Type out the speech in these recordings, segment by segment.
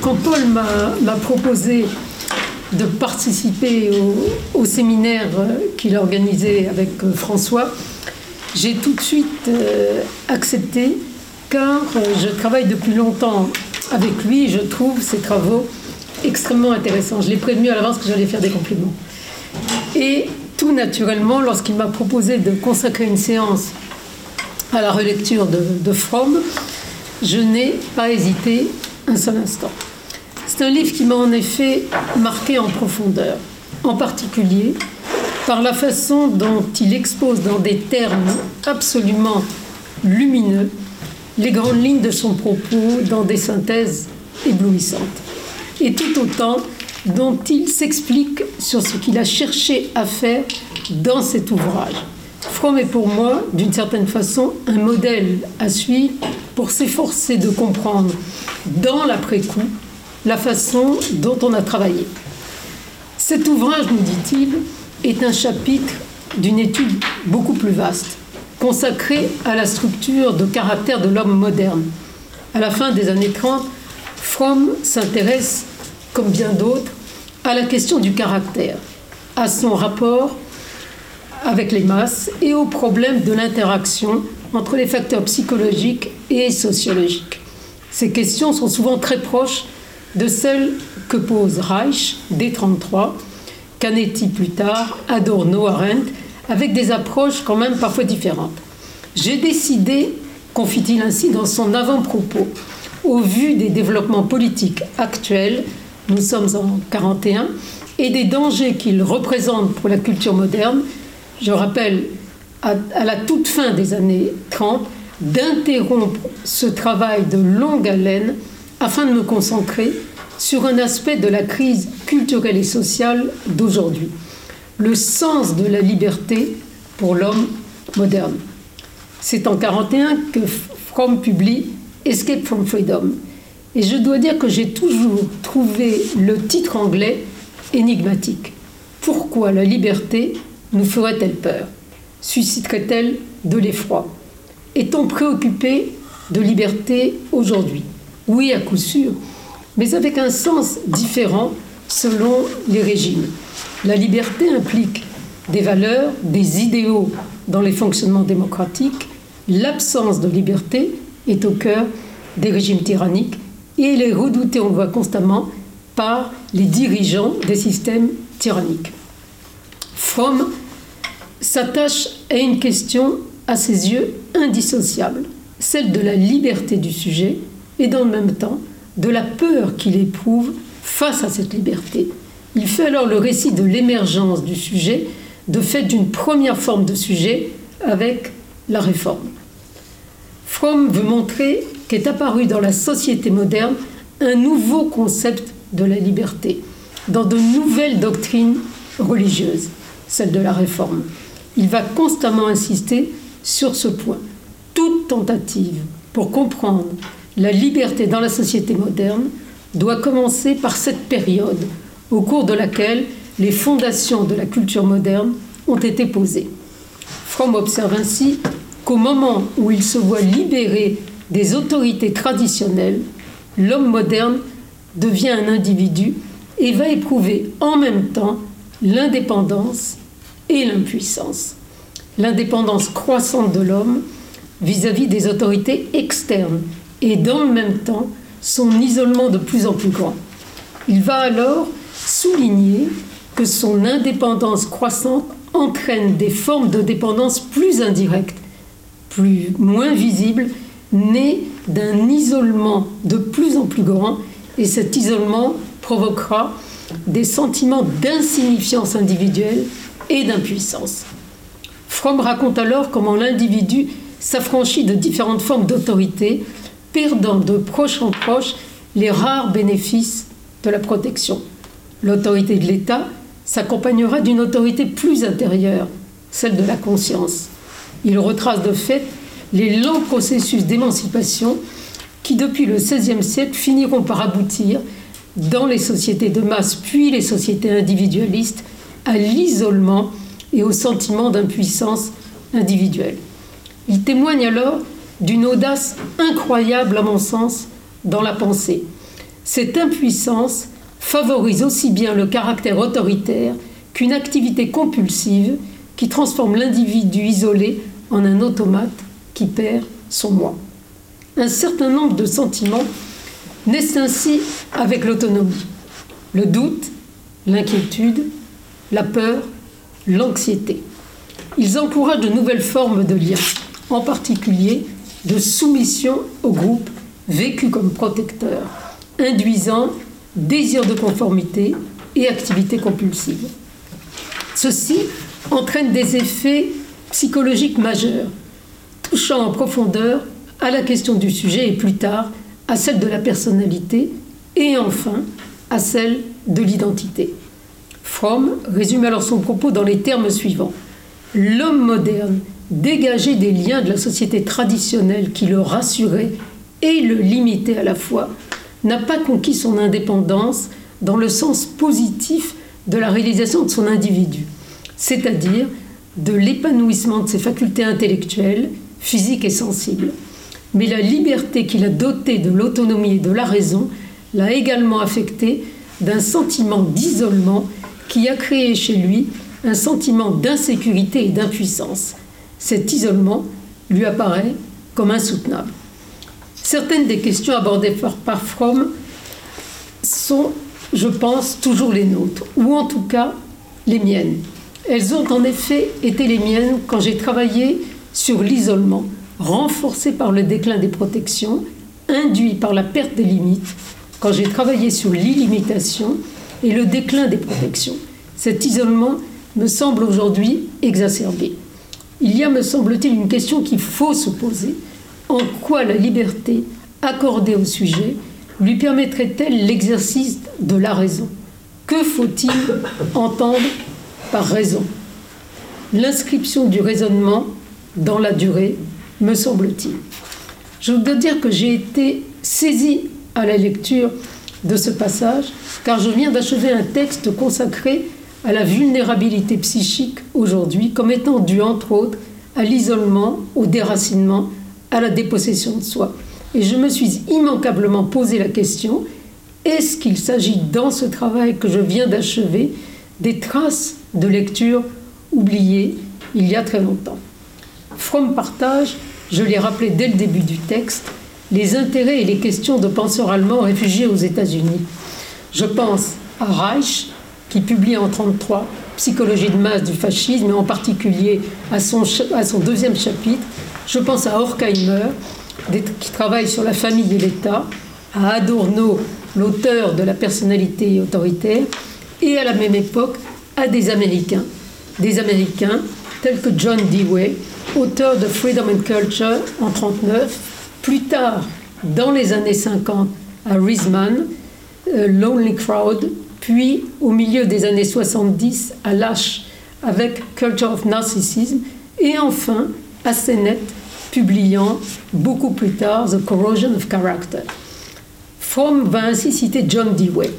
Quand Paul m'a proposé de participer au, séminaire qu'il a organisé avec euh, François, j'ai tout de suite euh, accepté car euh, je travaille depuis longtemps avec lui et je trouve ses travaux extrêmement intéressants. Je l'ai prévenu à l'avance que j'allais faire des compliments. Et tout naturellement, lorsqu'il m'a proposé de consacrer une séance à la relecture de, de Fromm, je n'ai pas hésité un seul instant. C'est un livre qui m'a en effet marqué en profondeur, en particulier par la façon dont il expose dans des termes absolument lumineux les grandes lignes de son propos dans des synthèses éblouissantes. Et tout autant dont il s'explique sur ce qu'il a cherché à faire dans cet ouvrage. Fromm est pour moi, d'une certaine façon, un modèle à suivre pour s'efforcer de comprendre dans l'après-coup la façon dont on a travaillé. Cet ouvrage, nous dit-il, est un chapitre d'une étude beaucoup plus vaste, consacrée à la structure de caractère de l'homme moderne. À la fin des années 30, Fromm s'intéresse, comme bien d'autres, à la question du caractère, à son rapport avec les masses et au problème de l'interaction entre les facteurs psychologiques et sociologiques. Ces questions sont souvent très proches de celles que pose Reich dès 1933, Canetti plus tard, Adorno, Arendt, avec des approches quand même parfois différentes. J'ai décidé, confie-t-il ainsi dans son avant-propos, au vu des développements politiques actuels, nous sommes en 41, et des dangers qu'ils représentent pour la culture moderne, je rappelle, à, la toute fin des années 30, d'interrompre ce travail de longue haleine afin de me concentrer sur un aspect de la crise culturelle et sociale d'aujourd'hui, le sens de la liberté pour l'homme moderne. C'est en 1941 que Fromm publie Escape from Freedom. Et je dois dire que j'ai toujours trouvé le titre anglais énigmatique. Pourquoi la liberté nous ferait-elle peur? Susciterait-elle de l'effroi? Est-on préoccupé de liberté aujourd'hui? Oui, à coup sûr, mais avec un sens différent selon les régimes. La liberté implique des valeurs, des idéaux dans les fonctionnements démocratiques. L'absence de liberté est au cœur des régimes tyranniques et elle est redoutée, on le voit constamment, par les dirigeants des systèmes tyranniques. S'attache à une question à ses yeux indissociable, celle de la liberté du sujet et dans le même temps de la peur qu'il éprouve face à cette liberté. Il fait alors le récit de l'émergence du sujet, de fait d'une première forme de sujet avec la réforme. Fromm veut montrer qu'est apparu dans la société moderne un nouveau concept de la liberté, dans de nouvelles doctrines religieuses, celle de la réforme. Il va constamment insister sur ce point. Toute tentative pour comprendre la liberté dans la société moderne doit commencer par cette période au cours de laquelle les fondations de la culture moderne ont été posées. Fromm observe ainsi qu'au moment où il se voit libéré des autorités traditionnelles, l'homme moderne devient un individu et va éprouver en même temps l'indépendance et l'impuissance. L'indépendance croissante de l'homme vis-à-vis des autorités externes et dans le même temps son isolement de plus en plus grand. Il va alors souligner que son indépendance croissante entraîne des formes de dépendance plus indirectes, plus moins visibles, nées d'un isolement de plus en plus grand, et cet isolement provoquera des sentiments d'insignifiance individuelle et d'impuissance. Fromm raconte alors comment l'individu s'affranchit de différentes formes d'autorité perdant de proche en proche les rares bénéfices de la protection. L'autorité de l'État s'accompagnera d'une autorité plus intérieure, celle de la conscience. Il retrace de fait les lents processus d'émancipation qui, depuis le XVIe siècle, finiront par aboutir, dans les sociétés de masse puis les sociétés individualistes, à l'isolement et au sentiment d'impuissance individuelle. Il témoigne alors d'une audace incroyable à mon sens dans la pensée. cette impuissance favorise aussi bien le caractère autoritaire qu'une activité compulsive qui transforme l'individu isolé en un automate qui perd son moi. Un certain nombre de sentiments naissent ainsi avec l'autonomie. Le doute, l'inquiétude, la peur, l'anxiété. Ils encouragent de nouvelles formes de liens, en particulier de soumission au groupe vécu comme protecteur, induisant désir de conformité et activité compulsive. Ceci entraîne des effets psychologiques majeurs, touchant en profondeur à la question du sujet et plus tard à celle de la personnalité et enfin à celle de l'identité. Fromm résume alors son propos dans les termes suivants. L'homme moderne, dégagé des liens de la société traditionnelle qui le rassurait et le limitait à la fois, n'a pas conquis son indépendance dans le sens positif de la réalisation de son individu, c'est-à-dire de l'épanouissement de ses facultés intellectuelles, physiques et sensibles. Mais la liberté qu'il a dotée de l'autonomie et de la raison l'a également affecté d'un sentiment d'isolement qui a créé chez lui un sentiment d'insécurité et d'impuissance. Cet isolement lui apparaît comme insoutenable. Certaines des questions abordées par, Fromm sont, je pense, toujours les nôtres, ou en tout cas les miennes. Elles ont en effet été les miennes quand j'ai travaillé sur l'isolement, renforcé par le déclin des protections, induit par la perte des limites, quand j'ai travaillé sur l'illimitation et le déclin des protections. Cet isolement me semble aujourd'hui exacerbé. Il y a, me semble-t-il, une question qu'il faut se poser. En quoi la liberté accordée au sujet lui permettrait-elle l'exercice de la raison? Que faut-il entendre par raison? L'inscription du raisonnement dans la durée, me semble-t-il. Je dois dire que j'ai été saisi à la lecture de ce passage, car je viens d'achever un texte consacré à la vulnérabilité psychique aujourd'hui comme étant due entre autres à l'isolement, au déracinement, à la dépossession de soi. Et je me suis immanquablement posé la question, est-ce qu'il s'agit dans ce travail que je viens d'achever des traces de lecture oubliées il y a très longtemps? Fromm partage, je l'ai rappelé dès le début du texte, les intérêts et les questions de penseurs allemands réfugiés aux États-Unis. Je pense à Reich, qui publie en 1933 Psychologie de masse du fascisme, et en particulier à son, deuxième chapitre. Je pense à Horkheimer, qui travaille sur la famille et l'État, à Adorno, l'auteur de la personnalité autoritaire, et à la même époque à des Américains. Des Américains tels que John Dewey, auteur de Freedom and Culture en 1939, plus tard, dans les années 50, à Riesman, euh, Lonely Crowd, puis au milieu des années 70 à Lash avec Culture of Narcissism, et enfin à Sennett, publiant beaucoup plus tard The Corrosion of Character. Fromm va ainsi citer John Dewey.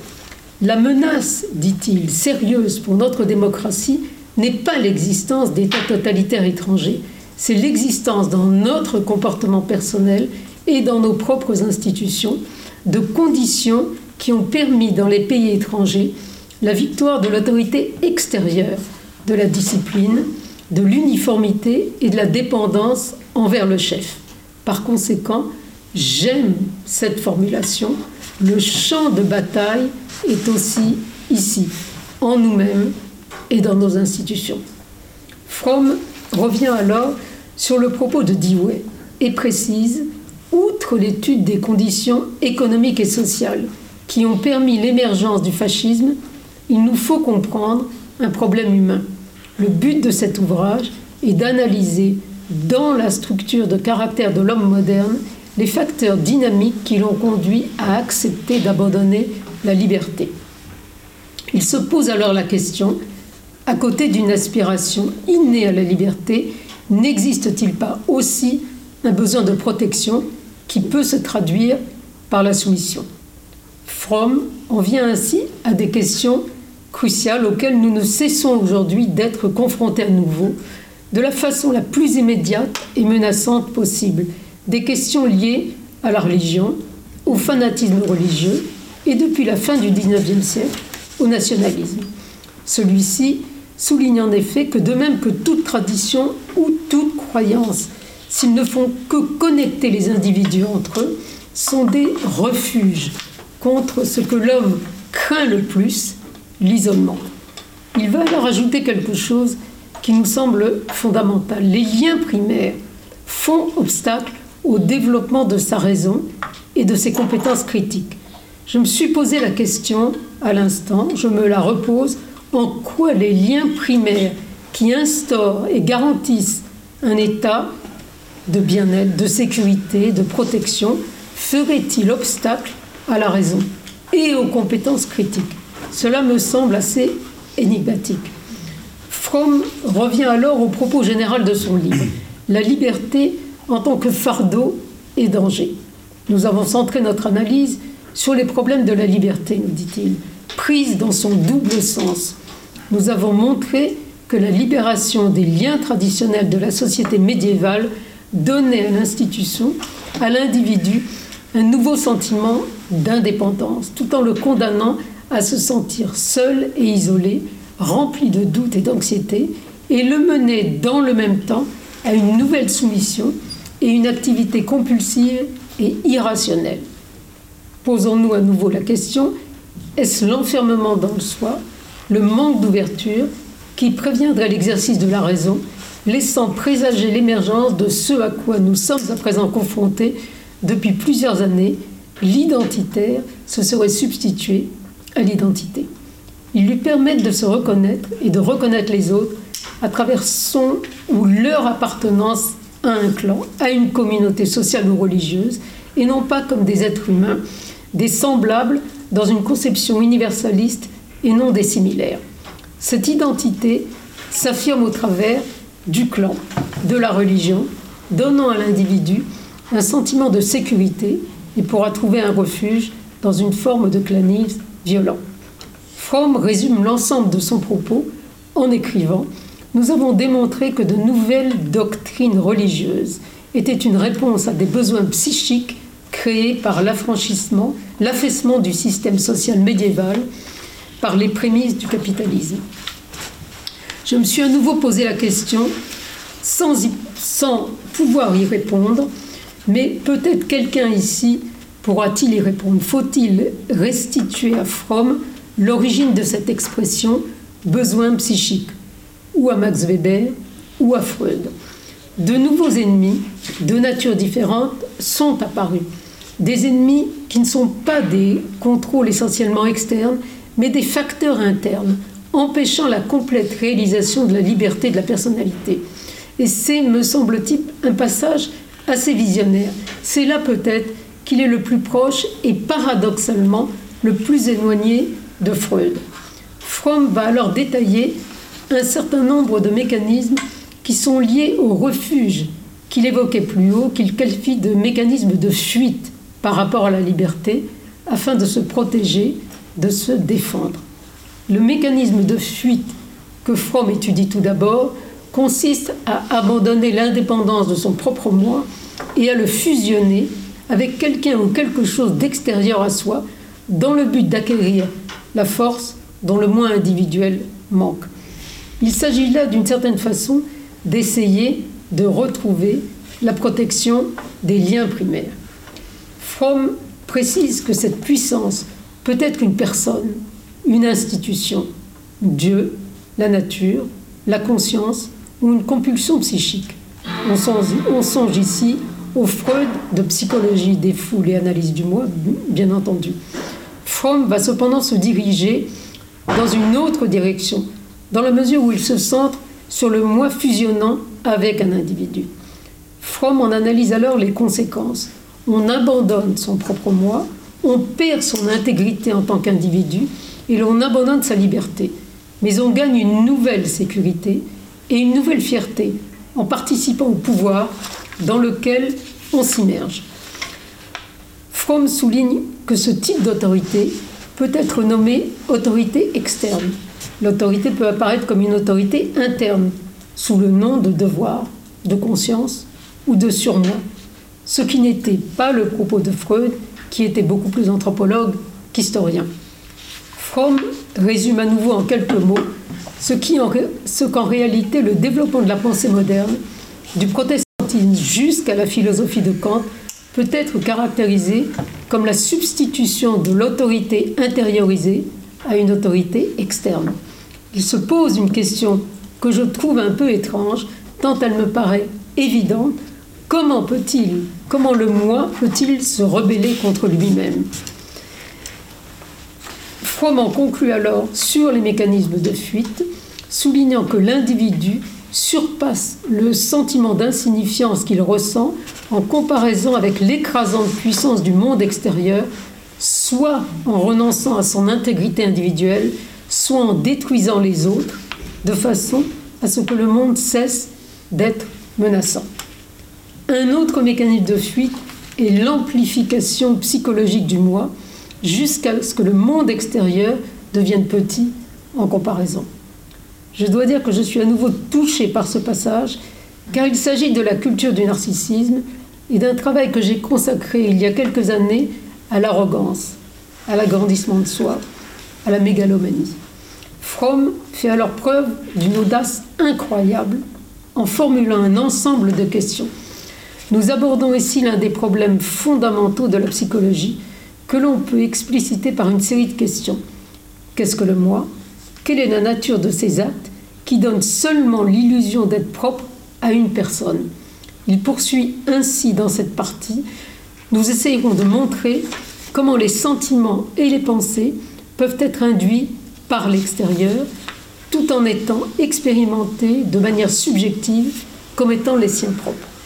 La menace, dit-il, sérieuse pour notre démocratie n'est pas l'existence d'États totalitaires étrangers, c'est l'existence dans notre comportement personnel et dans nos propres institutions de conditions qui ont permis dans les pays étrangers la victoire de l'autorité extérieure, de la discipline, de l'uniformité et de la dépendance envers le chef. Par conséquent, j'aime cette formulation. Le champ de bataille est aussi ici, en nous-mêmes et dans nos institutions. Revient alors sur le propos de Dewey et précise, outre l'étude des conditions économiques et sociales qui ont permis l'émergence du fascisme, il nous faut comprendre un problème humain. Le but de cet ouvrage est d'analyser dans la structure de caractère de l'homme moderne les facteurs dynamiques qui l'ont conduit à accepter d'abandonner la liberté. Il se pose alors la question, à côté d'une aspiration innée à la liberté, n'existe-t-il pas aussi un besoin de protection qui peut se traduire par la soumission? Fromm en vient ainsi à des questions cruciales auxquelles nous ne cessons aujourd'hui d'être confrontés à nouveau, de la façon la plus immédiate et menaçante possible. Des questions liées à la religion, au fanatisme religieux et depuis la fin du XIXe siècle au nationalisme. Celui-ci souligne en effet que de même que toute tradition ou toute croyance, s'ils ne font que connecter les individus entre eux, sont des refuges contre ce que l'homme craint le plus, l'isolement. Il va alors ajouter quelque chose qui nous semble fondamental. Les liens primaires font obstacle au développement de sa raison et de ses compétences critiques. Je me suis posé la question à l'instant, je me la repose, en quoi les liens primaires qui instaurent et garantissent un état de bien-être, de sécurité, de protection, feraient-ils obstacle à la raison et aux compétences critiques? Cela me semble assez énigmatique. Fromm revient alors au propos général de son livre, La liberté en tant que fardeau et danger. Nous avons centré notre analyse sur les problèmes de la liberté, nous dit-il, prise dans son double sens. Nous avons montré que la libération des liens traditionnels de la société médiévale donnait à l'institution, à l'individu, un nouveau sentiment d'indépendance, tout en le condamnant à se sentir seul et isolé, rempli de doutes et d'anxiété, et le mener dans le même temps à une nouvelle soumission et une activité compulsive et irrationnelle. Posons-nous à nouveau la question, est-ce l'enfermement dans le soi, le manque d'ouverture, qui préviendrait l'exercice de la raison, laissant présager l'émergence de ce à quoi nous sommes à présent confrontés depuis plusieurs années, l'identitaire se serait substitué à l'identité. Ils lui permettent de se reconnaître et de reconnaître les autres à travers son ou leur appartenance à un clan, à une communauté sociale ou religieuse, et non pas comme des êtres humains, des semblables dans une conception universaliste et non des similaires. Cette identité s'affirme au travers du clan, de la religion, donnant à l'individu un sentiment de sécurité et pourra trouver un refuge dans une forme de clanisme violent. Fromm résume l'ensemble de son propos en écrivant Nous avons démontré que de nouvelles doctrines religieuses étaient une réponse à des besoins psychiques créés par l'affranchissement, l'affaissement du système social médiéval, par les prémices du capitalisme. Je me suis à nouveau posé la question sans pouvoir y répondre, mais peut-être quelqu'un ici pourra-t-il y répondre. Faut-il restituer à Fromm l'origine de cette expression besoin psychique, ou à Max Weber, ou à Freud? De nouveaux ennemis de nature différente sont apparus. Des ennemis qui ne sont pas des contrôles essentiellement externes, mais des facteurs internes, empêchant la complète réalisation de la liberté de la personnalité. Et c'est, me semble-t-il, un passage assez visionnaire. C'est là peut-être qu'il est le plus proche et paradoxalement le plus éloigné de Freud. Fromm va alors détailler un certain nombre de mécanismes qui sont liés au refuge qu'il évoquait plus haut, qu'il qualifie de mécanismes de fuite par rapport à la liberté, afin de se protéger, de se défendre. Le mécanisme de fuite que Fromm étudie tout d'abord consiste à abandonner l'indépendance de son propre moi et à le fusionner avec quelqu'un ou quelque chose d'extérieur à soi dans le but d'acquérir la force dont le moins individuel manque. Il s'agit là d'une certaine façon d'essayer de retrouver la protection des liens primaires. Fromm précise que cette puissance peut être une personne, une institution, Dieu, la nature, la conscience ou une compulsion psychique. On songe, on songe ici au Freud de psychologie des foules et analyse du moi, bien entendu. Fromm va cependant se diriger dans une autre direction, dans la mesure où il se centre sur le moi fusionnant avec un individu. Fromm en analyse alors les conséquences. On abandonne son propre moi, on perd son intégrité en tant qu'individu et l'on abandonne sa liberté. Mais on gagne une nouvelle sécurité et une nouvelle fierté en participant au pouvoir dans lequel on s'immerge. Fromm souligne que ce type d'autorité peut être nommé autorité externe. L'autorité peut apparaître comme une autorité interne, sous le nom de devoir, de conscience ou de surmoi, ce qui n'était pas le propos de Freud, qui était beaucoup plus anthropologue qu'historien. Fromm résume à nouveau en quelques mots ce qu'en ce qu'en réalité le développement de la pensée moderne, du protestantisme jusqu'à la philosophie de Kant, peut être caractérisé comme la substitution de l'autorité intériorisée à une autorité externe. Il se pose une question que je trouve un peu étrange, tant elle me paraît évidente. Comment peut-il, comment le moi peut-il se rebeller contre lui-même Fromm en conclut alors sur les mécanismes de fuite, soulignant que l'individu surpasse le sentiment d'insignifiance qu'il ressent en comparaison avec l'écrasante puissance du monde extérieur, soit en renonçant à son intégrité individuelle, soit en détruisant les autres, de façon à ce que le monde cesse d'être menaçant. Un autre mécanisme de fuite est l'amplification psychologique du moi, jusqu'à ce que le monde extérieur devienne petit en comparaison. Je dois dire que je suis à nouveau touché par ce passage, car il s'agit de la culture du narcissisme et d'un travail que j'ai consacré il y a quelques années à l'arrogance, à l'agrandissement de soi, à la mégalomanie. Fromm fait alors preuve d'une audace incroyable en formulant un ensemble de questions. Nous abordons ici l'un des problèmes fondamentaux de la psychologie que l'on peut expliciter par une série de questions. Qu'est-ce que le moi? Quelle est la nature de ces actes qui donnent seulement l'illusion d'être propre à une personne? Il poursuit ainsi dans cette partie. Nous essayerons de montrer comment les sentiments et les pensées peuvent être induits par l'extérieur, tout en étant expérimentés de manière subjective comme étant les siens propres.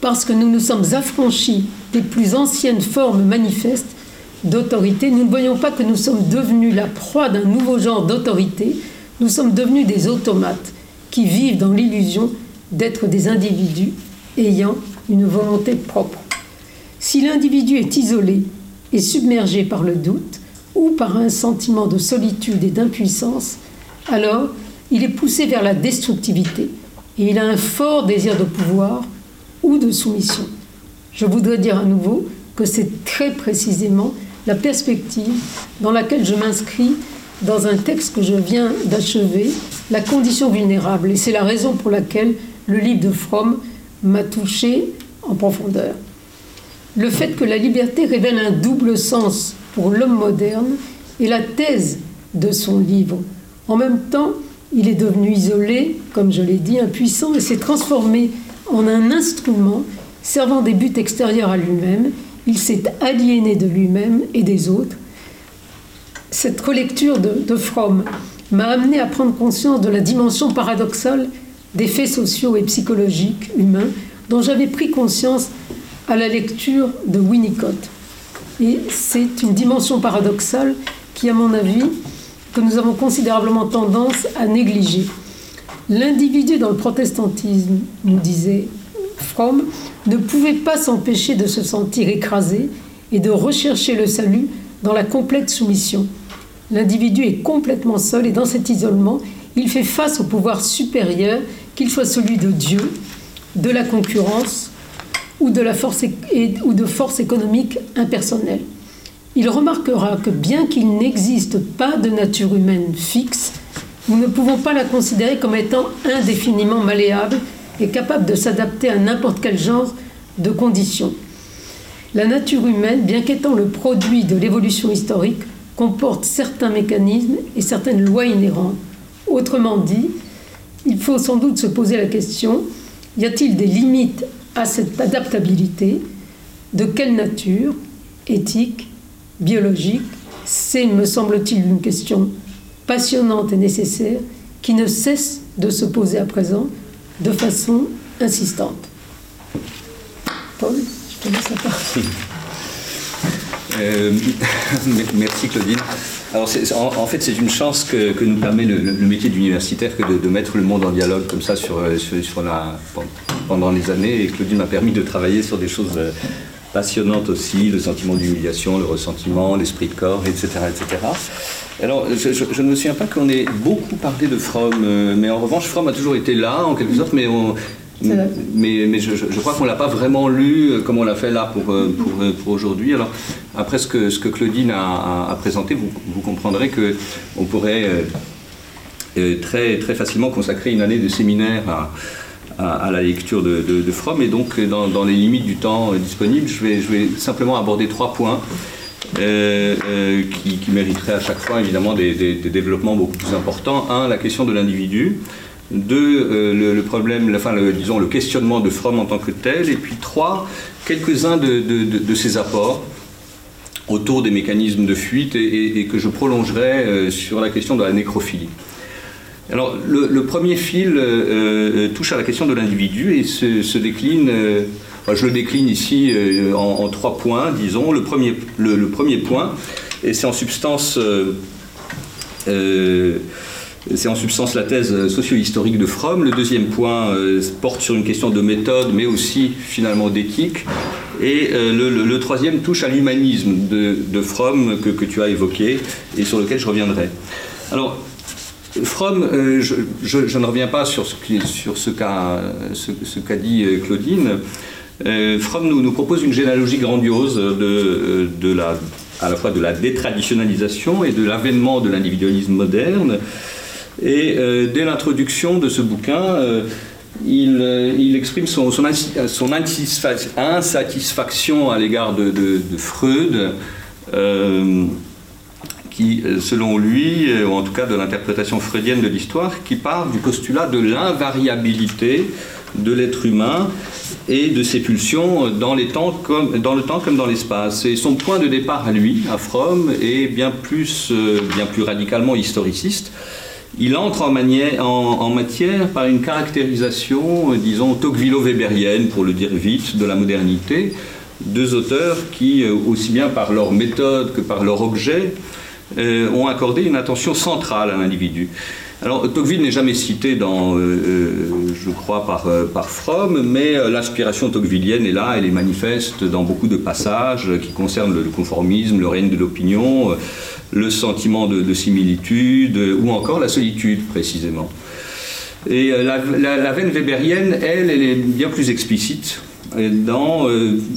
Parce que nous nous sommes affranchis des plus anciennes formes manifestes d'autorité, nous ne voyons pas que nous sommes devenus la proie d'un nouveau genre d'autorité, nous sommes devenus des automates qui vivent dans l'illusion d'être des individus ayant une volonté propre. Si l'individu est isolé et submergé par le doute ou par un sentiment de solitude et d'impuissance, alors il est poussé vers la destructivité et il a un fort désir de pouvoir ou de soumission. Je voudrais dire à nouveau que c'est très précisément la perspective dans laquelle je m'inscris dans un texte que je viens d'achever, La condition vulnérable. Et c'est la raison pour laquelle le livre de Fromm m'a touché en profondeur. Le fait que la liberté révèle un double sens pour l'homme moderne est la thèse de son livre. En même temps, il est devenu isolé, comme je l'ai dit, impuissant, et s'est transformé en un instrument servant des buts extérieurs à lui-même, il s'est aliéné de lui-même et des autres. Cette relecture de, Fromm m'a amené à prendre conscience de la dimension paradoxale des faits sociaux et psychologiques humains dont j'avais pris conscience à la lecture de Winnicott. Et c'est une dimension paradoxale qui, à mon avis, que nous avons considérablement tendance à négliger. L'individu dans le protestantisme, nous disait Fromm, ne pouvait pas s'empêcher de se sentir écrasé et de rechercher le salut dans la complète soumission. L'individu est complètement seul et dans cet isolement, il fait face au pouvoir supérieur, qu'il soit celui de Dieu, de la concurrence ou de, la force, économique impersonnelle. Il remarquera que bien qu'il n'existe pas de nature humaine fixe, nous ne pouvons pas la considérer comme étant indéfiniment malléable est capable de s'adapter à n'importe quel genre de conditions. La nature humaine, bien qu'étant le produit de l'évolution historique, comporte certains mécanismes et certaines lois inhérentes. Autrement dit, il faut sans doute se poser la question, y a-t-il des limites à cette adaptabilité? De quelle nature? Éthique? Biologique? C'est, me semble-t-il, une question passionnante et nécessaire qui ne cesse de se poser à présent de façon insistante. Paul, je te laisse la parole. Euh, merci Claudine. Alors en, fait, c'est une chance que, nous permet le, métier d'universitaire que de, mettre le monde en dialogue comme ça sur, euh, sur, la, pendant les années. Et Claudine m'a permis de travailler sur des choses euh, passionnantes aussi, le sentiment d'humiliation, le ressentiment, l'esprit de corps, etc. etc. Alors, je, ne me souviens pas qu'on ait beaucoup parlé de Fromm, euh, mais en revanche, Fromm a toujours été là, en quelque sorte, mais mais, mais je, crois qu'on ne l'a pas vraiment lu comme on l'a fait là pour, pour, pour aujourd'hui. Alors, après ce que, ce que Claudine a, présenté, vous, vous comprendrez qu'on pourrait très, très facilement consacrer une année de séminaire à, à, la lecture de, de, Fromm. Et donc, dans, les limites du temps disponible, je vais, simplement aborder trois points. Euh, euh, qui, mériteraient à chaque fois évidemment des, développements beaucoup plus importants. Un, la question de l'individu. Deux, euh, le, problème, enfin, disons, le questionnement de Fromm en tant que tel. Et puis trois, quelques-uns de, ses apports autour des mécanismes de fuite et, que je prolongerai sur la question de la nécrophilie. Alors, le, premier fil touche à la question de l'individu et se, décline je le décline ici euh, en, trois points, disons. Le premier, le, premier point, et c'est en substance. Euh, euh, c'est en substance la thèse socio-historique de Fromm. Le deuxième point porte sur une question de méthode, mais aussi finalement d'éthique. Et le, troisième touche à l'humanisme de, Fromm que, que, tu as évoqué et sur lequel je reviendrai. Alors, Fromm, je, je, ne reviens pas sur ce, qu'a dit Claudine. Euh, Fromm nous, propose une généalogie grandiose à la fois de la détraditionnalisation et de l'avènement de l'individualisme moderne. Et euh, dès l'introduction de ce bouquin, euh, il, exprime son, insatisfaction à l'égard de, Freud, qui, selon lui, ou en tout cas de l'interprétation freudienne de l'histoire, qui part du postulat de l'invariabilité de l'être humain et de ses pulsions dans, le temps comme dans l'espace. Et son point de départ à lui, à Fromm, est bien plus, euh, bien plus radicalement historiciste. Il entre en, matière par une caractérisation, euh, disons, tocquevillo-weberienne, pour le dire vite, de la modernité. Deux auteurs qui, euh, aussi bien par leur méthode que par leur objet, ont accordé une attention centrale à l'individu. Alors, Tocqueville n'est jamais cité euh, euh, je crois, par, euh, par Fromm, mais l'inspiration tocquevillienne est là, elle est manifeste dans beaucoup de passages qui concernent le conformisme, le règne de l'opinion, le sentiment de, similitude, ou encore la solitude, précisément. Et la, veine weberienne, elle, elle est bien plus explicite. Dans,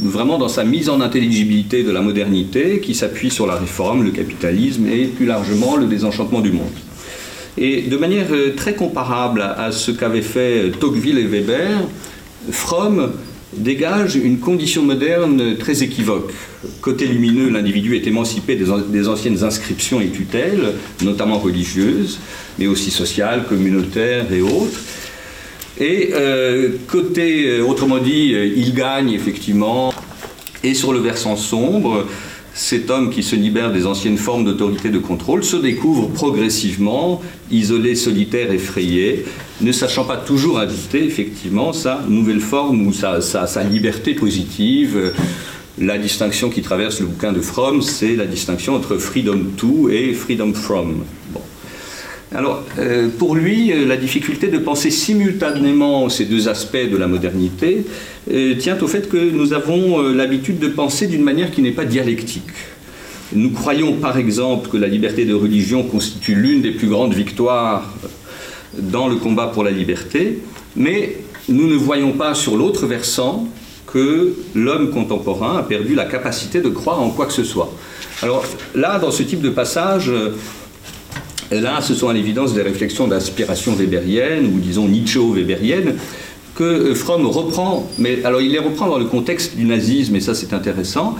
vraiment dans sa mise en intelligibilité de la modernité qui s'appuie sur la réforme, le capitalisme et plus largement le désenchantement du monde. Et de manière euh, très comparable à ce qu'avaient fait Tocqueville et Weber, Fromm dégage une condition moderne très équivoque. Côté lumineux, l'individu est émancipé des, anciennes inscriptions et tutelles, notamment religieuses, mais aussi sociales, communautaires et autres. Et euh, côté, euh, autrement dit, il gagne effectivement. Et sur le versant sombre, cet homme qui se libère des anciennes formes d'autorité de contrôle se découvre progressivement isolé, solitaire, effrayé, ne sachant pas toujours habiter effectivement sa nouvelle forme ou sa, sa liberté positive. La distinction qui traverse le bouquin de Fromm, c'est la distinction entre freedom to et freedom from. Alors, euh, pour lui, euh, la difficulté de penser simultanément ces deux aspects de la modernité euh, tient au fait que nous avons l'habitude de penser d'une manière qui n'est pas dialectique. Nous croyons par exemple que la liberté de religion constitue l'une des plus grandes victoires dans le combat pour la liberté, mais nous ne voyons pas sur l'autre versant que l'homme contemporain a perdu la capacité de croire en quoi que ce soit. Alors là, dans ce type de passage, là, ce sont à l'évidence des réflexions d'inspiration weberienne, ou disons Nietzsche-weberienne, que euh, Fromm reprend, mais alors il les reprend dans le contexte du nazisme, et ça c'est intéressant.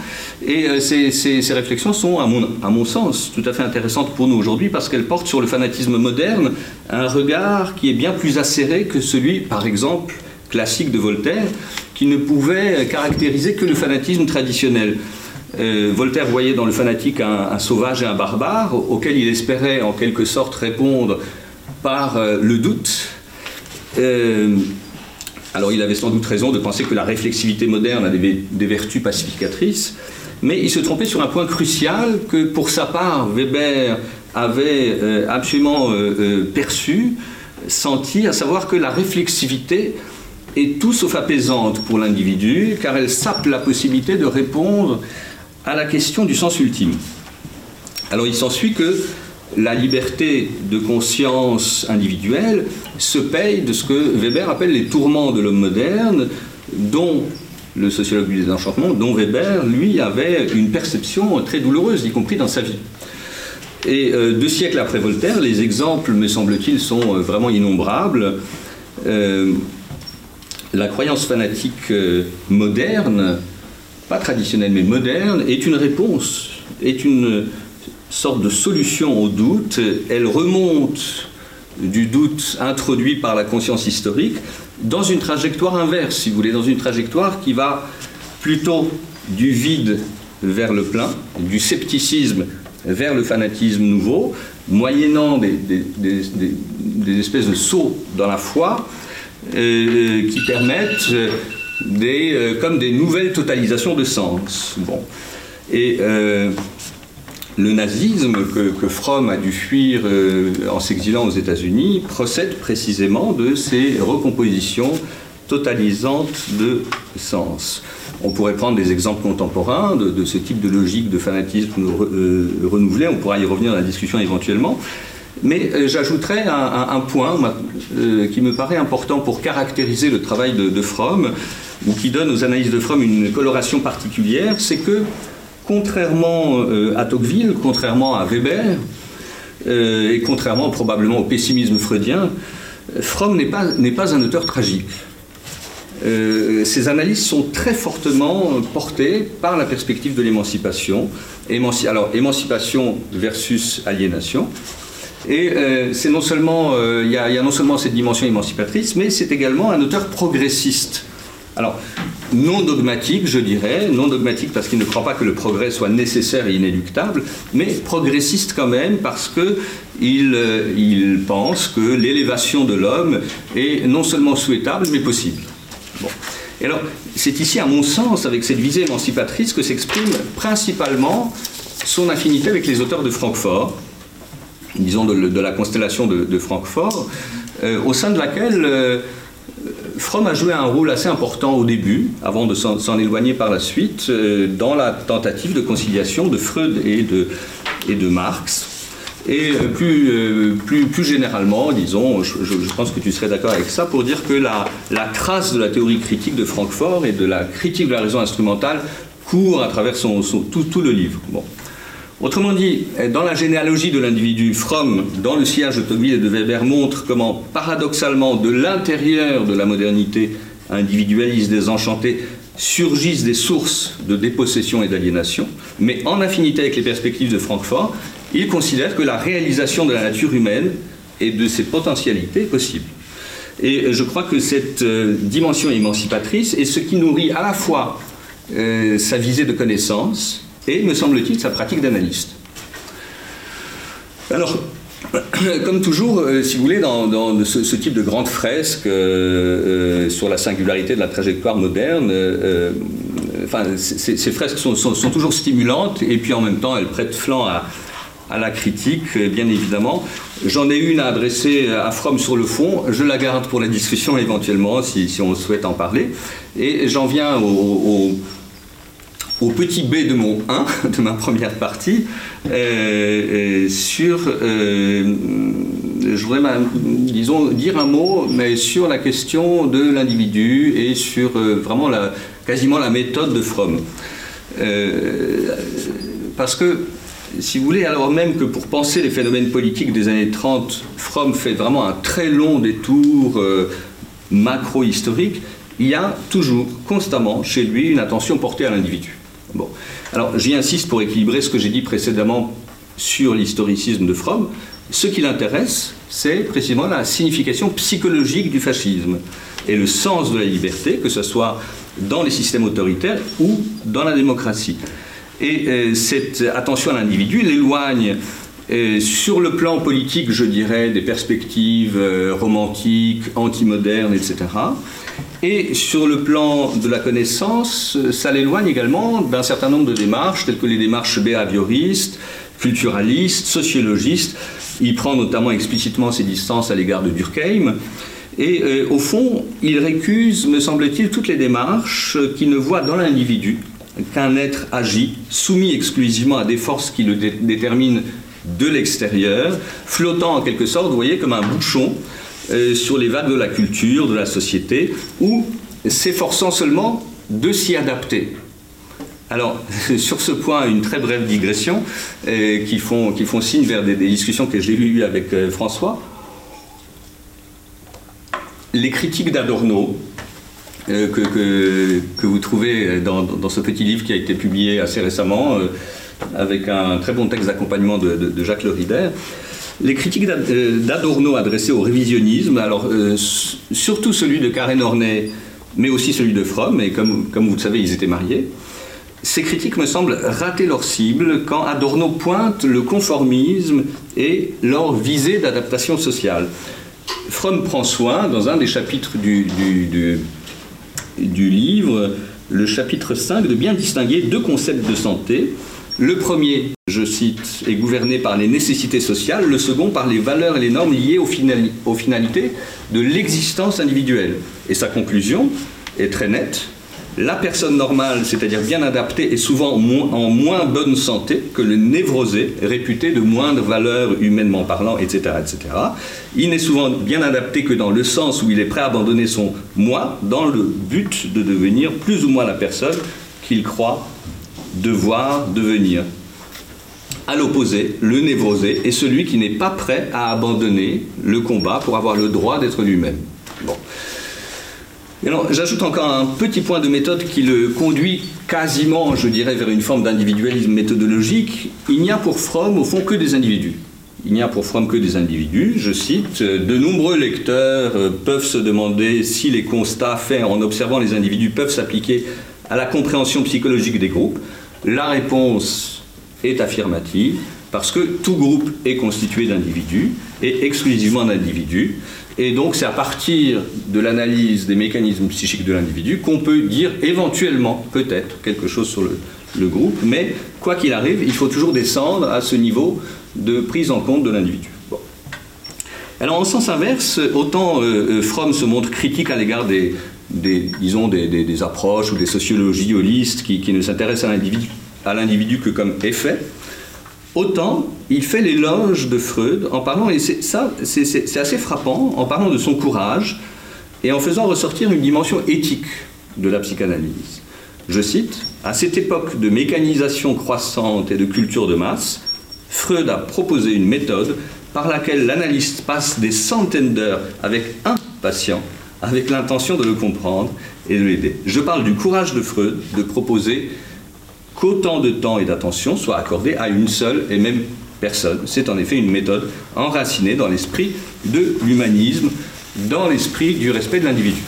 Et euh, ces, réflexions sont, à mon, sens, tout à fait intéressantes pour nous aujourd'hui parce qu'elles portent sur le fanatisme moderne un regard qui est bien plus acéré que celui, par exemple, classique de Voltaire, qui ne pouvait caractériser que le fanatisme traditionnel. Euh, Voltaire voyait dans le fanatique un, sauvage et un barbare, auquel il espérait en quelque sorte répondre par euh, le doute. Euh, alors il avait sans doute raison de penser que la réflexivité moderne a des, vertus pacificatrices, mais il se trompait sur un point crucial que pour sa part Weber avait absolument perçu, senti, à savoir que la réflexivité est tout sauf apaisante pour l'individu, car elle sape la possibilité de répondre à la question du sens ultime. Alors il s'ensuit que la liberté de conscience individuelle se paye de ce que Weber appelle les tourments de l'homme moderne, dont le sociologue du désenchantement, dont Weber, lui, avait une perception très douloureuse, y compris dans sa vie. Et euh, deux siècles après Voltaire, les exemples, me semble-t-il, sont euh, vraiment innombrables. Euh, la croyance fanatique moderne, pas traditionnelle mais moderne, est une réponse, est une sorte de solution au doute. Elle remonte du doute introduit par la conscience historique dans une trajectoire inverse, si vous voulez, dans une trajectoire qui va plutôt du vide vers le plein, du scepticisme vers le fanatisme nouveau, moyennant des, espèces de sauts dans la foi euh, qui permettent euh, comme des nouvelles totalisations de sens. Bon. Et euh, le nazisme que, que, Fromm a dû fuir en s'exilant aux États-Unis procède précisément de ces recompositions totalisantes de sens. On pourrait prendre des exemples contemporains de, ce type de logique de fanatisme euh, renouvelé, on pourra y revenir dans la discussion éventuellement. Mais euh, j'ajouterais un, point euh, qui me paraît important pour caractériser le travail de, Fromm, ou qui donne aux analyses de Fromm une coloration particulière, c'est que contrairement à Tocqueville, contrairement à Weber, et contrairement probablement au pessimisme freudien, Fromm n'est pas, pas un auteur tragique. Euh, ces analyses sont très fortement portées par la perspective de l'émancipation. alors, émancipation versus aliénation. Et euh, non seulement, euh, il y, a non seulement cette dimension émancipatrice, mais c'est également un auteur progressiste. Alors, non dogmatique, je dirais, non dogmatique parce qu'il ne croit pas que le progrès soit nécessaire et inéluctable, mais progressiste quand même parce qu'il il pense que l'élévation de l'homme est non seulement souhaitable, mais possible. Et alors, c'est ici, à mon sens, avec cette visée émancipatrice, que s'exprime principalement son affinité avec les auteurs de Francfort, disons de, la constellation de, Francfort, euh, au sein de laquelle euh, Fromm a joué un rôle assez important au début, avant de s'en éloigner par la suite, euh, dans la tentative de conciliation de Freud et de, et de Marx. Et euh, plus, euh, plus, plus généralement, disons, je, pense que tu serais d'accord avec ça, pour dire que la, la, trace de la théorie critique de Francfort et de la critique de la raison instrumentale court à travers son, tout, tout, le livre. Bon. Autrement dit, dans la généalogie de l'individu, Fromm, dans le sillage de Tocqueville et de Weber, montre comment, paradoxalement, de l'intérieur de la modernité individualiste désenchantée, surgissent des sources de dépossession et d'aliénation, mais en affinité avec les perspectives de Francfort, il considère que la réalisation de la nature humaine et de ses potentialités est possible. Et je crois que cette euh, dimension émancipatrice est ce qui nourrit à la fois euh, sa visée de connaissance et, me semble-t-il, sa pratique d'analyste. Alors, comme toujours, euh, si vous voulez, dans, ce, type de grande fresque sur la singularité de la trajectoire moderne, enfin, ces, fresques sont, toujours stimulantes et puis en même temps elles prêtent flanc à, la critique, bien évidemment. J'en ai une à adresser à Fromm sur le fond. Je la garde pour la discussion éventuellement, si, on souhaite en parler. Et j'en viens au, petit B de mon 1, de ma première partie, euh, euh, sur. Euh, je voudrais, disons, dire un mot, mais sur la question de l'individu et sur vraiment la, quasiment la méthode de Fromm. parce que si vous voulez, alors même que pour penser les phénomènes politiques des années 30, Fromm fait vraiment un très long détour macro-historique, il y a toujours, constamment, chez lui, une attention portée à l'individu. Bon. Alors, j'y insiste pour équilibrer ce que j'ai dit précédemment sur l'historicisme de Fromm. Ce qui l'intéresse, c'est précisément la signification psychologique du fascisme et le sens de la liberté, que ce soit dans les systèmes autoritaires ou dans la démocratie. Et euh, cette attention à l'individu l'éloigne euh, sur le plan politique, je dirais, des perspectives euh, romantiques, antimodernes, etc. Et sur le plan de la connaissance, ça l'éloigne également d'un certain nombre de démarches, telles que les démarches behavioristes, culturalistes, sociologistes. Il prend notamment explicitement ses distances à l'égard de Durkheim. Et au fond, il récuse, me semble-t-il, toutes les démarches qui ne voient dans l'individu qu'un être agit, soumis exclusivement à des forces qui le déterminent de l'extérieur, flottant en quelque sorte, vous voyez, comme un bouchon euh, sur les vagues de la culture, de la société, ou s'efforçant seulement de s'y adapter. Alors, sur ce point, une très brève digression euh, qui, font, qui font signe vers des, discussions que j'ai eues avec euh, François. Les critiques d'Adorno, que, que, vous trouvez dans, ce petit livre qui a été publié assez récemment, avec un très bon texte d'accompagnement de, Jacques Lerider, les critiques euh, d'Adorno adressées au révisionnisme, alors euh, surtout celui de Karen Horney, mais aussi celui de Fromm, et comme, comme vous le savez, ils étaient mariés, ces critiques me semblent rater leur cible quand Adorno pointe le conformisme et leur visée d'adaptation sociale. Fromm prend soin, dans un des chapitres du, du, du livre, le chapitre 5, de bien distinguer deux concepts de santé le premier, je cite, est gouverné par les nécessités sociales, le second par les valeurs et les normes liées aux, finalités de l'existence individuelle. Et sa conclusion est très nette. La personne normale, c'est-à-dire bien adaptée, est souvent en moins bonne santé que le névrosé, réputé de moindre valeur humainement parlant, etc. etc. Il n'est souvent bien adapté que dans le sens où il est prêt à abandonner son moi dans le but de devenir plus ou moins la personne qu'il croit devoir devenir. À l'opposé, le névrosé est celui qui n'est pas prêt à abandonner le combat pour avoir le droit d'être lui-même. Bon. J'ajoute encore un petit point de méthode qui le conduit quasiment, je dirais, vers une forme d'individualisme méthodologique. Il n'y a pour Fromm, au fond, que des individus. Il n'y a pour Fromm que des individus. Je cite, de nombreux lecteurs euh, peuvent se demander si les constats faits en observant les individus peuvent s'appliquer à la compréhension psychologique des groupes. La réponse est affirmative parce que tout groupe est constitué d'individus et exclusivement d'individus. Et donc c'est à partir de l'analyse des mécanismes psychiques de l'individu qu'on peut dire éventuellement, peut-être, quelque chose sur le, groupe. Mais quoi qu'il arrive, il faut toujours descendre à ce niveau de prise en compte de l'individu. Alors en sens inverse, autant euh, euh, Fromm se montre critique à l'égard des, des, disons, des, approches ou des sociologies holistes qui, ne s'intéressent à l'individu que comme effet, autant il fait l'éloge de Freud en parlant, et ça c'est assez frappant, en parlant de son courage et en faisant ressortir une dimension éthique de la psychanalyse. Je cite, à cette époque de mécanisation croissante et de culture de masse, Freud a proposé une méthode par laquelle l'analyste passe des centaines d'heures avec un patient avec l'intention de le comprendre et de l'aider. Je parle du courage de Freud de proposer qu'autant de temps et d'attention soient accordés à une seule et même personne. C'est en effet une méthode enracinée dans l'esprit de l'humanisme, dans l'esprit du respect de l'individu.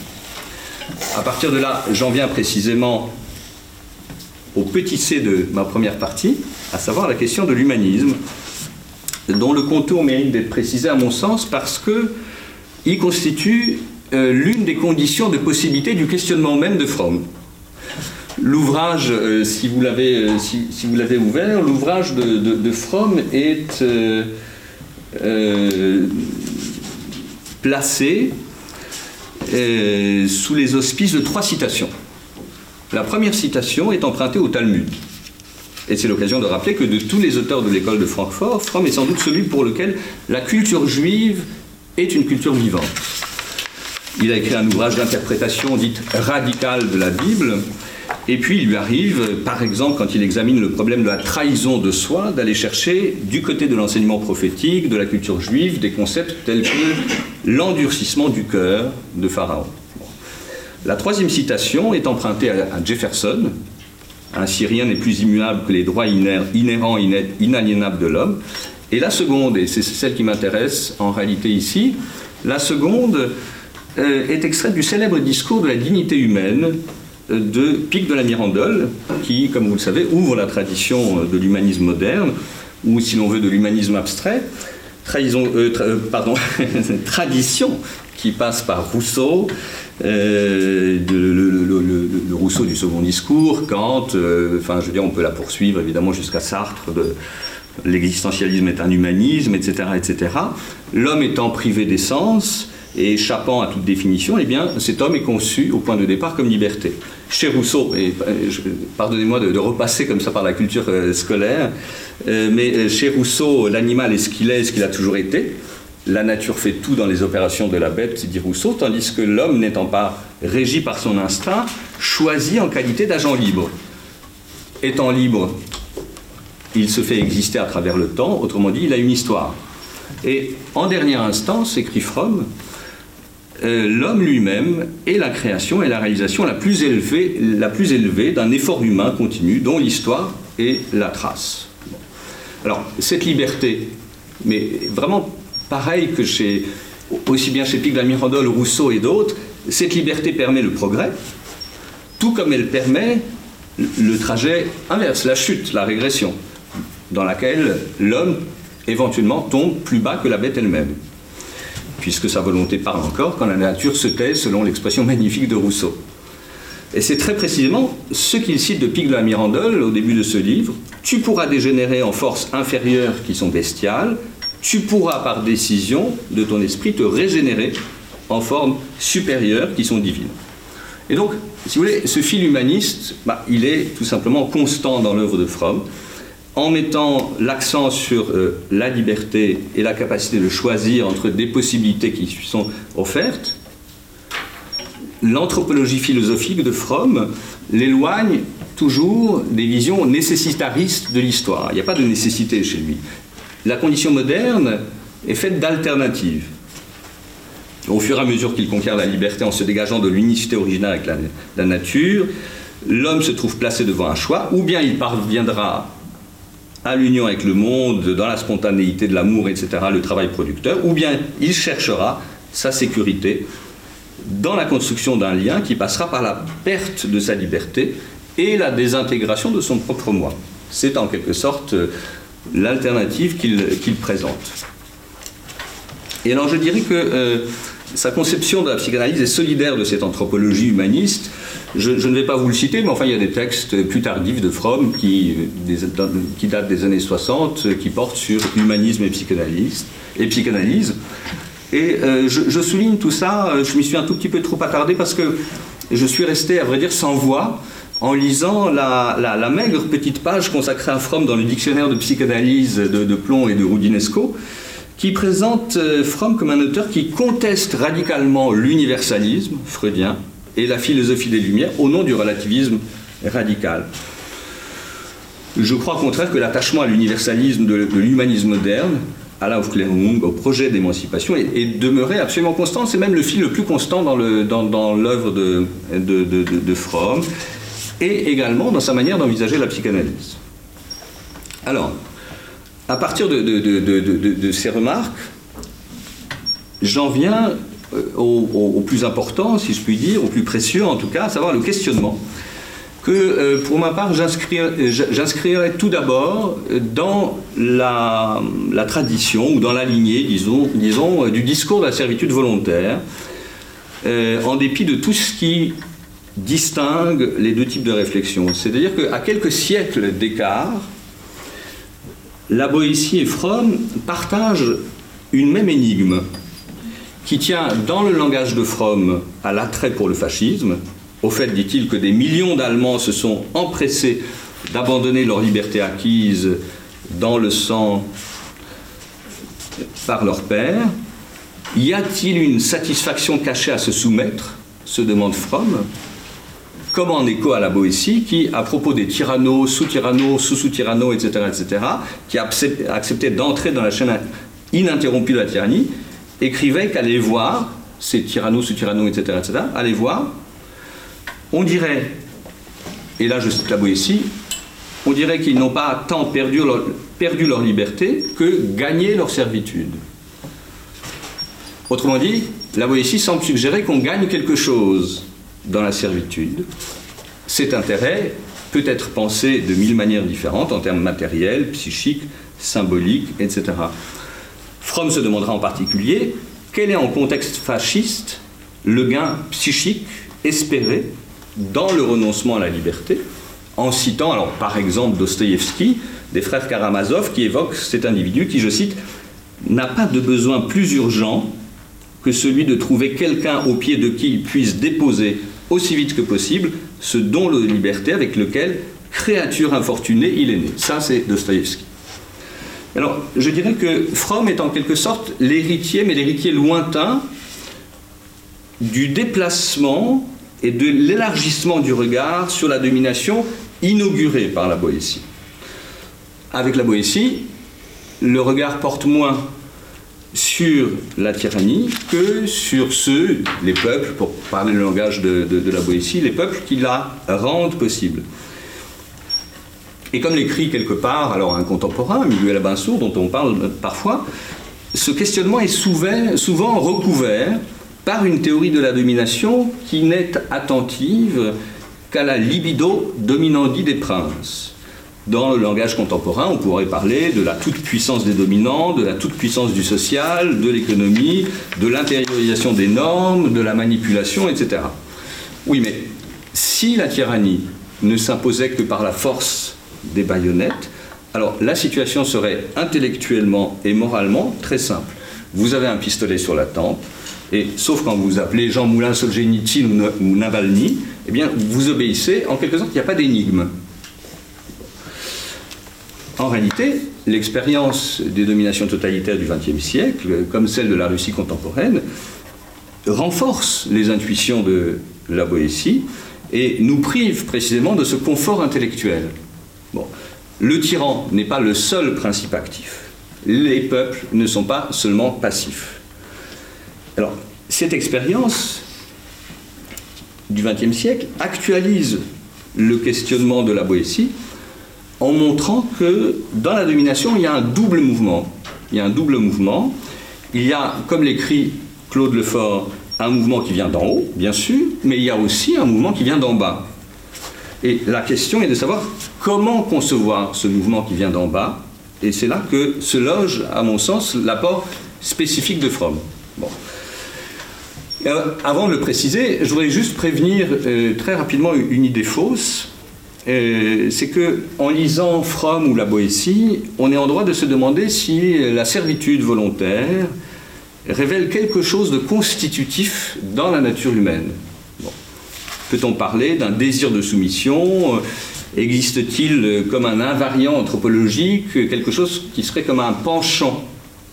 À partir de là, j'en viens précisément au petit c de ma première partie, à savoir la question de l'humanisme, dont le contour mérite d'être précisé à mon sens parce que il constitue euh, l'une des conditions de possibilité du questionnement même de Fromm. L'ouvrage, euh, si vous l'avez euh, si, vous l'avez ouvert, l'ouvrage de, de, Fromm est placé sous les auspices de trois citations. La première citation est empruntée au Talmud. Et c'est l'occasion de rappeler que de tous les auteurs de l'école de Francfort, Fromm est sans doute celui pour lequel la culture juive est une culture vivante. Il a écrit un ouvrage d'interprétation dite radicale de la Bible. Et puis il lui arrive, par exemple, quand il examine le problème de la trahison de soi, d'aller chercher du côté de l'enseignement prophétique, de la culture juive, des concepts tels que l'endurcissement du cœur de Pharaon. La troisième citation est empruntée à Jefferson. Ainsi, rien n'est plus immuable que les droits inhérents, inaliénables de l'homme. Et la seconde, et c'est celle qui m'intéresse en réalité ici, la seconde est extrait du célèbre discours de la dignité humaine euh, de Pic de la Mirandole, qui, comme vous le savez, ouvre la tradition euh, de l'humanisme moderne, ou si l'on veut de l'humanisme abstrait, pardon, tradition qui passe par Rousseau, le, Rousseau du second discours, Kant, enfin je veux dire on peut la poursuivre évidemment jusqu'à Sartre, l'existentialisme est un humanisme, etc. etc. L'homme étant privé d'essence, et échappant à toute définition, eh bien, cet homme est conçu au point de départ comme liberté. Chez Rousseau, et euh, pardonnez-moi de, repasser comme ça par la culture euh, scolaire, euh, mais chez Rousseau, l'animal est ce qu'il est, ce qu'il a toujours été. La nature fait tout dans les opérations de la bête, dit Rousseau, tandis que l'homme, n'étant pas régi par son instinct, choisit en qualité d'agent libre. Étant libre, il se fait exister à travers le temps, autrement dit, il a une histoire. Et en dernière instance, écrit Fromm, euh, l'homme lui-même est la création et la réalisation la plus élevée, la plus élevée d'un effort humain continu dont l'histoire est la trace. Alors, cette liberté, mais vraiment pareil que chez, aussi bien chez Pic Mirandol, Rousseau et d'autres, cette liberté permet le progrès, tout comme elle permet le trajet inverse, la chute, la régression, dans laquelle l'homme éventuellement tombe plus bas que la bête elle-même puisque sa volonté parle encore, quand la nature se tait, selon l'expression magnifique de Rousseau. Et c'est très précisément ce qu'il cite de Pic de la Mirandole au début de ce livre. Tu pourras dégénérer en forces inférieures qui sont bestiales, tu pourras par décision de ton esprit te régénérer en formes supérieures qui sont divines. Et donc, si vous voulez, ce fil humaniste, bah, il est tout simplement constant dans l'œuvre de Fromm en mettant l'accent sur euh, la liberté et la capacité de choisir entre des possibilités qui sont offertes, l'anthropologie philosophique de Fromm l'éloigne toujours des visions nécessitaristes de l'histoire. Il n'y a pas de nécessité chez lui. La condition moderne est faite d'alternatives. Au fur et à mesure qu'il conquiert la liberté en se dégageant de l'unicité originale avec la nature, l'homme se trouve placé devant un choix, ou bien il parviendra à l'union avec le monde, dans la spontanéité de l'amour, etc., le travail producteur, ou bien il cherchera sa sécurité dans la construction d'un lien qui passera par la perte de sa liberté et la désintégration de son propre moi. C'est en quelque sorte euh, l'alternative qu'il présente. Et alors je dirais que euh, sa conception de la psychanalyse est solidaire de cette anthropologie humaniste je, ne vais pas vous le citer, mais enfin, il y a des textes plus tardifs de Fromm qui, datent des années 60, qui portent sur l'humanisme et, et psychanalyse. Et euh, je, souligne tout ça, euh, je m'y suis un tout petit peu trop attardé parce que je suis resté, à vrai dire, sans voix en lisant la, maigre petite page consacrée à Fromm dans le dictionnaire de psychanalyse de, de Plomb et de Roudinesco, qui présente euh, Fromm comme un auteur qui conteste radicalement l'universalisme freudien, et la philosophie des Lumières au nom du relativisme radical. Je crois au contraire que l'attachement à l'universalisme de, l'humanisme moderne, à la Aufklärung, au projet d'émancipation, est, demeuré absolument constant. C'est même le fil le plus constant dans l'œuvre de, de, de, Fromm, et également dans sa manière d'envisager la psychanalyse. Alors, à partir de, ces remarques, j'en viens euh, au, plus important, si je puis dire, au plus précieux en tout cas, à savoir le questionnement, que euh, pour ma part j'inscrirai tout d'abord dans la, tradition ou dans la lignée, disons, disons, du discours de la servitude volontaire, euh, en dépit de tout ce qui distingue les deux types de réflexion. C'est-à-dire qu'à quelques siècles d'écart, la Boétie et Fromm partagent une même énigme, qui tient dans le langage de Fromm à l'attrait pour le fascisme, au fait, dit-il, que des millions d'Allemands se sont empressés d'abandonner leur liberté acquise dans le sang par leur père. Y a-t-il une satisfaction cachée à se soumettre se demande Fromm, comme en écho à la Boétie, qui, à propos des tyrannos, sous-tyrannos, sous-sous-tyrannos, etc., etc., qui a accepté d'entrer dans la chaîne ininterrompue de la tyrannie, écrivait qu'aller voir, ces tyrannos, ce tyranno, etc., etc., aller voir, on dirait, et là je cite la Boétie, on dirait qu'ils n'ont pas tant perdu leur, perdu leur liberté que gagné leur servitude. Autrement dit, la Boétie semble suggérer qu'on gagne quelque chose dans la servitude. Cet intérêt peut être pensé de mille manières différentes en termes matériels, psychiques, symboliques, etc. Fromm se demandera en particulier quel est en contexte fasciste le gain psychique espéré dans le renoncement à la liberté, en citant par exemple Dostoïevski, des frères Karamazov, qui évoquent cet individu qui, je cite, n'a pas de besoin plus urgent que celui de trouver quelqu'un au pied de qui il puisse déposer aussi vite que possible ce don de liberté avec lequel, créature infortunée, il est né. Ça, c'est Dostoïevski. Alors, je dirais que Fromm est en quelque sorte l'héritier, mais l'héritier lointain, du déplacement et de l'élargissement du regard sur la domination inaugurée par la Boétie. Avec la Boétie, le regard porte moins sur la tyrannie que sur ceux, les peuples, pour parler le langage de, la Boétie, les peuples qui la rendent possible. Et comme l'écrit quelque part, alors un contemporain, Miguel Abinsour, dont on parle parfois, ce questionnement est souvent, recouvert par une théorie de la domination qui n'est attentive qu'à la libido dominandi des princes. Dans le langage contemporain, on pourrait parler de la toute-puissance des dominants, de la toute-puissance du social, de l'économie, de l'intériorisation des normes, de la manipulation, etc. Oui, mais si la tyrannie ne s'imposait que par la force des baïonnettes, alors la situation serait intellectuellement et moralement très simple. Vous avez un pistolet sur la tempe, et sauf quand vous appelez Jean Moulin, Solzhenitsyn ou Navalny, eh bien vous obéissez, en quelque sorte, il n'y a pas d'énigme. En réalité, l'expérience des dominations totalitaires du XXe siècle, comme celle de la Russie contemporaine, renforce les intuitions de la Boétie et nous prive précisément de ce confort intellectuel. Le tyran n'est pas le seul principe actif. Les peuples ne sont pas seulement passifs. Alors, cette expérience du XXe siècle actualise le questionnement de la Boétie en montrant que dans la domination, il y a un double mouvement. Il y a un double mouvement. Il y a, comme l'écrit Claude Lefort, un mouvement qui vient d'en haut, bien sûr, mais il y a aussi un mouvement qui vient d'en bas. Et la question est de savoir comment concevoir ce mouvement qui vient d'en bas, et c'est là que se loge, à mon sens, l'apport spécifique de Fromm. Bon. avant de le préciser, je voudrais juste prévenir euh, très rapidement une idée fausse. Euh, c'est que en lisant Fromm ou la Boétie, on est en droit de se demander si la servitude volontaire révèle quelque chose de constitutif dans la nature humaine. Peut-on parler d'un désir de soumission Existe-t-il comme un invariant anthropologique quelque chose qui serait comme un penchant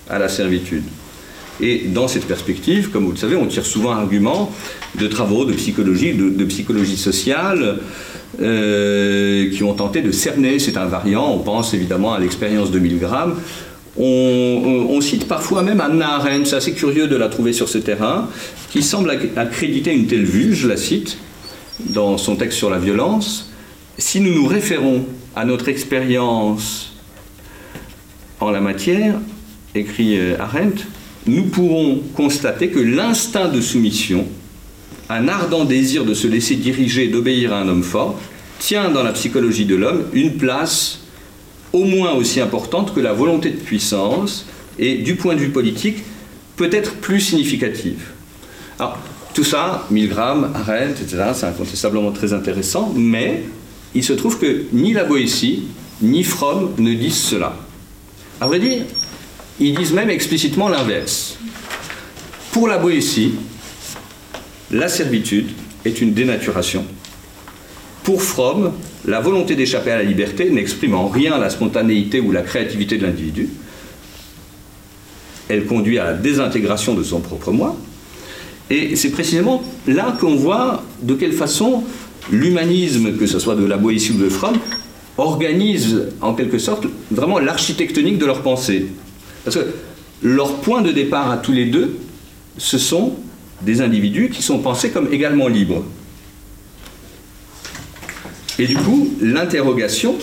à la servitude? Et dans cette perspective, comme vous le savez, on tire souvent argument de travaux de psychologie, de psychologie sociale, euh, qui ont tenté de cerner cet invariant. On pense évidemment à l'expérience de Milgram. On, cite parfois même Anna Arendt, c'est assez curieux de la trouver sur ce terrain, qui semble accréditer une telle vue, je la cite, dans son texte sur la violence. Si nous nous référons à notre expérience en la matière, écrit euh, Arendt, nous pourrons constater que l'instinct de soumission un ardent désir de se laisser diriger d'obéir à un homme fort, tient dans la psychologie de l'homme une place au moins aussi importante que la volonté de puissance et du point de vue politique peut-être plus significative. Alors, tout ça, Milgram, Arendt, etc., c'est incontestablement très intéressant, mais il se trouve que ni la Boétie, ni Fromm ne disent cela. À vrai dire, ils disent même explicitement l'inverse. Pour la Boétie, la servitude est une dénaturation. Pour Fromm, la volonté d'échapper à la liberté n'exprime en rien la spontanéité ou la créativité de l'individu. Elle conduit à la désintégration de son propre moi. Et c'est précisément là qu'on voit de quelle façon l'humanisme, que ce soit de la Boétie ou de Fromm, organise en quelque sorte vraiment l'architectonique de leur pensée. Parce que leur point de départ à tous les deux, ce sont des individus qui sont pensés comme également libres. Et du coup, l'interrogation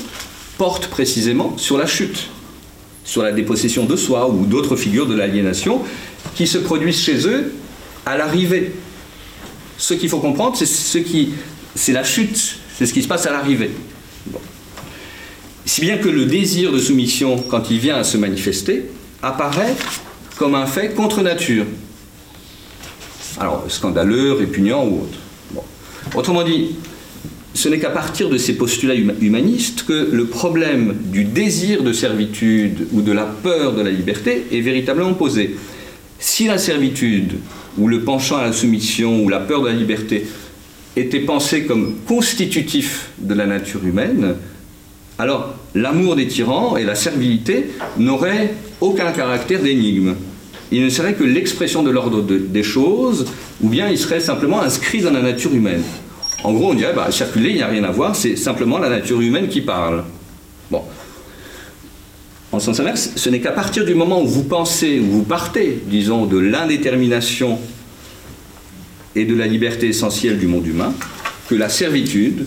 porte précisément sur la chute, sur la dépossession de soi ou d'autres figures de l'aliénation qui se produisent chez eux à l'arrivée. Ce qu'il faut comprendre, c'est ce qui, c'est la chute, c'est ce qui se passe à l'arrivée. Si bien que le désir de soumission, quand il vient à se manifester, apparaît comme un fait contre nature, alors, scandaleux, répugnant ou autre. Autrement dit, ce n'est qu'à partir de ces postulats humanistes que le problème du désir de servitude ou de la peur de la liberté est véritablement posé. Si la servitude, ou le penchant à la soumission, ou la peur de la liberté, était pensé comme constitutif de la nature humaine, alors l'amour des tyrans et la servilité n'auraient aucun caractère d'énigme. Il ne serait que l'expression de l'ordre des choses, ou bien il serait simplement inscrit dans la nature humaine. En gros, on dirait, bah, circuler, il n'y a rien à voir, c'est simplement la nature humaine qui parle. En sens inverse, ce n'est qu'à partir du moment où vous pensez, où vous partez, disons, de l'indétermination et de la liberté essentielle du monde humain, que la servitude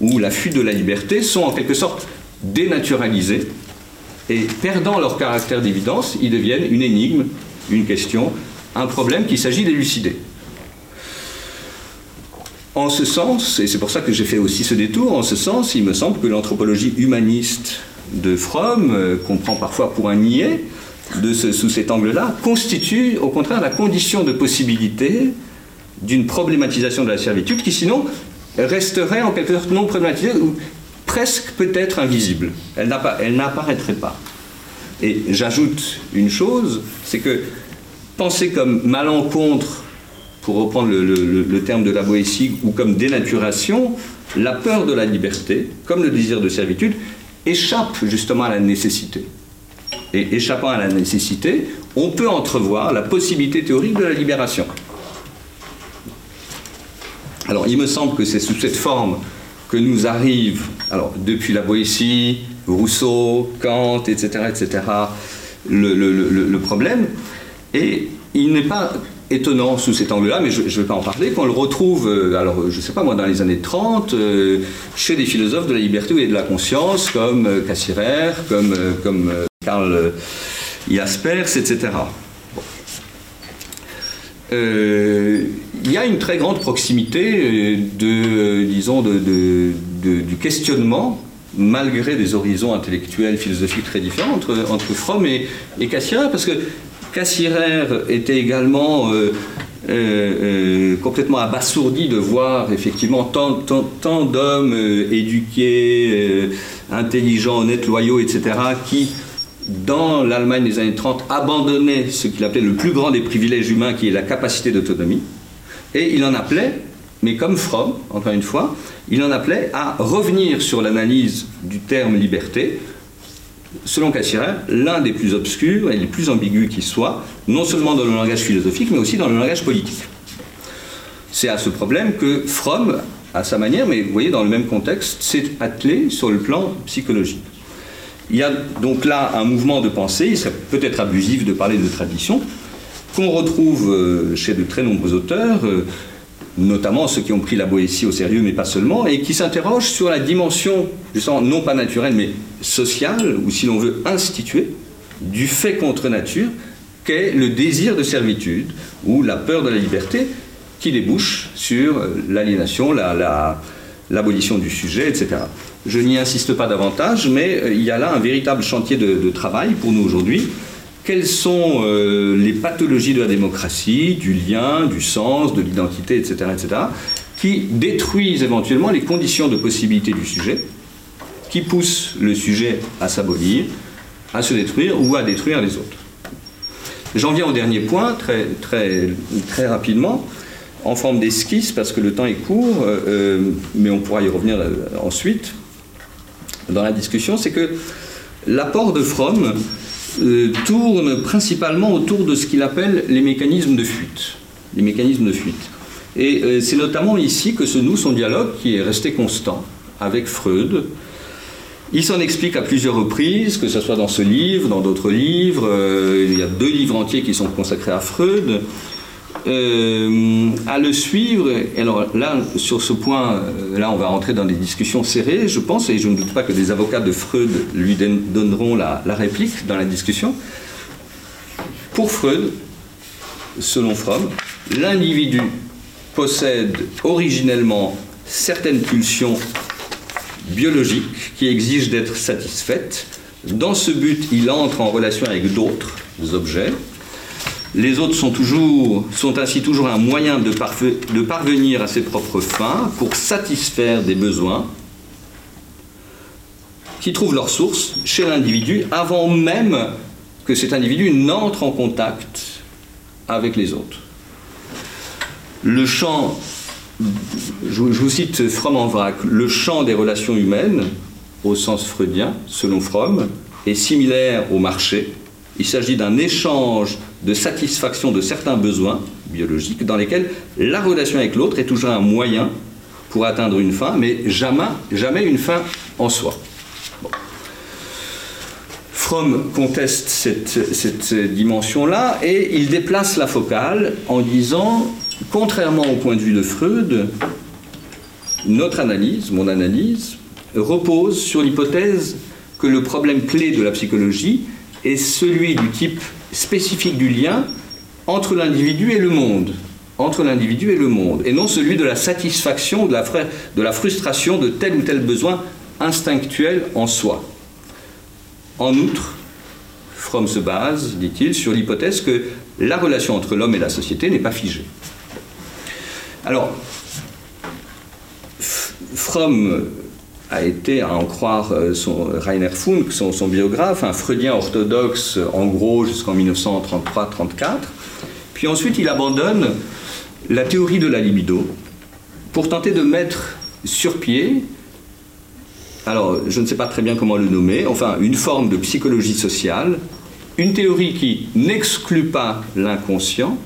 ou la fuite de la liberté sont en quelque sorte dénaturalisées et perdant leur caractère d'évidence, ils deviennent une énigme, une question, un problème qu'il s'agit d'élucider. En ce sens, et c'est pour ça que j'ai fait aussi ce détour, en ce sens, il me semble que l'anthropologie humaniste de Fromm, euh, qu'on prend parfois pour un niais, de sous cet angle-là, constitue au contraire la condition de possibilité d'une problématisation de la servitude qui sinon resterait en quelque sorte non problématisée ou presque peut-être invisible. Elle n'apparaîtrait pas. Et j'ajoute une chose, c'est que penser comme malencontre pour reprendre le, terme de la Boétie, ou comme dénaturation, la peur de la liberté, comme le désir de servitude, échappe justement à la nécessité. Et échappant à la nécessité, on peut entrevoir la possibilité théorique de la libération. Alors il me semble que c'est sous cette forme que nous arrive, alors depuis la Boétie, Rousseau, Kant, etc., etc., le problème. Et il n'est pas étonnant sous cet angle-là, mais je ne vais pas en parler, qu'on le retrouve, euh, alors je ne sais pas moi, dans les années 30, euh, chez des philosophes de la liberté et de la conscience, comme euh, Cassirer, comme, comme Karl Jaspers, etc. Il y a une très grande proximité de, disons, du questionnement malgré des horizons intellectuels, philosophiques très différents entre, entre Fromm et, et Cassirer, parce que Cassirer était également euh, euh, euh, complètement abasourdi de voir effectivement tant, tant, d'hommes éduqués, intelligents, honnêtes, loyaux, etc., qui, dans l'Allemagne des années 30, abandonnaient ce qu'il appelait le plus grand des privilèges humains, qui est la capacité d'autonomie. Et il en appelait, mais comme Fromm, encore une fois, il en appelait à revenir sur l'analyse du terme liberté selon Cassirer, l'un des plus obscurs et les plus ambigus qui soit, non seulement dans le langage philosophique, mais aussi dans le langage politique. C'est à ce problème que Fromm, à sa manière, mais vous voyez, dans le même contexte, s'est attelé sur le plan psychologique. Il y a donc là un mouvement de pensée, il serait peut-être abusif de parler de tradition, qu'on retrouve euh, chez de très nombreux auteurs, euh, notamment ceux qui ont pris la Boétie au sérieux, mais pas seulement, et qui s'interrogent sur la dimension, justement, non pas naturelle, mais sociale, ou si l'on veut instituer, du fait contre nature, qu'est le désir de servitude, ou la peur de la liberté, qui débouche sur l'aliénation, l'abolition du sujet, etc. Je n'y insiste pas davantage, mais euh, il y a là un véritable chantier de travail pour nous aujourd'hui, quelles sont euh, les pathologies de la démocratie, du lien, du sens, de l'identité, etc., etc., qui détruisent éventuellement les conditions de possibilité du sujet, qui poussent le sujet à s'abolir, à se détruire ou à détruire les autres? J'en viens au dernier point, très, très, très rapidement, en forme d'esquisse, parce que le temps est court, euh, euh, mais on pourra y revenir ensuite dans la discussion, c'est que l'apport de Fromm euh, tourne principalement autour de ce qu'il appelle les mécanismes de fuite. Les mécanismes de fuite. Et euh, c'est notamment ici que se noue son dialogue qui est resté constant avec Freud. Il s'en explique à plusieurs reprises, que ce soit dans ce livre, dans d'autres livres. Euh, il y a deux livres entiers qui sont consacrés à Freud. Euh, à le suivre. Alors là, sur ce point, euh, là, on va rentrer dans des discussions serrées, je pense, et je ne doute pas que des avocats de Freud lui donneront la, réplique dans la discussion. Pour Freud, selon Fromm, l'individu possède originellement certaines pulsions biologiques qui exigent d'être satisfaites. Dans ce but, il entre en relation avec d'autres objets, les autres sont, ainsi toujours un moyen de, de parvenir à ses propres fins pour satisfaire des besoins qui trouvent leur source chez l'individu avant même que cet individu n'entre en contact avec les autres. Le champ, je vous cite Fromm en vrac, le champ des relations humaines, au sens freudien, selon Fromm, est similaire au marché. Il s'agit d'un échange de satisfaction de certains besoins biologiques dans lesquels la relation avec l'autre est toujours un moyen pour atteindre une fin, mais jamais, jamais une fin en soi. Fromm conteste cette, cette dimension-là et il déplace la focale en disant, contrairement au point de vue de Freud, notre analyse, mon analyse, repose sur l'hypothèse que le problème clé de la psychologie est celui du type spécifique du lien entre l'individu et le monde, entre l'individu et le monde, et non celui de la satisfaction, de la, de la frustration de tel ou tel besoin instinctuel en soi. En outre, Fromm se base, dit-il, sur l'hypothèse que la relation entre l'homme et la société n'est pas figée. Alors, Fromm a été, à en croire euh, son, Rainer Funk, son, son, biographe, un freudien orthodoxe en gros jusqu'en 1933-34. Puis ensuite, il abandonne la théorie de la libido pour tenter de mettre sur pied, alors je ne sais pas très bien comment le nommer, enfin une forme de psychologie sociale, une théorie qui n'exclut pas l'inconscient,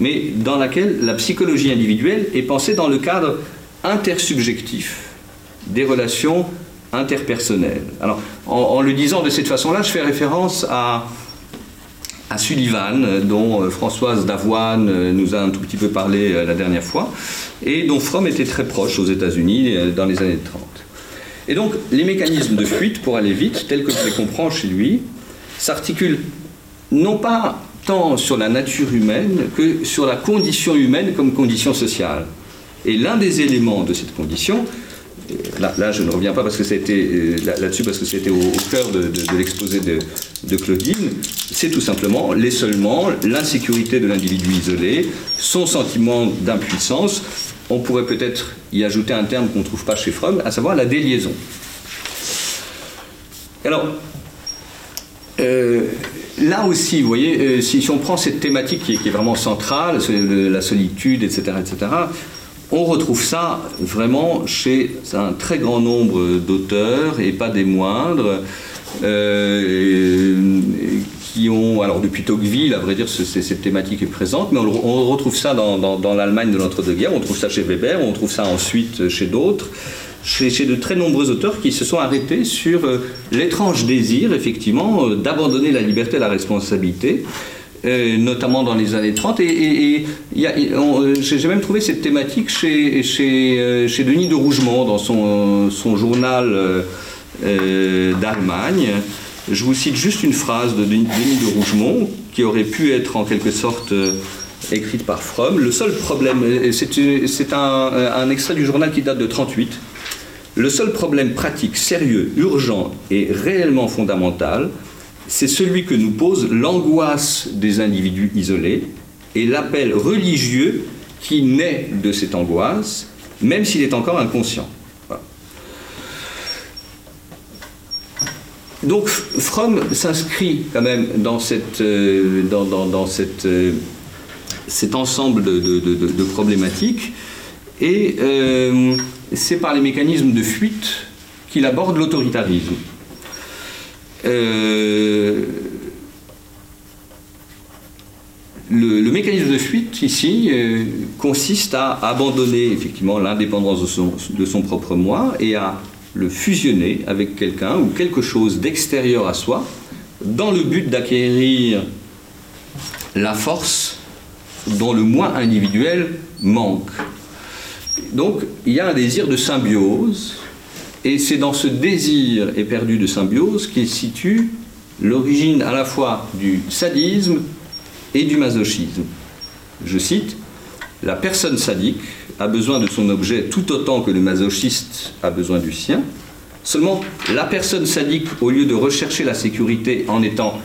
mais dans laquelle la psychologie individuelle est pensée dans le cadre intersubjectif des relations interpersonnelles. Alors, en, le disant de cette façon-là, je fais référence à, à Sullivan, dont euh, Françoise Davoine euh, nous a un tout petit peu parlé euh, la dernière fois, et dont Fromm était très proche aux États-Unis dans les années 30. Et donc, les mécanismes de fuite, pour aller vite, tels que je les comprends chez lui, s'articulent non pas tant sur la nature humaine que sur la condition humaine comme condition sociale. Et l'un des éléments de cette condition, là, je ne reviens pas parce que c'était euh, là-dessus parce que c'était au, cœur de, l'exposé de, Claudine, c'est tout simplement l'isolement, l'insécurité de l'individu isolé, son sentiment d'impuissance. On pourrait peut-être y ajouter un terme qu'on ne trouve pas chez Fromm, à savoir la déliaison. Alors, euh, là aussi, vous voyez, euh, si, on prend cette thématique qui est, qui est vraiment centrale, la solitude, etc., etc., on retrouve ça vraiment chez un très grand nombre d'auteurs, et pas des moindres, euh, qui ont, alors depuis Tocqueville, à vrai dire, cette thématique est présente, mais on, retrouve ça dans, l'Allemagne de l'entre-deux-guerres, on trouve ça chez Weber, on trouve ça ensuite chez d'autres. Chez, de très nombreux auteurs qui se sont arrêtés sur euh, l'étrange désir, effectivement, euh, d'abandonner la liberté et la responsabilité euh, notamment dans les années 30. Et, euh, j'ai même trouvé cette thématique euh, chez Denis de Rougemont, dans son, son journal d'Allemagne. Je vous cite juste une phrase de Denis de Rougemont, qui aurait pu être en quelque sorte écrite par Fromm. Le seul problème, c'est un, un extrait du journal qui date de 38. Le seul problème pratique, sérieux, urgent et réellement fondamental, c'est celui que nous pose l'angoisse des individus isolés et l'appel religieux qui naît de cette angoisse, même s'il est encore inconscient. Donc Fromm s'inscrit quand même dans, euh, euh, cet ensemble de, problématiques et euh, c'est par les mécanismes de fuite qu'il aborde l'autoritarisme. Euh, le, mécanisme de fuite ici euh, consiste à abandonner effectivement l'indépendance de son, de son, propre moi et à le fusionner avec quelqu'un ou quelque chose d'extérieur à soi dans le but d'acquérir la force dont le moi individuel manque. Donc il y a un désir de symbiose et c'est dans ce désir éperdu de symbiose qu'il situe l'origine à la fois du sadisme et du masochisme. Je cite, La personne sadique a besoin de son objet tout autant que le masochiste a besoin du sien. Seulement, la personne sadique, au lieu de rechercher la sécurité en étant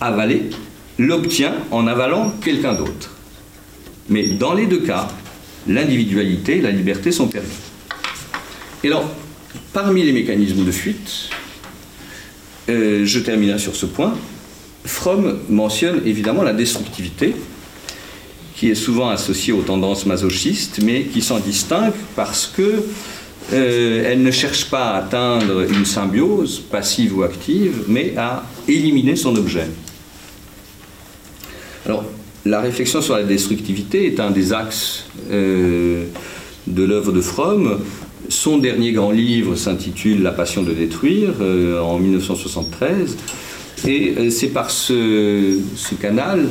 avalée, l'obtient en avalant quelqu'un d'autre. Mais dans les deux cas, l'individualité et la liberté sont perdues. Et alors, parmi les mécanismes de fuite, euh, je terminerai sur ce point, Fromm mentionne évidemment la destructivité, qui est souvent associée aux tendances masochistes, mais qui s'en distingue parce que euh, elle ne cherche pas à atteindre une symbiose passive ou active, mais à éliminer son objet. Alors, la réflexion sur la destructivité est un des axes euh, de l'œuvre de Fromm. Son dernier grand livre s'intitule La passion de détruire euh, en 1973. Et c'est par ce, ce, canal,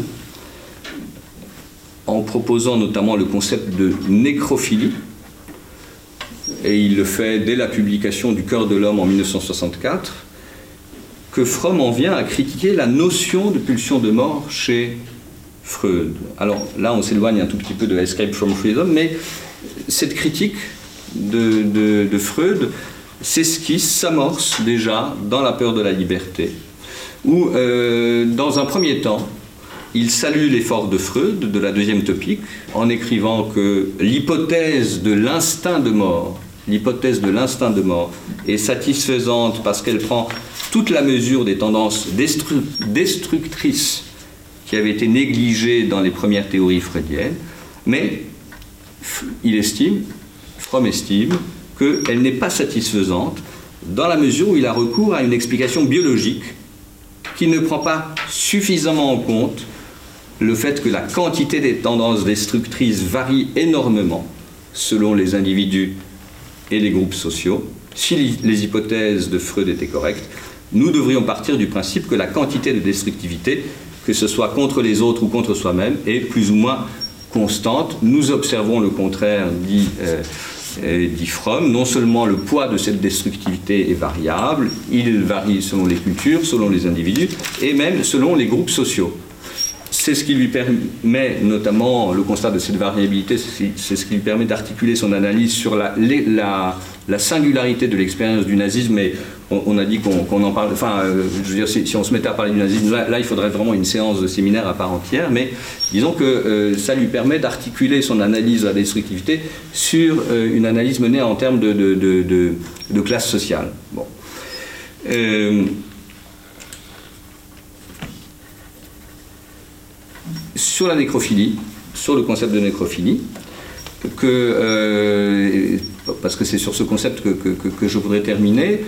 en proposant notamment le concept de nécrophilie, et il le fait dès la publication du Cœur de l'homme en 1964, que Fromm en vient à critiquer la notion de pulsion de mort chez Freud. Alors là, on s'éloigne un tout petit peu de Escape from Freedom, mais cette critique de, Freud, qui s'amorce déjà dans La peur de la liberté, où, euh, dans un premier temps, il salue l'effort de Freud, de la deuxième topique, en écrivant que l'hypothèse de l'instinct de mort l'hypothèse de l'instinct de mort est satisfaisante parce qu'elle prend toute la mesure des tendances destructrices qui avaient été négligées dans les premières théories freudiennes, mais il estime, Estime, qu'elle n'est pas satisfaisante dans la mesure où il a recours à une explication biologique qui ne prend pas suffisamment en compte le fait que la quantité des tendances destructrices varie énormément selon les individus et les groupes sociaux, si les hypothèses de Freud étaient correctes, nous devrions partir du principe que la quantité de destructivité, que ce soit contre les autres ou contre soi-même, est plus ou moins constante. Nous observons le contraire, dit, euh, dit Fromm. Non seulement le poids de cette destructivité est variable, il varie selon les cultures, selon les individus, et même selon les groupes sociaux c'est ce qui lui permet, notamment le constat de cette variabilité, c'est ce qui lui permet d'articuler son analyse sur la, la, singularité de l'expérience du nazisme. Mais on, a dit qu'on en parle. Enfin, euh, je veux dire, si, on se mettait à parler du nazisme, là, il faudrait vraiment une séance de séminaire à part entière. Mais disons que euh, ça lui permet d'articuler son analyse de la destructivité sur euh, une analyse menée en termes de, de, classe sociale. Bon sur la nécrophilie, sur le concept de nécrophilie, euh, parce que c'est sur ce concept que, je voudrais terminer,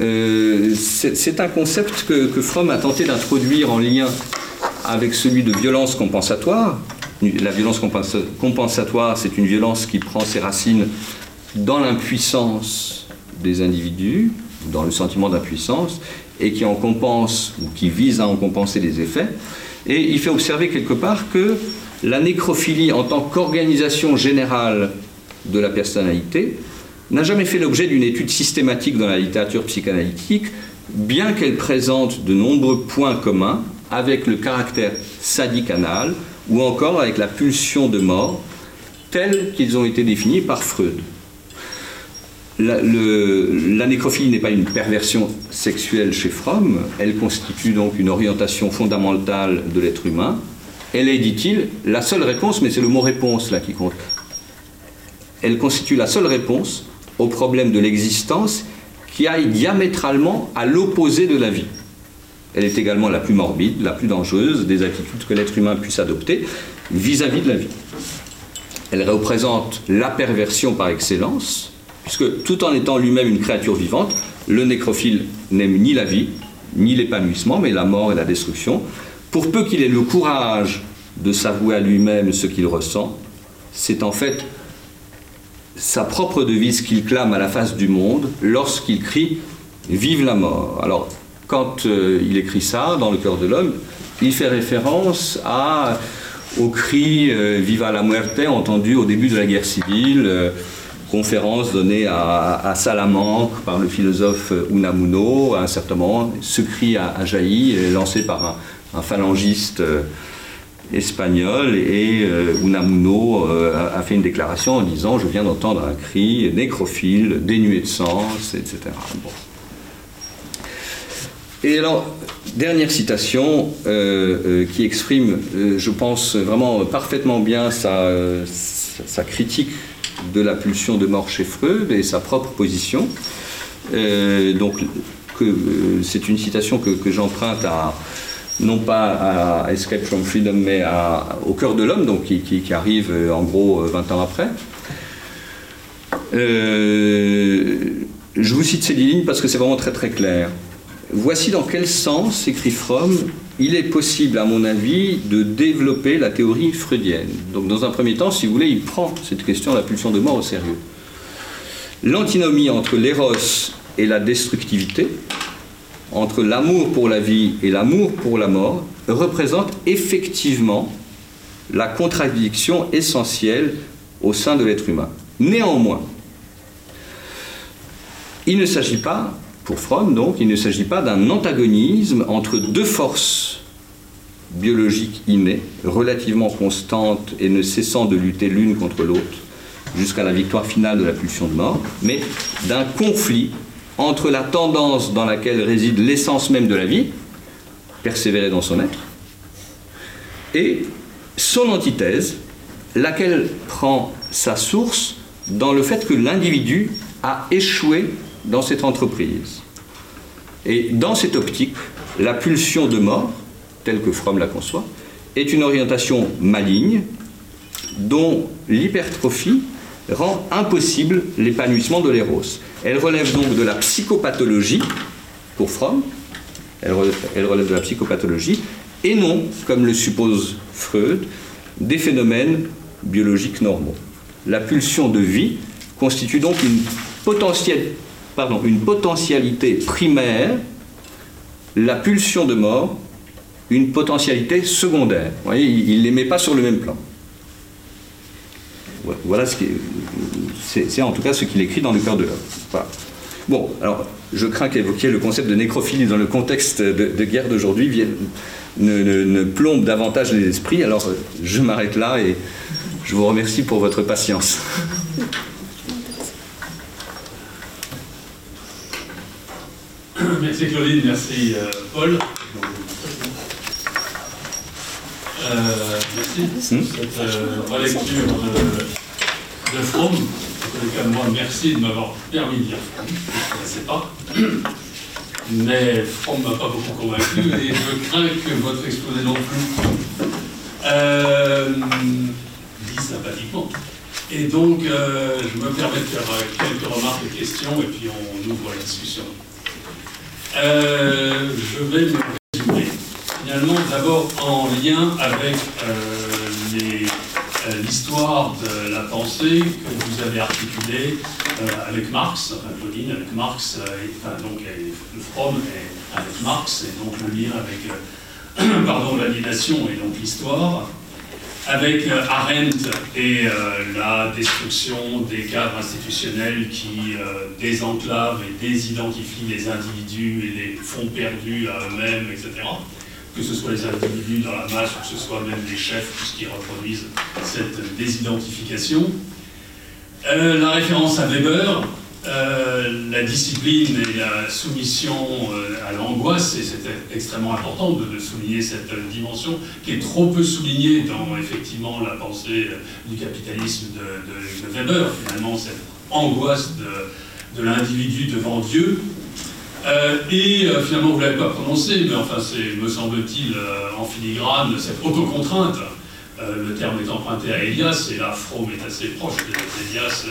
euh, c'est un concept que, Fromm a tenté d'introduire en lien avec celui de violence compensatoire. La violence compensatoire, c'est une violence qui prend ses racines dans l'impuissance des individus, dans le sentiment d'impuissance, et qui en compense, ou qui vise à en compenser les effets. Et il fait observer quelque part que la nécrophilie en tant qu'organisation générale de la personnalité n'a jamais fait l'objet d'une étude systématique dans la littérature psychanalytique, bien qu'elle présente de nombreux points communs avec le caractère sadique anal ou encore avec la pulsion de mort, tels qu'ils ont été définis par Freud la, nécrophilie n'est pas une perversion sexuelle chez Fromm, elle constitue donc une orientation fondamentale de l'être humain. Elle est, dit-il, la seule réponse, mais c'est le mot réponse là qui compte. Elle constitue la seule réponse au problème de l'existence qui aille diamétralement à l'opposé de la vie. Elle est également la plus morbide, la plus dangereuse des attitudes que l'être humain puisse adopter vis à -vis de la vie. Elle représente la perversion par excellence, puisque tout en étant lui-même une créature vivante, le nécrophile n'aime ni la vie, ni l'épanouissement, mais la mort et la destruction. Pour peu qu'il ait le courage de s'avouer à lui-même ce qu'il ressent, c'est en fait sa propre devise qu'il clame à la face du monde lorsqu'il crie Vive la mort. Alors, quand euh, il écrit ça dans le cœur de l'homme, il fait référence au cri euh, Viva la muerte entendu au début de la guerre civile. Euh, conférence donnée à, Salamanque par le philosophe Unamuno. À un certain moment, ce cri a, jailli, lancé par un, phalangiste euh, espagnol, et euh, Unamuno euh, a fait une déclaration en disant Je viens d'entendre un cri nécrophile, dénué de sens, etc. Et alors, dernière citation qui exprime, je pense, vraiment parfaitement bien sa, sa critique de la pulsion de mort chez Freud et sa propre position. Euh, donc, euh, c'est une citation que, j'emprunte à, non pas à Escape from Freedom, mais au cœur de l'homme, donc qui, arrive en gros 20 ans après. je vous cite ces lignes parce que c'est vraiment très très clair. Voici dans quel sens, écrit Fromm, il est possible, à mon avis, de développer la théorie freudienne. Donc, dans un premier temps, si vous voulez, il prend cette question de la pulsion de mort au sérieux. L'antinomie entre l'éros et la destructivité, entre l'amour pour la vie et l'amour pour la mort, représente effectivement la contradiction essentielle au sein de l'être humain. Néanmoins, il ne s'agit pas pour Fromm, donc, il ne s'agit pas d'un antagonisme entre deux forces biologiques innées, relativement constantes et ne cessant de lutter l'une contre l'autre jusqu'à la victoire finale de la pulsion de mort, mais d'un conflit entre la tendance dans laquelle réside l'essence même de la vie, persévérer dans son être, et son antithèse, laquelle prend sa source dans le fait que l'individu a échoué dans cette entreprise. Et dans cette optique, la pulsion de mort, telle que Fromm la conçoit, est une orientation maligne dont l'hypertrophie rend impossible l'épanouissement de l'éros. Elle relève donc de la psychopathologie, pour Fromm, elle relève, de la psychopathologie, et non, comme le suppose Freud, des phénomènes biologiques normaux. La pulsion de vie constitue donc une potentielle pardon, une potentialité primaire, la pulsion de mort, une potentialité secondaire. Vous voyez, il ne les met pas sur le même plan. Voilà ce qui c'est, en tout cas ce qu'il écrit dans le cœur de l'homme. Bon, alors je crains qu'évoquer le concept de nécrophilie dans le contexte de, guerre d'aujourd'hui ne, ne, plombe davantage les esprits. Alors je m'arrête là et je vous remercie pour votre patience. Merci Claudine, merci euh, Paul. Euh, merci pour cette euh, relecture de, de Fromm. En moi, merci de m'avoir permis de lire Fromm. Je ne sais pas. Mais Fromm ne m'a pas beaucoup convaincu et je crains que votre exposé non plus. dit sympathiquement. Et donc, je me permets de faire quelques remarques et questions et puis on ouvre la discussion. Euh, je vais me résumer. Finalement, d'abord en lien avec euh, euh, l'histoire de la pensée que vous avez articulée avec Marx, enfin Claudine, avec Marx, enfin, donc le Fromm avec Marx, et donc le lien avec pardon, l'aliénation et donc l'histoire avec euh, Arendt et euh, la destruction des cadres institutionnels qui euh, désenclavent et désidentifient les individus et les font perdus à eux-mêmes, etc. Que ce soit les individus dans la masse ou que ce soit même les chefs, puisqu'ils reproduisent cette désidentification. la référence à Weber, euh, la discipline et la soumission euh, à l'angoisse, et c'était extrêmement important de, souligner cette euh, dimension qui est trop peu soulignée dans effectivement la pensée du capitalisme de, Weber, finalement cette angoisse de, l'individu devant Dieu. et finalement, vous ne l'avez pas prononcé, mais enfin, c'est, me semble-t-il, en filigrane, cette autocontrainte le terme est emprunté à Elias, et là, Fromm est assez proche de Elias,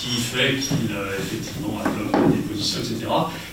qui fait qu'il euh, effectivement adopte des positions, etc.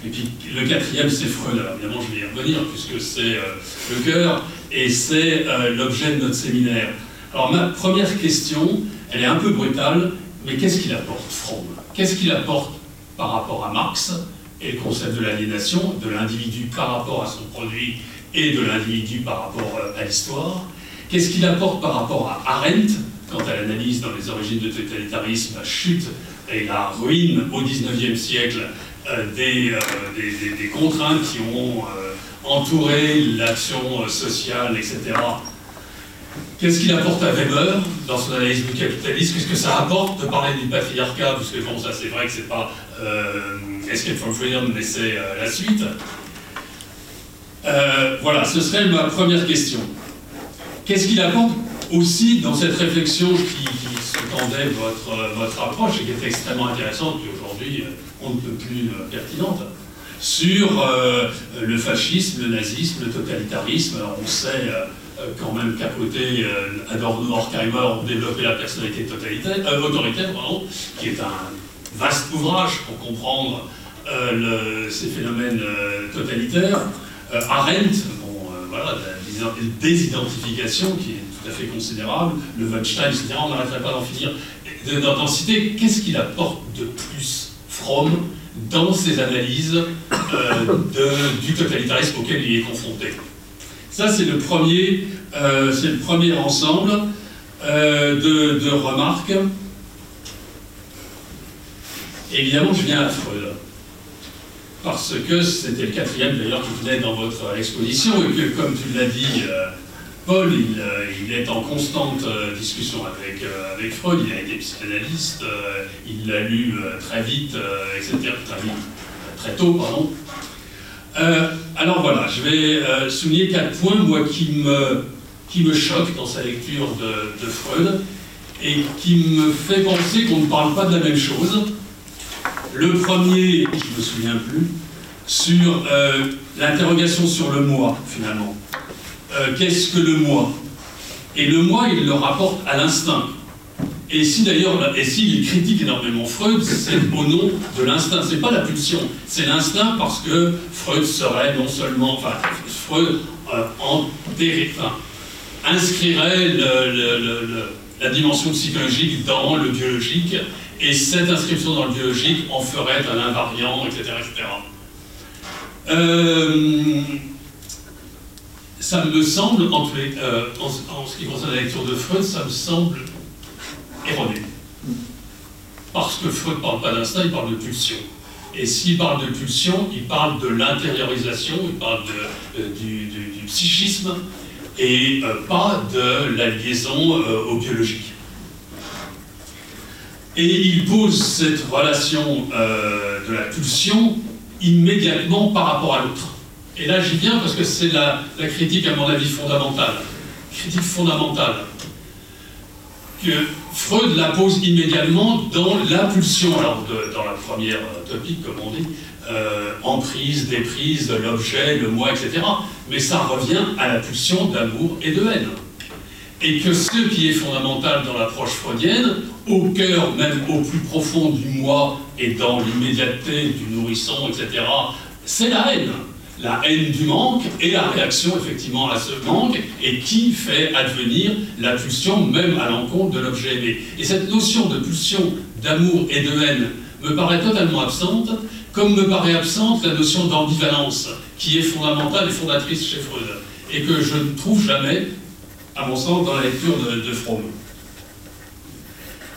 Et puis le quatrième, c'est Freud. Alors évidemment, je vais y revenir puisque c'est euh, le cœur et c'est euh, l'objet de notre séminaire. Alors ma première question, elle est un peu brutale, mais qu'est-ce qu'il apporte Fromm Qu'est-ce qu'il apporte par rapport à Marx et le concept de l'aliénation, de l'individu par rapport à son produit et de l'individu par rapport à l'histoire? Qu'est-ce qu'il apporte par rapport à Arendt quant à l'analyse dans les origines du totalitarisme, la chute et la ruine au XIXe siècle euh, euh, des, contraintes qui ont euh, entouré l'action sociale, etc. Qu'est-ce qu'il apporte à Weber dans son analyse du capitalisme? Qu'est-ce que ça apporte de parler du patriarcat? Parce que bon, ça c'est vrai que c'est pas Escape from Freedom, mais c'est la suite. voilà, ce serait ma première question. Qu'est-ce qu'il apporte aussi dans cette réflexion qui, tendait votre, votre approche et qui est extrêmement intéressante, qui aujourd'hui euh, on ne peut plus euh, pertinente, sur le fascisme, le nazisme, le totalitarisme? on sait quand même qu'à côté, Adorno, Horkheimer ont développé la personnalité totalitaire, autoritaire, qui est un vaste ouvrage pour comprendre ces phénomènes totalitaires. Arendt, voilà, la désidentification qui est tout à fait considérable, le Weinstein, etc., on n'arrêterait pas d'en finir, d'en citer, qu'est-ce qu'il apporte de plus Fromm dans ses analyses euh, du totalitarisme auquel il est confronté? Ça, c'est le, premier, euh, le premier ensemble euh, de, de, remarques. Évidemment, je viens à Freud parce que c'était le quatrième d'ailleurs qui venait dans votre exposition et que, comme tu l'as dit, Paul, euh, il, est en constante euh, discussion avec, euh, avec Freud, il a été psychanalyste, il l'a lu très vite, etc., très, tôt, pardon. alors voilà, je vais souligner quatre points, qui me, qui me choquent dans sa lecture de, de Freud et qui me fait penser qu'on ne parle pas de la même chose. Le premier, je ne me souviens plus, sur l'interrogation sur le moi, finalement. Euh, qu'est-ce que le moi? Et le moi, il le rapporte à l'instinct. Et si d'ailleurs, et s'il critique énormément Freud, c'est au nom de l'instinct. C'est pas la pulsion, c'est l'instinct parce que Freud serait non seulement, enfin, Freud euh, inscrirait la dimension psychologique dans le biologique, et cette inscription dans le biologique en ferait un invariant, etc., etc. Euh, ça me semble, euh, en, ce qui concerne la lecture de Freud, ça me semble erroné. Parce que Freud ne parle pas d'instinct, il parle de pulsion. Et s'il parle de pulsion, il parle de l'intériorisation, il parle euh, du, psychisme, et pas de la liaison au biologique. Et il pose cette relation de la pulsion immédiatement par rapport à l'autre. Et là, j'y viens parce que c'est la, critique, à mon avis, fondamentale. Critique fondamentale. Que Freud la pose immédiatement dans l'impulsion, alors dans la première topique, comme on dit, euh, emprise, déprise, l'objet, le moi, etc. Mais ça revient à la pulsion d'amour et de haine. Et que ce qui est fondamental dans l'approche freudienne, au cœur, même au plus profond du moi et dans l'immédiateté du nourrisson, etc., c'est la haine la haine du manque et la réaction effectivement à ce manque et qui fait advenir la pulsion même à l'encontre de l'objet aimé. Et cette notion de pulsion d'amour et de haine me paraît totalement absente, comme me paraît absente la notion d'ambivalence qui est fondamentale et fondatrice chez Freud et que je ne trouve jamais, à mon sens, dans la lecture de, de.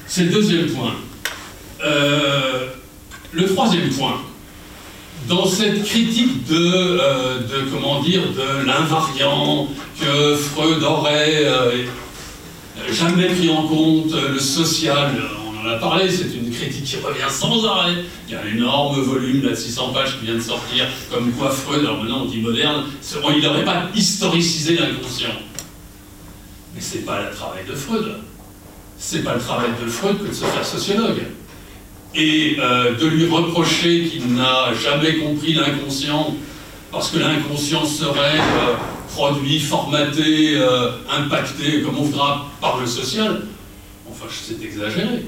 C'est le deuxième point. Euh, le troisième point, dans cette critique de, euh, de comment dire, de l'invariant que Freud aurait euh, jamais pris en compte, le social, on en a parlé, c'est une critique qui revient sans arrêt. Il y a un énorme volume de 600 pages qui vient de sortir, comme quoi Freud, alors maintenant on dit moderne, il n'aurait pas historicisé l'inconscient. Mais c'est pas le travail de Freud. C'est pas le travail de Freud que de se faire sociologue et euh, de lui reprocher qu'il n'a jamais compris l'inconscient, parce que l'inconscient serait euh, produit, formaté, euh, impacté, comme on voudra, par le social, enfin, c'est exagéré.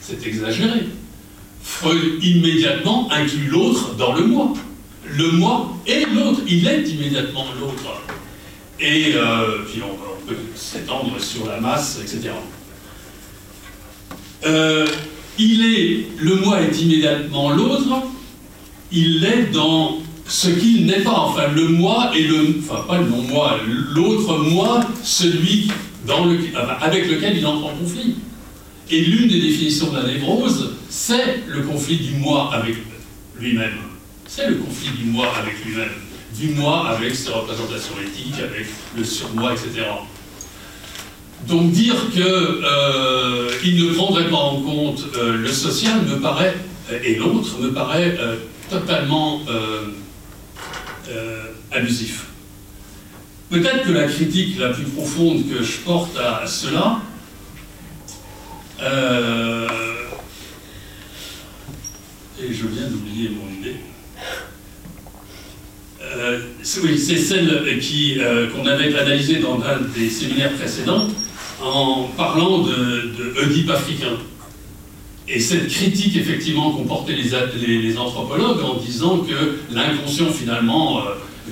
C'est exagéré. Freud immédiatement inclut l'autre dans le moi. Le moi et l'autre, il est immédiatement l'autre. Et puis on s'étendre sur la masse, etc. Euh, il est, le moi est immédiatement l'autre, il est dans ce qu'il n'est pas. Enfin, le moi et le, enfin pas le non-moi, l'autre moi, celui avec lequel il entre en conflit. Et l'une des définitions de la névrose, c'est le conflit du moi avec lui-même. C'est le conflit du moi avec lui-même. Du moi avec ses représentations éthiques, avec le surmoi, etc. Donc dire qu'il euh, ne prendrait pas en compte euh, le social me paraît, et l'autre me paraît euh, totalement abusif. Peut-être que la critique la plus profonde que je porte à, cela, et je viens d'oublier mon idée, oui, c'est celle qu'on avait analysée dans un des séminaires précédents en parlant de, de africain. Et cette critique, effectivement, qu'ont porté les, anthropologues en disant que l'inconscient, finalement,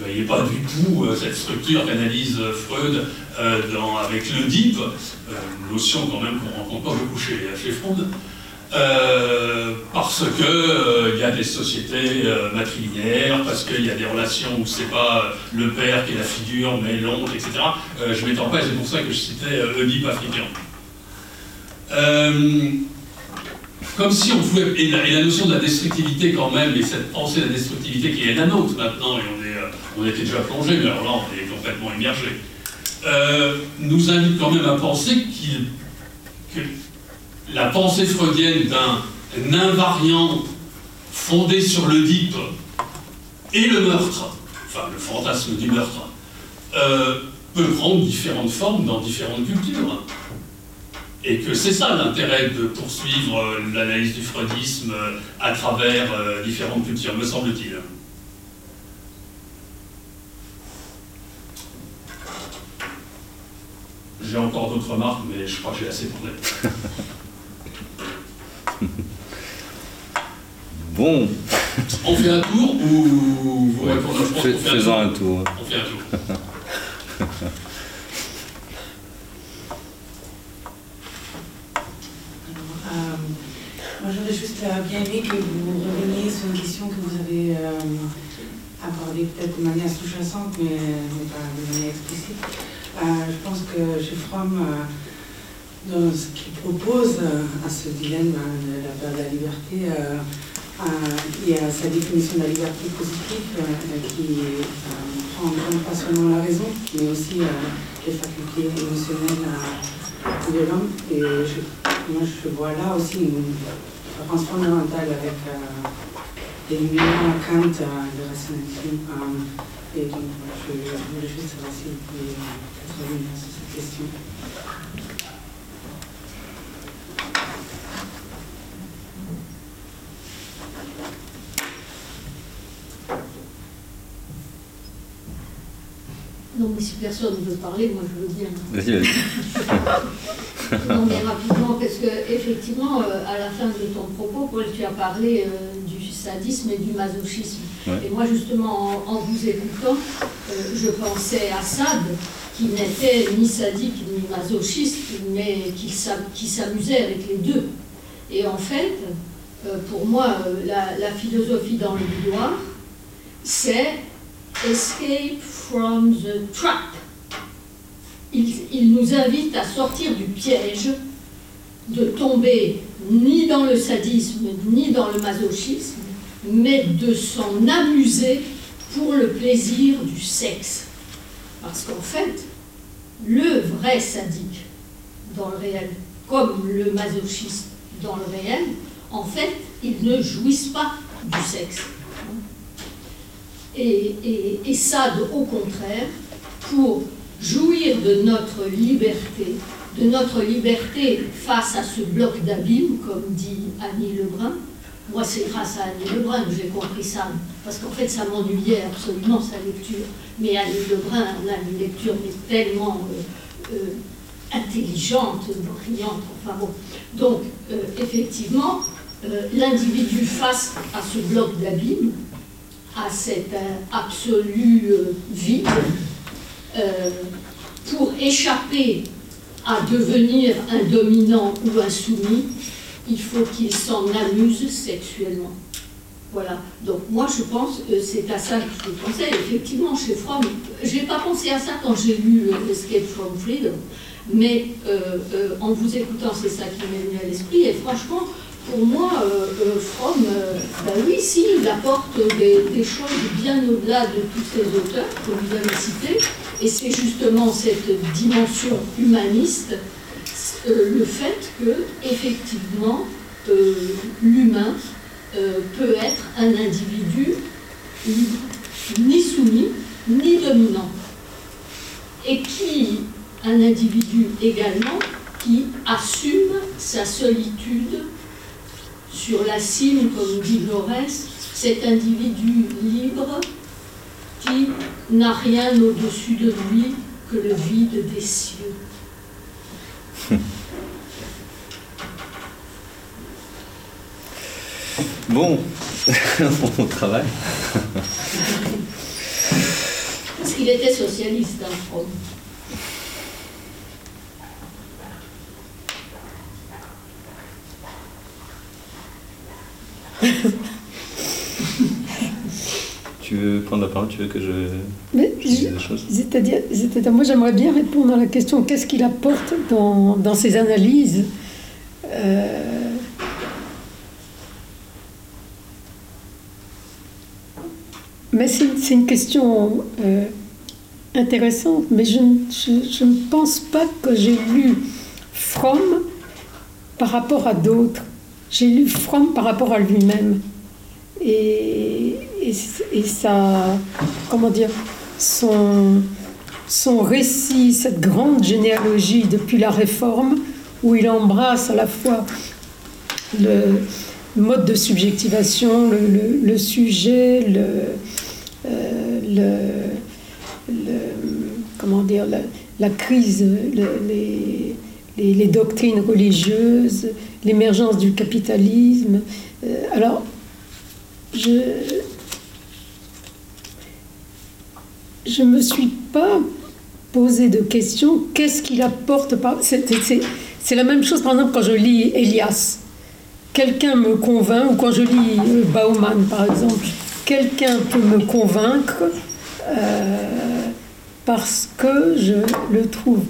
il n'y a pas du tout cette structure qu'analyse Freud avec l'Oedipe, notion quand même qu'on rencontre pas beaucoup chez, chez Freud, euh, parce qu'il euh, y a des sociétés euh, matrilinéaires, parce qu'il y a des relations où c'est pas le père qui est la figure, mais l'oncle, etc. je m'étends pas, c'est pour ça que je citais Oedipe africain. comme si on pouvait. Et la, notion de la destructivité, quand même, et cette pensée de la destructivité qui est la nôtre maintenant, et on, est, on était déjà plongé, mais alors là, on est complètement immergé, nous invite quand même à penser qu'il la pensée freudienne d'un invariant fondé sur le et le meurtre, enfin le fantasme du meurtre, euh, peut prendre différentes formes dans différentes cultures. Et que c'est ça l'intérêt de poursuivre l'analyse du freudisme à travers euh, différentes cultures, me semble-t-il. J'ai encore d'autres remarques, mais je crois que j'ai assez parlé. Bon. On fait un tour ou vous répondez Faisons un tour. On fait un tour. Euh, moi, j'aurais juste euh, bien aimé que vous reveniez sur une question que vous avez euh, abordée peut-être de manière sous-jacente, mais, pas de manière explicite. je pense que chez Fromm, dans ce qu'il propose à ce dilemme de la, de la liberté, il y a sa définition de la liberté positive euh, qui euh, prend en compte pas seulement la raison, mais aussi euh, les facultés émotionnelles de l'homme. Et moi, je vois là aussi une différence fondamentale avec l'élimination à Kant de rationalisme. et donc, je, voulais juste savoir si vous pouvez sur cette question. Non, mais si personne ne veut parler, moi je veux bien. Vas-y, vas-y. non, mais rapidement, parce que effectivement, euh, à la fin de ton propos, Paul, tu as parlé euh, du sadisme et du masochisme. Et moi, justement, en, vous écoutant, euh, je pensais à Sade, qui n'était ni sadique ni masochiste, mais qui s'amusait avec les deux. Et en fait, pour moi, la, la philosophie dans le boudoir, c'est escape from the trap. Il, nous invite à sortir du piège de tomber ni dans le sadisme ni dans le masochisme, mais de s'en amuser pour le plaisir du sexe. Parce qu'en fait, le vrai sadique dans le réel, comme le masochiste dans le réel, en fait, ils ne jouissent pas du sexe. Et, et, au contraire, pour jouir de notre liberté, de notre liberté face à ce bloc d'abîme, comme dit Annie Lebrun. Moi, c'est grâce à Annie Lebrun que j'ai compris ça, parce qu'en fait, ça m'ennuyait absolument sa lecture. Mais Annie Lebrun a une lecture tellement euh, euh, intelligente, brillante, enfin bon. Donc, euh, effectivement, l'individu face à ce bloc d'abîme, à cet absolu euh, vide euh, pour échapper à devenir un dominant ou un soumis, il faut qu'il s'en amuse sexuellement. Voilà. Donc moi je pense, que c'est à ça que je pensais. Effectivement, chez Fromm, j'ai pas pensé à ça quand j'ai lu euh, Escape from Freedom, mais en vous écoutant, c'est ça qui m'est venu à l'esprit. Et franchement, pour moi, euh, euh, Fromm, euh, ben oui, si, il apporte des, choses bien au-delà de tous ces auteurs que vous avez cités, et c'est justement cette dimension humaniste, le fait que, effectivement, l'humain peut être un individu ni soumis, ni dominant, et qui, un individu également, qui assume sa solitude sur la cime, comme dit Jaurès, cet individu libre qui n'a rien au-dessus de lui que le vide des cieux. Bon, on travaille. Parce qu'il était socialiste, hein, tu veux prendre la parole Tu veux que je, Mais C'est-à-dire, c'est-à-dire, moi j'aimerais bien répondre à la question qu'est-ce qu'il apporte dans, dans ses analyses Euh, Mais c'est c'est une question euh, intéressante, mais je, ne- je- je ne pense pas que j'ai lu Fromm par rapport à d'autres. J'ai lu Fromm par rapport à lui-même. Et, et, ça, comment dire, son, son récit, cette grande généalogie depuis la Réforme, où il embrasse à la fois le mode de subjectivation, le, sujet, le, euh, le, le- comment dire, la, la crise, le- les, les- doctrines religieuses, l'émergence du capitalisme. Euh, alors, je je me suis pas posé de questions. Qu'est-ce qu'il apporte par c'est la même chose, par exemple, quand je lis Elias. Quelqu'un me convainc, ou quand je lis euh, Bauman, par exemple, quelqu'un peut me convaincre euh, parce que je le trouve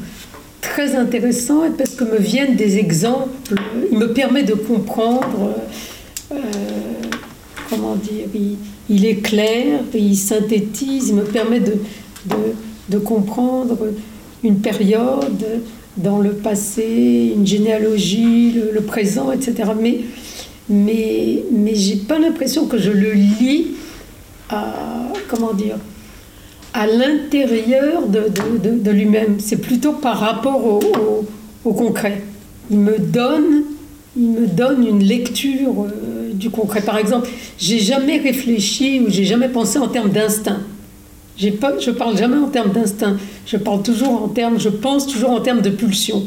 très intéressant parce que me viennent des exemples. Il me permet de comprendre. euh, comment dire, il, est clair, il synthétise, il me permet de comprendre une période dans le passé, une généalogie, le, le présent, etc. Mais, mais, mais j'ai pas l'impression que je le lis à, comment dire, à l'intérieur de, de, de- lui-même. C'est plutôt par rapport au, au- concret. Il me donne, il me donne une lecture euh, du concret. Par exemple, j'ai jamais réfléchi ou j'ai jamais pensé en termes d'instinct. J'ai pas, je parle jamais en termes d'instinct. Je parle toujours en termes, je pense toujours en termes de pulsion.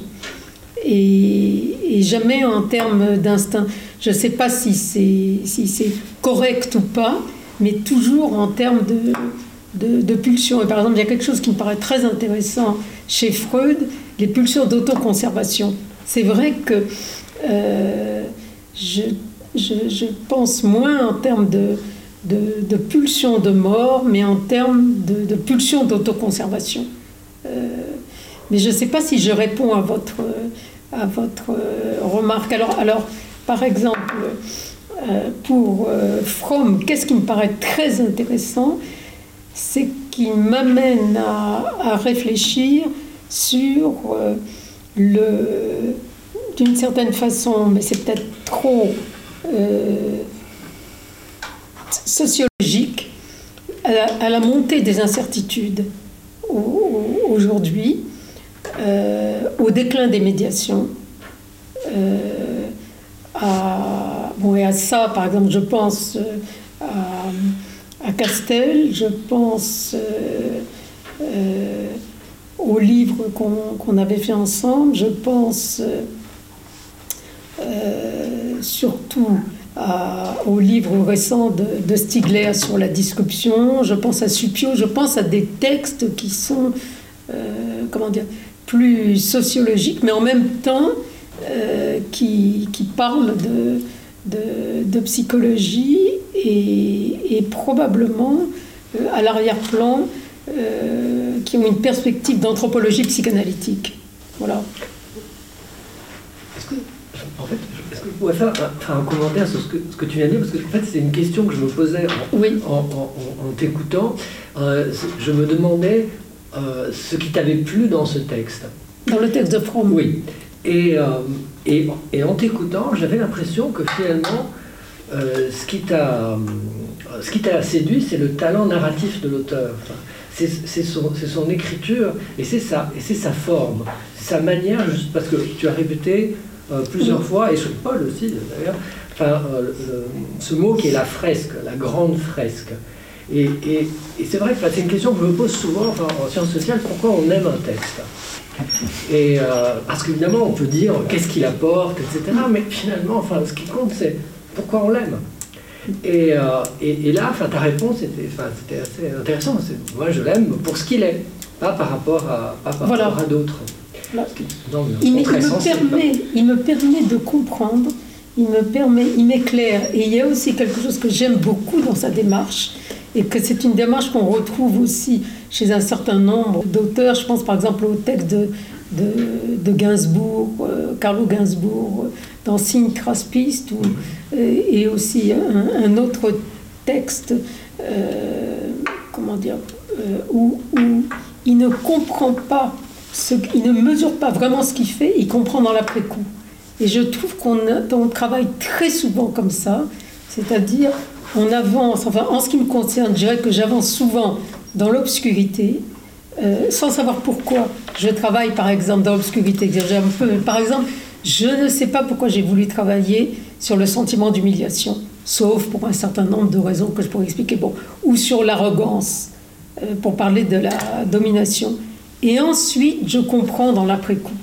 Et, jamais en termes d'instinct. Je ne sais pas si c'est si correct ou pas, mais toujours en termes de, de, de pulsion. Et par exemple, il y a quelque chose qui me paraît très intéressant chez Freud, les pulsions d'autoconservation. C'est vrai que euh, je, je, pense moins en termes de, de, de pulsion de mort, mais en termes de, de pulsion d'autoconservation. Euh, mais je ne sais pas si je réponds à votre, à votre euh, remarque. Alors, alors, par exemple, pour Fromm, qu'est-ce qui me paraît très intéressant? C'est qu'il m'amène à, réfléchir sur euh, le, d'une certaine façon, mais c'est peut-être trop euh, sociologique, à la, montée des incertitudes au- au- aujourd'hui, euh, au déclin des médiations, à, bon, et à ça, par exemple, je pense à, à Castel, je pense euh, euh, au livre qu'on avait fait ensemble, je pense euh, euh, surtout à- au livre récent de, Stigler sur la disruption, je pense à Supio, je pense à des textes qui sont, comment dire, plus sociologiques, mais en même temps qui parlent de, de, de psychologie et, et probablement euh, à l'arrière-plan euh, qui ont une perspective d'anthropologie psychanalytique. Voilà. Est-ce que, en fait, est-ce que vous pouvez faire un, commentaire sur ce que, ce que tu viens de dire? Parce que en fait, c'est une question que je me posais en, Oui. en, en- en- en t'écoutant. Euh, je me demandais euh, ce qui t'avait plu dans ce texte. Dans le texte de Fromm. Oui. Et, euh, et, et en t'écoutant, j'avais l'impression que finalement, euh, ce qui t'a séduit, c'est le talent narratif de l'auteur. Enfin, c'est son, écriture et c'est sa, forme, sa manière, juste parce que tu as répété euh, plusieurs fois, et sur Paul aussi d'ailleurs, enfin, euh, ce mot qui est la fresque, la grande fresque. Et, c'est vrai que c'est une question que je me pose souvent en sciences sociales, pourquoi on aime un texte? Et euh, parce qu'évidemment, on peut dire qu'est-ce qu'il apporte, etc. Mais finalement, enfin, ce qui compte, c'est pourquoi on l'aime. Et, euh, et, là, enfin, ta réponse était, enfin, c'était assez intéressant. Moi, je l'aime pour ce qu'il est, pas par rapport à, pas par rapport à d'autres. il, me permet, il me permet de comprendre, il me permet, il m'éclaire. Et il y a aussi quelque chose que j'aime beaucoup dans sa démarche, et que c'est une démarche qu'on retrouve aussi chez un certain nombre d'auteurs. Je pense par exemple au texte de, de, Gainsbourg, euh, Carlo Gainsbourg, dans Signe Craspiste, euh, et aussi un, autre texte, euh, comment dire, où, où, il ne comprend pas, ce, il ne mesure pas vraiment ce qu'il fait, il comprend dans l'après-coup. Et je trouve qu'on on travaille très souvent comme ça, c'est-à-dire on avance, enfin en ce qui me concerne, je dirais que j'avance souvent dans l'obscurité, euh, sans savoir pourquoi. Je travaille par exemple dans l'obscurité. Par exemple, je ne sais pas pourquoi j'ai voulu travailler sur le sentiment d'humiliation, sauf pour un certain nombre de raisons que je pourrais expliquer, bon, ou sur l'arrogance, euh, pour parler de la domination. Et ensuite, je comprends dans l'après-coup.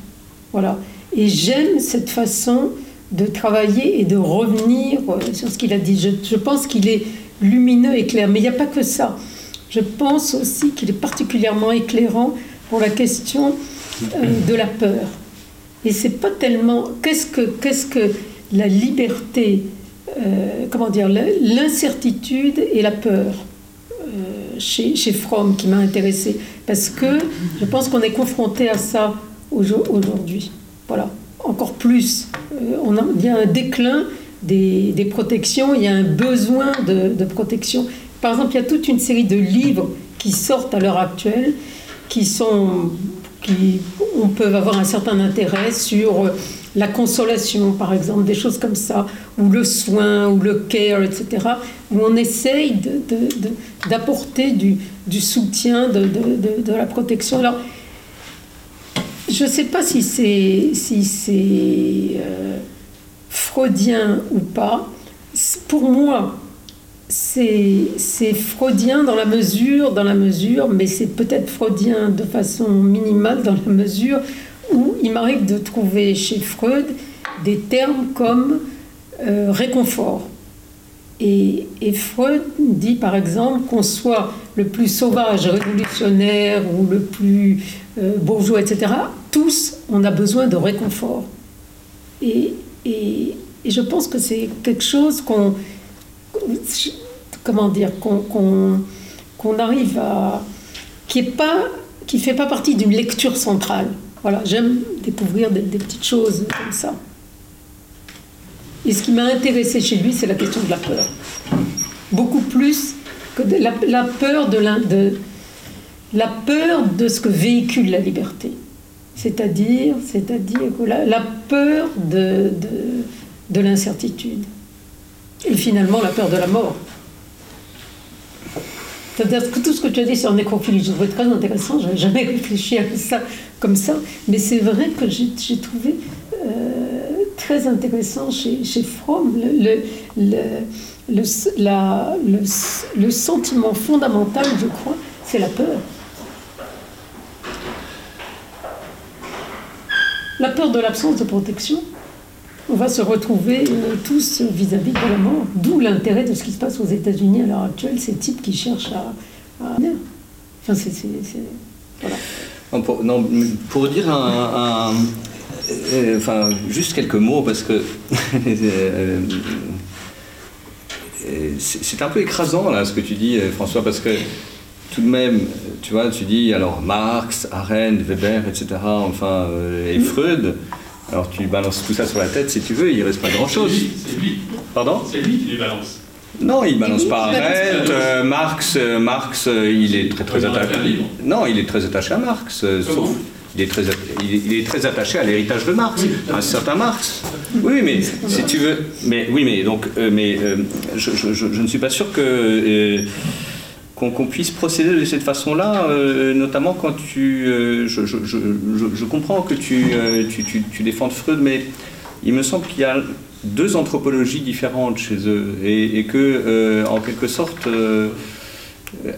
Voilà. Et j'aime cette façon de travailler et de revenir euh, sur ce qu'il a dit. Je, pense qu'il est lumineux et clair. Mais il n'y a pas que ça. Je pense aussi qu'il est particulièrement éclairant pour la question euh, de la peur. Et c'est pas tellement. Qu'est-ce que, qu'est-ce que la liberté, euh, comment dire, l'incertitude et la peur chez, chez Fromm qui m'a intéressé Parce que je pense qu'on est confronté à ça aujourd'hui. Voilà encore plus. Euh, on a, il y a un déclin des, des, protections, il y a un besoin de, protection. Par exemple, il y a toute une série de livres qui sortent à l'heure actuelle, qui sont, qui on peut avoir un certain intérêt sur la consolation, par exemple, des choses comme ça, ou le soin, ou le care, etc., où on essaye d'apporter du, soutien, de, de, la protection. Alors, je ne sais pas si c'est si c'est euh, freudien ou pas. Pour moi, c'est freudien dans la mesure, dans la mesure, mais c'est peut-être freudien de façon minimale dans la mesure où il m'arrive de trouver chez Freud des termes comme euh, réconfort. Et, et, Freud dit par exemple qu'on soit le plus sauvage, révolutionnaire ou le plus euh, bourgeois, etc., tous, on a besoin de réconfort. Et, et, je pense que c'est quelque chose qu'on. Comment dire Qu'on arrive à. qui ne qui fait pas partie d'une lecture centrale. Voilà, j'aime découvrir des, petites choses comme ça. Et ce qui m'a intéressé chez lui, c'est la question de la peur. Beaucoup plus que la, peur de, la peur de ce que véhicule la liberté. C'est-à-dire, c'est-à-dire la, peur de, de l'incertitude. Et finalement, la peur de la mort. Tout ce que tu as dit sur nécrophilie, je trouvais très intéressant, je n'avais jamais réfléchi à ça comme ça, mais c'est vrai que j'ai trouvé euh, très intéressant chez, Fromm le, le, le, le, sentiment fondamental, je crois, c'est la peur. La peur de l'absence de protection. On va se retrouver euh, tous vis-à-vis de la mort. D'où l'intérêt de ce qui se passe aux États-Unis à l'heure actuelle, ces types qui cherchent à. Enfin, c'est. Voilà. pour, non, pour dire un, euh, enfin, juste quelques mots, parce que. Euh, c'est un peu écrasant là ce que tu dis François parce que tout de même tu vois, tu dis alors Marx, Arendt, Weber, etc., enfin, et Freud, alors tu balances tout ça sur la tête si tu veux, il ne reste pas grand-chose. C'est lui. Pardon C'est lui qui les balance. Non, il balance pas Arendt, euh, Marx, euh, Marx, il est très très attaché. Non, il est très attaché à Marx. sauf, il est, très, il est très attaché à l'héritage de Marx, à un certain Marx. Oui, mais si tu veux, mais oui, mais donc, mais je, je, je, ne suis pas sûr que qu'on puisse procéder de cette façon-là, euh, notamment quand tu... Euh, je, comprends que tu, euh, tu, défends Freud, mais il me semble qu'il y a deux anthropologies différentes chez eux, et, et que, en quelque sorte,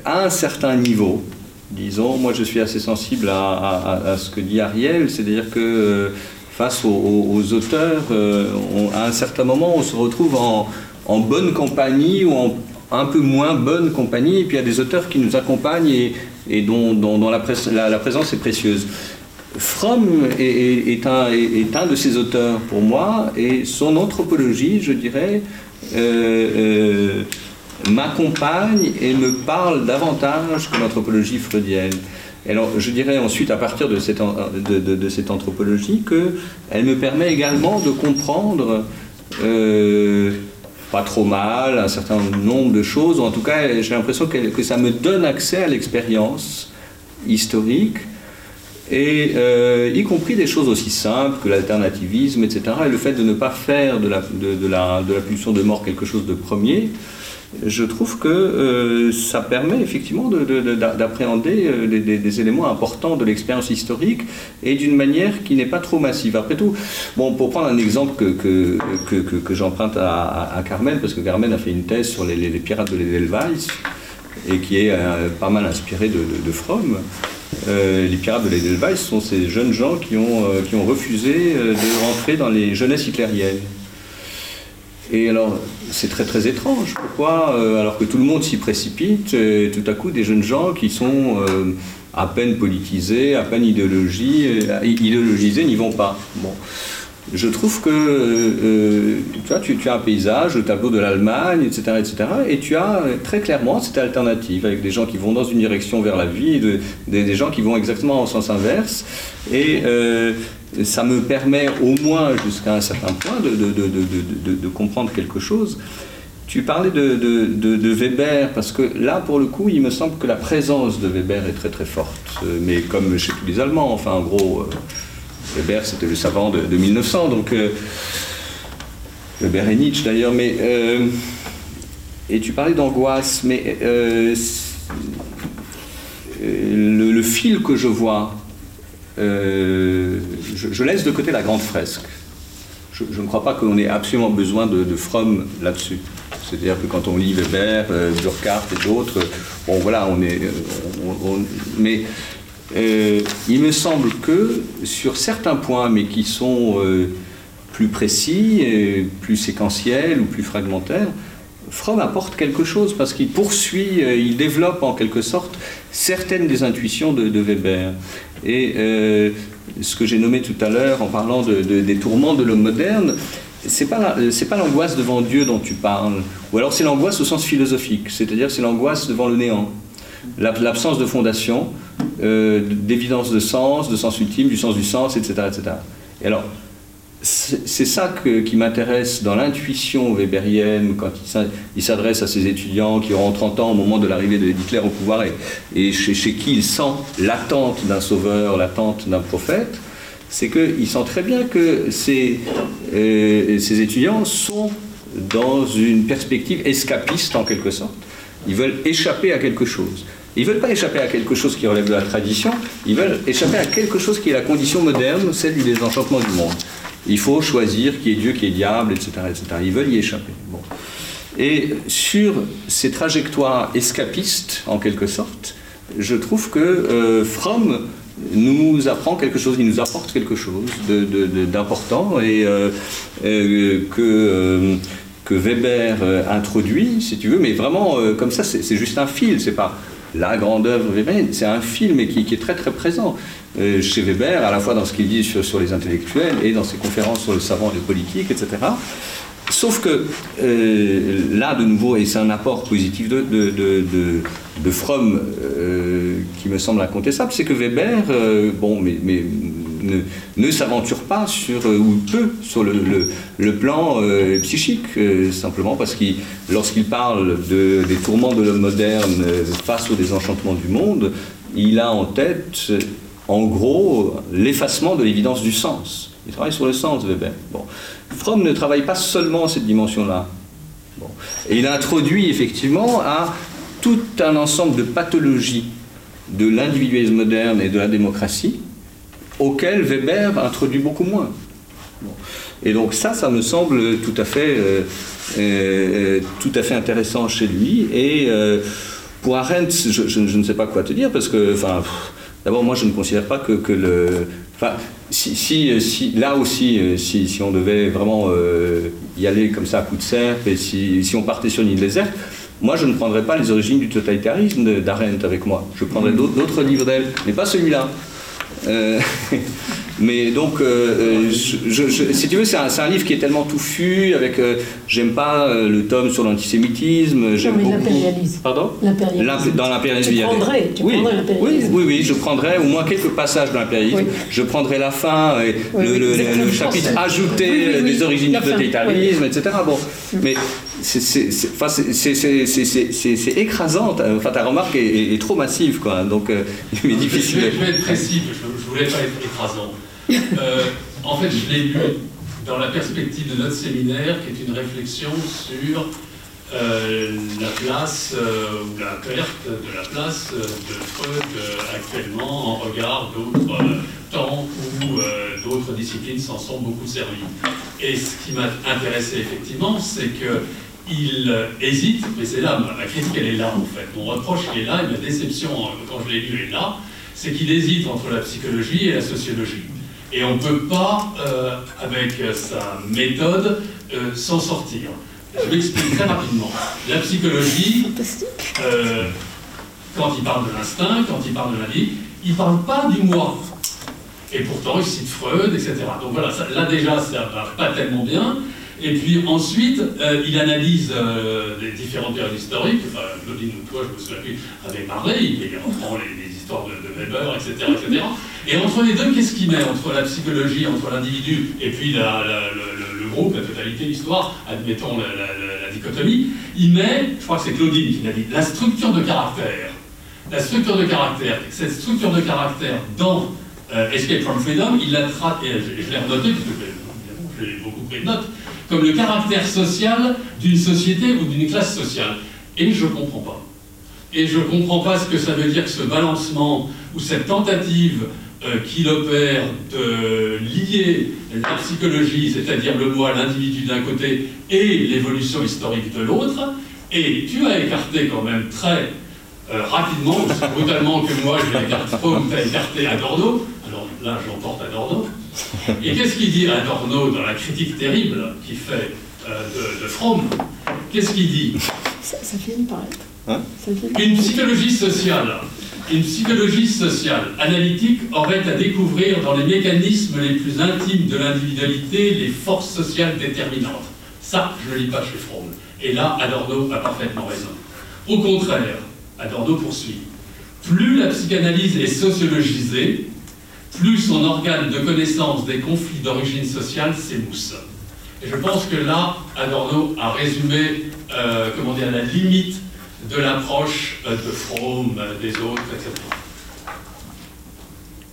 à un certain niveau, disons, moi je suis assez sensible à, ce que dit Ariel, c'est-à-dire que face aux, auteurs, à un certain moment, on se retrouve en, bonne compagnie ou en un peu moins bonne compagnie, et puis il y a des auteurs qui nous accompagnent et, dont, la, présence est précieuse. Fromm est, un, de ces auteurs pour moi, et son anthropologie, je dirais, euh, euh, m'accompagne et me parle davantage que l'anthropologie freudienne. Alors, je dirais ensuite, à partir de cette, de, cette anthropologie, qu'elle me permet également de comprendre euh, pas trop mal un certain nombre de choses, ou en tout cas, j'ai l'impression que, ça me donne accès à l'expérience historique, et euh, y compris des choses aussi simples que l'alternativisme, etc., et le fait de ne pas faire de, la, de la pulsion de mort quelque chose de premier, je trouve que euh, ça permet effectivement d'appréhender euh, des, éléments importants de l'expérience historique et d'une manière qui n'est pas trop massive. Après tout, bon, pour prendre un exemple que, que, que, j'emprunte à, Carmen, parce que Carmen a fait une thèse sur les, pirates de l'Edelweiss et qui est euh, pas mal inspiré de, Fromm. les pirates de l'Edelweiss sont ces jeunes gens qui ont, qui ont refusé de rentrer dans les jeunesses hitlériennes. Et alors, c'est très très étrange. Pourquoi euh, Alors que tout le monde s'y précipite, et tout à coup, des jeunes gens qui sont euh, à peine politisés, à peine euh, idéologisés n'y vont pas. Bon. Je trouve que tu, vois, tu, as un paysage, le tableau de l'Allemagne, etc., etc., et tu as très clairement cette alternative avec des gens qui vont dans une direction vers la vie, et des, gens qui vont exactement en sens inverse. Et ça me permet au moins jusqu'à un certain point de, comprendre quelque chose. Tu parlais de, Weber, parce que là, pour le coup, il me semble que la présence de Weber est très très forte. Mais comme chez tous les Allemands, enfin, en gros, euh, Weber, c'était le savant de, 1900, donc euh, Weber et Nietzsche d'ailleurs, mais... Euh, et tu parlais d'angoisse, mais le, fil que je vois euh, je, laisse de côté la grande fresque. Je, ne crois pas qu'on ait absolument besoin de, Fromm là-dessus. C'est-à-dire que quand on lit Weber, euh, et d'autres, bon voilà, on est. Euh, mais il me semble que sur certains points, mais qui sont plus précis, plus séquentiels ou plus fragmentaires, Fromm apporte quelque chose parce qu'il poursuit, il développe en quelque sorte certaines des intuitions de, de Weber. Et euh, ce que j'ai nommé tout à l'heure en parlant des tourments de l'homme moderne, c'est pas c'est pas l'angoisse devant Dieu dont tu parles, ou alors c'est l'angoisse au sens philosophique, c'est-à-dire c'est l'angoisse devant le néant, l'absence de fondation, euh, d'évidence de sens, de sens ultime, du sens du sens, etc., etc. Et alors c'est ça qui m'intéresse dans l'intuition weberienne, quand il s'adresse à ses étudiants qui auront 30 ans au moment de l'arrivée de Hitler au pouvoir et, chez, qui il sent l'attente d'un sauveur, l'attente d'un prophète, c'est qu'il sent très bien que ces, euh, ces étudiants sont dans une perspective escapiste en quelque sorte. Ils veulent échapper à quelque chose. Ils ne veulent pas échapper à quelque chose qui relève de la tradition, ils veulent échapper à quelque chose qui est la condition moderne, celle du désenchantement du monde. Il faut choisir qui est Dieu, qui est diable, etc. etc. Ils veulent y échapper. Bon. Et sur ces trajectoires escapistes, en quelque sorte, je trouve que euh, Fromm nous apprend quelque chose, il nous apporte quelque chose d'important et euh, euh, que, que Weber introduit, si tu veux, mais vraiment comme ça, c'est juste un fil, c'est pas la grande œuvre weberienne, c'est un film qui, qui, est très très présent. Euh, chez Weber, à la fois dans ce qu'il dit sur, les intellectuels et dans ses conférences sur le savant et le politique, etc. Sauf que euh, là, de nouveau, et c'est un apport positif de, de, Fromm euh, qui me semble incontestable, c'est que Weber, bon, mais ne, s'aventure pas sur, ou peu sur le, le, plan psychique, simplement parce qu'il, lorsqu'il parle des tourments de l'homme moderne face au désenchantement du monde, il a en tête en gros l'effacement de l'évidence du sens. Il travaille sur le sens, Weber. Bon. Fromm ne travaille pas seulement cette dimension-là. Et il introduit effectivement à tout un ensemble de pathologies de l'individualisme moderne et de la démocratie auxquelles Weber introduit beaucoup moins. Et donc ça, ça me semble tout à fait, euh, euh, tout à fait intéressant chez lui. Et euh, pour Arendt, je, je- je ne sais pas quoi te dire parce que, enfin, d'abord, moi, je ne considère pas que, que le. Enfin, si, si, si- là aussi, si, si on devait vraiment y aller comme ça à coup de serpe et si, si on partait sur une île déserte, moi, je ne prendrais pas les origines du totalitarisme d'Arendt avec moi. Je prendrais d'autres d'autres livres d'elle, mais pas celui-là. Euh, mais donc, euh, euh, je- je- je- si tu veux, c'est un, livre qui est tellement touffu. Avec, euh, j'aime pas le tome sur l'antisémitisme. J'aime mais beaucoup. l'impérialisme. Pardon? L'impérialisme. L'imp- Dans l'impérialisme, Tu prendrais, tu oui, prendrais oui, oui, oui, je prendrais au moins quelques passages de l'impérialisme. Oui. Je prendrais la fin, et Oui, le, chapitre ajouté des origines du totalitarisme, etc. Bon, mais c'est écrasant. ta- Enfin, ta remarque est, est- est trop massive, quoi. Donc, euh, il est Je difficile. vais, je vais être précis, je ne voulais pas être écrasant. Euh, en fait, je l'ai lu dans la perspective de notre séminaire, qui est une réflexion sur euh, la place euh, ou la perte de la place de Freud actuellement en regard d'autres temps où d'autres disciplines s'en sont beaucoup servies. Et ce qui m'a intéressé effectivement, c'est que il hésite, mais c'est là, ma ma critique elle est là en fait. Mon reproche il est là, et ma déception euh, quand je l'ai lu est là, c'est qu'il hésite entre la psychologie et la sociologie. Et on ne peut pas, euh, avec sa méthode, euh, s'en sortir. Je m'explique très rapidement. La psychologie, euh, quand il parle de l'instinct, quand il parle de la vie, il ne parle pas du moi. Et pourtant, il cite Freud, etc. Donc voilà, ça- là déjà, ça va pas tellement bien. Et puis ensuite, euh, il analyse euh, les différentes périodes historiques. Enfin, Claudine ou toi, je me souviens plus, avec Marley, il reprend les, les histoires de, de Weber, etc.. Et entre les deux, qu'est-ce qu'il met Entre la psychologie, entre l'individu, et puis le, groupe, la totalité, l'histoire, admettons la, dichotomie, il met, je crois que c'est Claudine qui l'a dit, la structure de caractère. La structure de caractère, cette structure de caractère dans euh, Escape from Freedom, il l'a traité, et je, je l'ai renoté, parce que j'ai beaucoup pris de notes, comme le caractère social d'une société ou d'une classe sociale. Et je ne comprends pas. Et je ne comprends pas ce que ça veut dire que ce balancement ou cette tentative euh, qu'il opère de lier la psychologie, c'est-à-dire le moi, l'individu d'un côté, et l'évolution historique de l'autre. Et tu as écarté quand même très euh, rapidement, aussi brutalement que moi, je l'écarte tu as écarté Adorno. Alors là, j'emporte Adorno. Et qu'est-ce qu'il dit Adorno dans la critique terrible qu'il fait euh, de, de Fromm? Qu'est-ce qu'il dit? Ça, ça finit par être. Hein? Ça finit par Une psychologie sociale, une psychologie sociale analytique aurait à découvrir dans les mécanismes les plus intimes de l'individualité les forces sociales déterminantes. Ça, je ne le lis pas chez Fromm. Et là, Adorno a parfaitement raison. Au contraire, Adorno poursuit. Plus la psychanalyse est sociologisée, plus son organe de connaissance des conflits d'origine sociale s'émousse. Et je pense que là, Adorno a résumé, euh, comment dire, la limite de l'approche euh, de Fromm, euh, des autres, etc.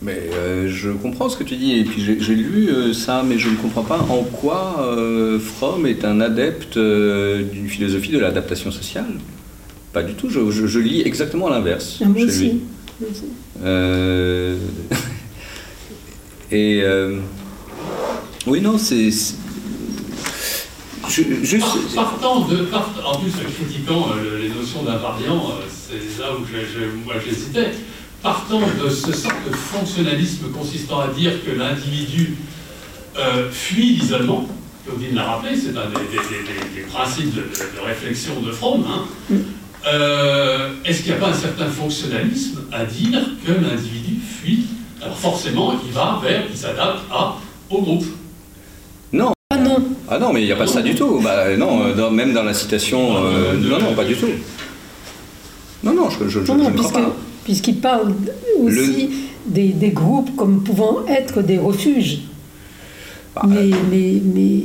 Mais euh, je comprends ce que tu dis, et puis j'ai lu euh, ça, mais je ne comprends pas en quoi euh, Fromm est un adepte euh, d'une philosophie de l'adaptation sociale. Pas du tout, je, je- je lis exactement l'inverse. Ah, moi chez aussi. lui. Moi aussi. Euh, et euh, oui, non, c'est. je- Juste. Par- Partant de, part- en plus critiquant euh, les notions d'invariant, euh, c'est là où j'ai- j'ai- moi j'hésitais, partant de ce sorte de fonctionnalisme consistant à dire que l'individu euh, fuit l'isolement, Claudine l'a rappelé, c'est un des, principes de, réflexion de Fromm, hein. Euh, est-ce qu'il n'y a pas un certain fonctionnalisme à dire que l'individu fuit Alors forcément, il va vers, il s'adapte à, au groupe. Non. Ah non, Ah non, mais il n'y a pas ça du tout. Bah, non, euh, dans- même dans la citation. euh, non, non, pas du tout. Non, non, je, je, je- non, non, je ne crois puisque- pas. puisqu'il parle aussi des, des groupes comme pouvant être des refuges. Bah, mais mais, mais,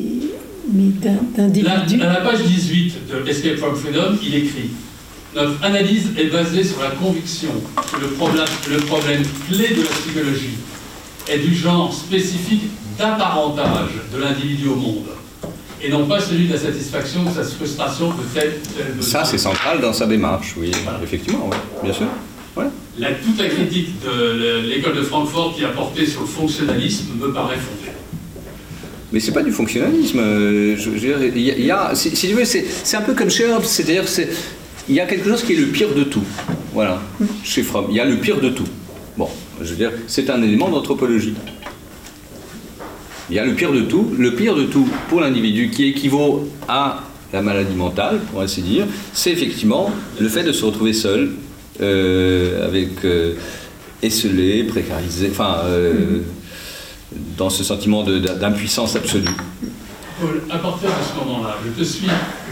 mais d'individus. à la page 18 de Escape from Freedom, il écrit Notre analyse est basée sur la conviction que le problème, le problème clé de la psychologie est du genre spécifique d'apparentage de l'individu au monde, et non pas celui de la satisfaction de sa frustration de tel ou tel besoin. Ça, c'est central dans sa démarche, oui, Voilà. effectivement, oui, bien sûr. Ouais. La, toute la critique de l'école de Francfort qui a porté sur le fonctionnalisme me paraît fondée. Mais c'est pas du fonctionnalisme. euh, je- je y a- y a- si, si tu veux, c'est un peu comme chez Hobbes, c'est-à-dire c'est il y a quelque chose qui est le pire de tout. Voilà, chez Fromm, il y a le pire de tout. Bon, je veux dire, c'est un élément d'anthropologie. Il y a le pire de tout. Le pire de tout pour l'individu qui équivaut à la maladie mentale, pour ainsi dire, c'est effectivement le fait de se retrouver seul, euh, avec euh, esselé, précarisé, enfin, euh, dans ce sentiment d'impuissance absolue. Paul, à partir de ce moment-là, je te suis,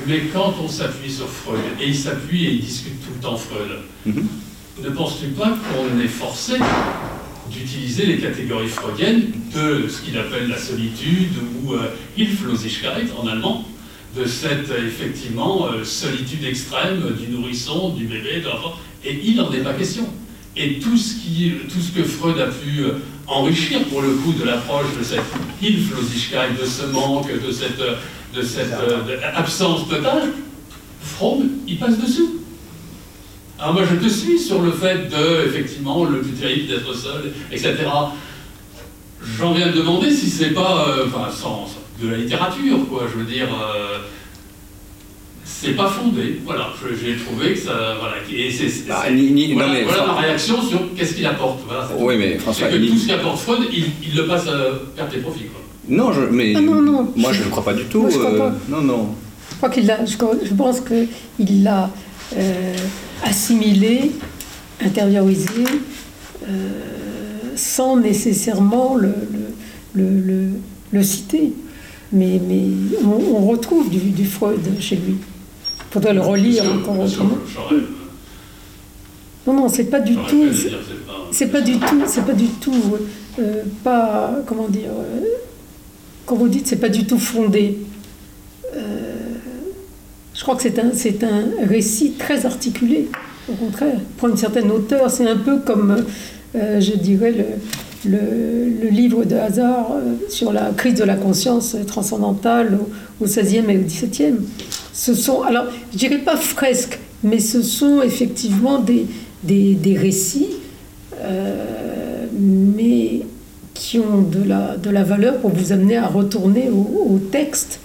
mais quand on s'appuie sur Freud, et il s'appuie et il discute tout le temps Freud, Mhm. ne penses-tu pas qu'on est forcé d'utiliser les catégories freudiennes de ce qu'il appelle la solitude ou euh, Hilflosigkeit en allemand, de cette euh, effectivement euh, solitude extrême du nourrisson, du bébé, de l'enfant, et il n'en est pas question. Et tout ce, qui, tout ce que Freud a pu euh, enrichir pour le coup de l'approche de cette Hilflosigkeit, de ce manque, de cette, de cette euh, absence totale, Fromm, il passe dessous. Alors moi je te suis sur le fait de, effectivement, le plus terrible d'être seul, etc. J'en viens de demander si c'est pas, euh, enfin, sans, de la littérature, quoi, je veux dire, euh, c'est pas fondé, voilà, j'ai trouvé que ça, voilà, et c'est, Ah, ni- voilà, Fran- ma réaction sur qu'est-ce qu'il apporte, voilà. Oui, mais François, que il- tout ce qu'apporte Freud, il, il le passe à perte et profit, quoi. Non, je, mais Ah, non, non. moi je ne crois pas du tout. Moi, je crois euh, pas. non, non. Je crois qu'il l'a, je, pense qu'il l'a euh, assimilé, intériorisé, euh, sans nécessairement le, le, le, le- le citer. Mais, mais on, on retrouve du, du Freud chez lui. Il faudrait le relire encore Non, non, c'est pas du j'aurais tout. c'est- pas- c'est pas du tout, c'est pas du tout, euh, pas, comment dire, euh, quand vous dites c'est pas du tout fondé. euh, je crois que c'est un, c'est un récit très articulé, au contraire. Pour une certaine hauteur, c'est un peu comme, euh, je dirais, le, le, le livre de hasard euh, sur la crise de la conscience transcendantale au, 16e et au 17e. Ce sont, alors, je dirais pas fresques, mais ce sont effectivement des, des, des récits mais de la, de la valeur pour vous amener à retourner au, texte.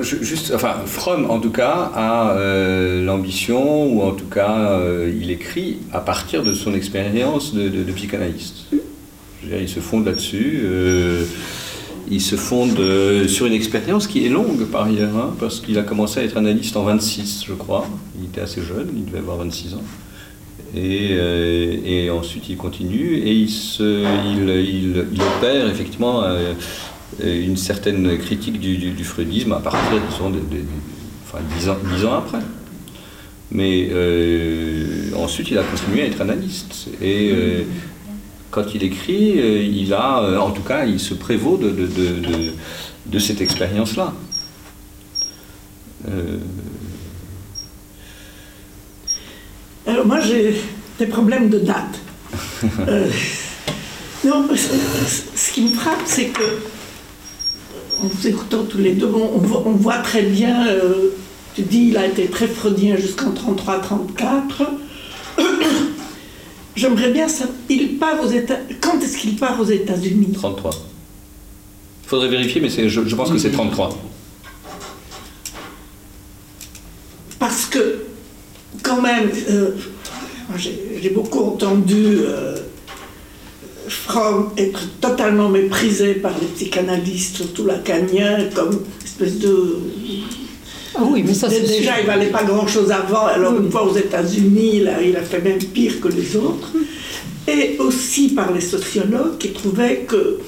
Juste, enfin, Fromm, en tout cas, a euh, l'ambition, ou en tout cas, euh, il écrit à partir de son expérience de, psychanalyste. Dire, il se fonde là-dessus. euh, il se fonde sur une expérience qui est longue par ailleurs, hein, parce qu'il a commencé à être analyste en 26, je crois. Il était assez jeune, il devait avoir 26 ans. Et, euh, et ensuite il continue et il, opère effectivement euh, une certaine critique du, freudisme à partir, de, de- de- enfin, dix, ans, après. Mais euh, ensuite il a continué à être analyste. Et quand il écrit, il a, en tout cas, il se prévaut de cette expérience-là. Euh, Alors moi j'ai des problèmes de date. Euh, non, ce ce qui me frappe, c'est que, en vous écoutant tous les deux, on, on voit, on voit très bien, euh, tu dis il a été très freudien jusqu'en 33-34. J'aimerais bien savoir, il part aux États, quand est-ce qu'il part aux États-Unis? 33. Il faudrait vérifier, mais c'est- je, je pense que c'est 33. Parce que, quand même, euh, j'ai beaucoup entendu euh, Fromm être totalement méprisé par les psychanalystes, surtout lacaniens, comme espèce de. Ah oui, mais ça c'est Déjà, il valait pas grand-chose avant, alors Oui. une fois aux États-Unis, il a, il a fait même pire que les autres. Et aussi par les sociologues qui trouvaient que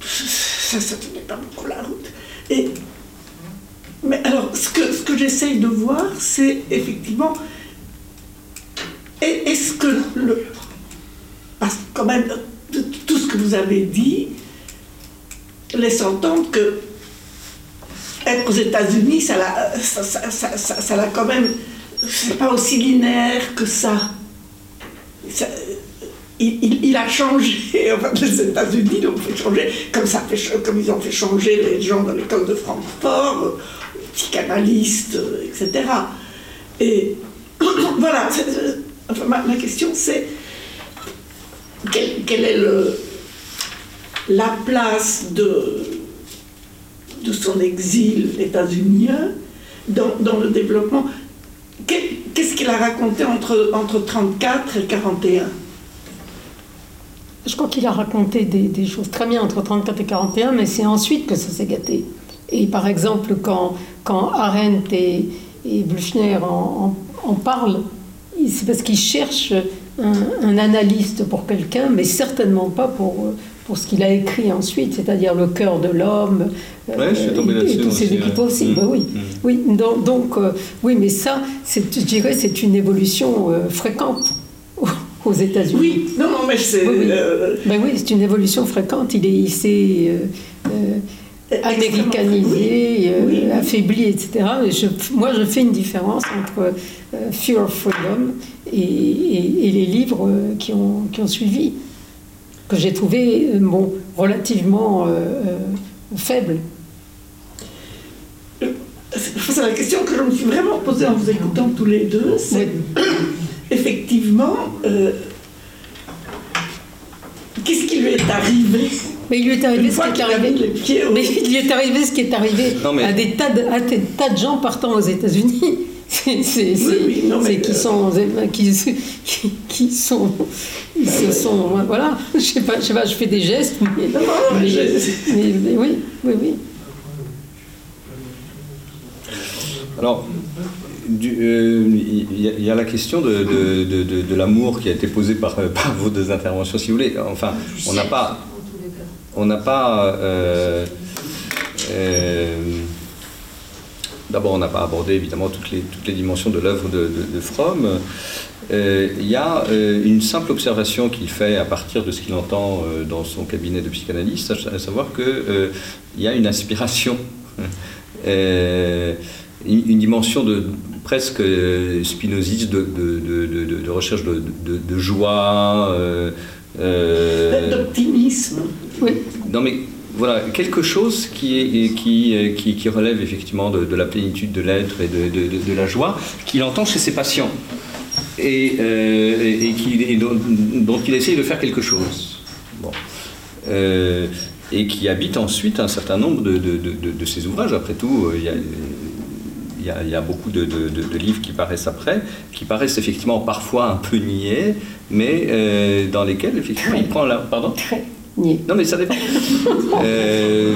ça ne tenait pas beaucoup la route. Et, mais alors, ce que, ce que j'essaye de voir, c'est effectivement, est- est-ce que le. Parce que quand même, tout ce que vous avez dit laisse entendre que être aux États-Unis, ça l'a ça, ça, ça, ça- quand même. C'est pas aussi linéaire que ça. Il, il- il a changé, enfin, les États-Unis l'ont fait changer, comme, ça comme ils ont fait changer les gens dans l'école de Francfort, euh, les psychanalystes, euh, etc. Et voilà, c'est- enfin, ma, ma question c'est quelle, quelle est la place de, son exil états-unien dans, dans le développement? Qu'est- Qu'est-ce qu'il a raconté entre, entre 34 et 41 Je crois qu'il a raconté des, des choses très bien entre 34 et 41, mais c'est ensuite que ça s'est gâté. Et par exemple, quand, quand Arendt et, et Blüchner en, en- en parlent, c'est parce qu'ils cherchent un, un analyste pour quelqu'un, mais certainement pas pour, euh, pour ce qu'il a écrit ensuite, c'est-à-dire le cœur de l'homme. euh, Ouais, je suis tombé et- là-dessus Et tous ces équipes aussi, bah oui. Mm. Oui, donc, donc, euh, oui, mais ça, je dirais, c'est une évolution euh, fréquente aux- États-Unis. Oui, non, non, mais c'est. Oui, oui. euh, Ben oui, c'est une évolution fréquente. Il, est, il s'est euh, euh, américanisé, euh, Oui, affaibli, etc. Et je- moi, je fais une différence entre euh, Fear of Freedom et, et- et les livres euh, qui, ont, qui ont suivi, que j'ai trouvé bon, relativement faibles. C'est la question que je me suis vraiment posée en vous écoutant tous les deux. C'est effectivement, qu'est-ce qui lui est arrivé? Mais il lui est arrivé une ce fois qui est arrivé. pieds. Mais il lui est arrivé ce qui est arrivé Non, mais- à, des tas de, à des tas de gens partant aux États-Unis. C'est oui, non, mais, c'est qui euh, sont qui, qui, qui sont ils se sont voilà je sais pas je sais pas je fais des gestes mais, Non, mais mais- je- mais- mais oui oui oui Alors, du- euh, il y, a- il y a la question de, de- de- de- de l'amour qui a été posée par, par vos deux interventions, si vous voulez. Enfin, on n'a pas, on n'a pas. euh, euh, D'abord, on n'a pas abordé évidemment toutes les, dimensions de l'œuvre de, Fromm. Euh, Il y a une simple observation qu'il fait à partir de ce qu'il entend dans son cabinet de psychanalyste, à, savoir qu'il y a une inspiration, une, dimension de presque spinoziste de, recherche de, joie. d'optimisme. Oui non mais voilà, quelque chose qui, est, qui, euh, qui, qui relève effectivement de, de la plénitude de l'être et de, de- la joie, qu'il entend chez ses patients et, euh, et, et qui- et dont, dont il essaye de faire quelque chose. Bon. Euh, et qui habite ensuite un certain nombre de, de, de- de- de ses ouvrages. Après tout, il y a, il y a- il y a beaucoup de, livres qui paraissent après, qui paraissent effectivement parfois un peu niais, mais euh, dans lesquels effectivement il prend la... Pardon? Non, mais ça dépend. Euh,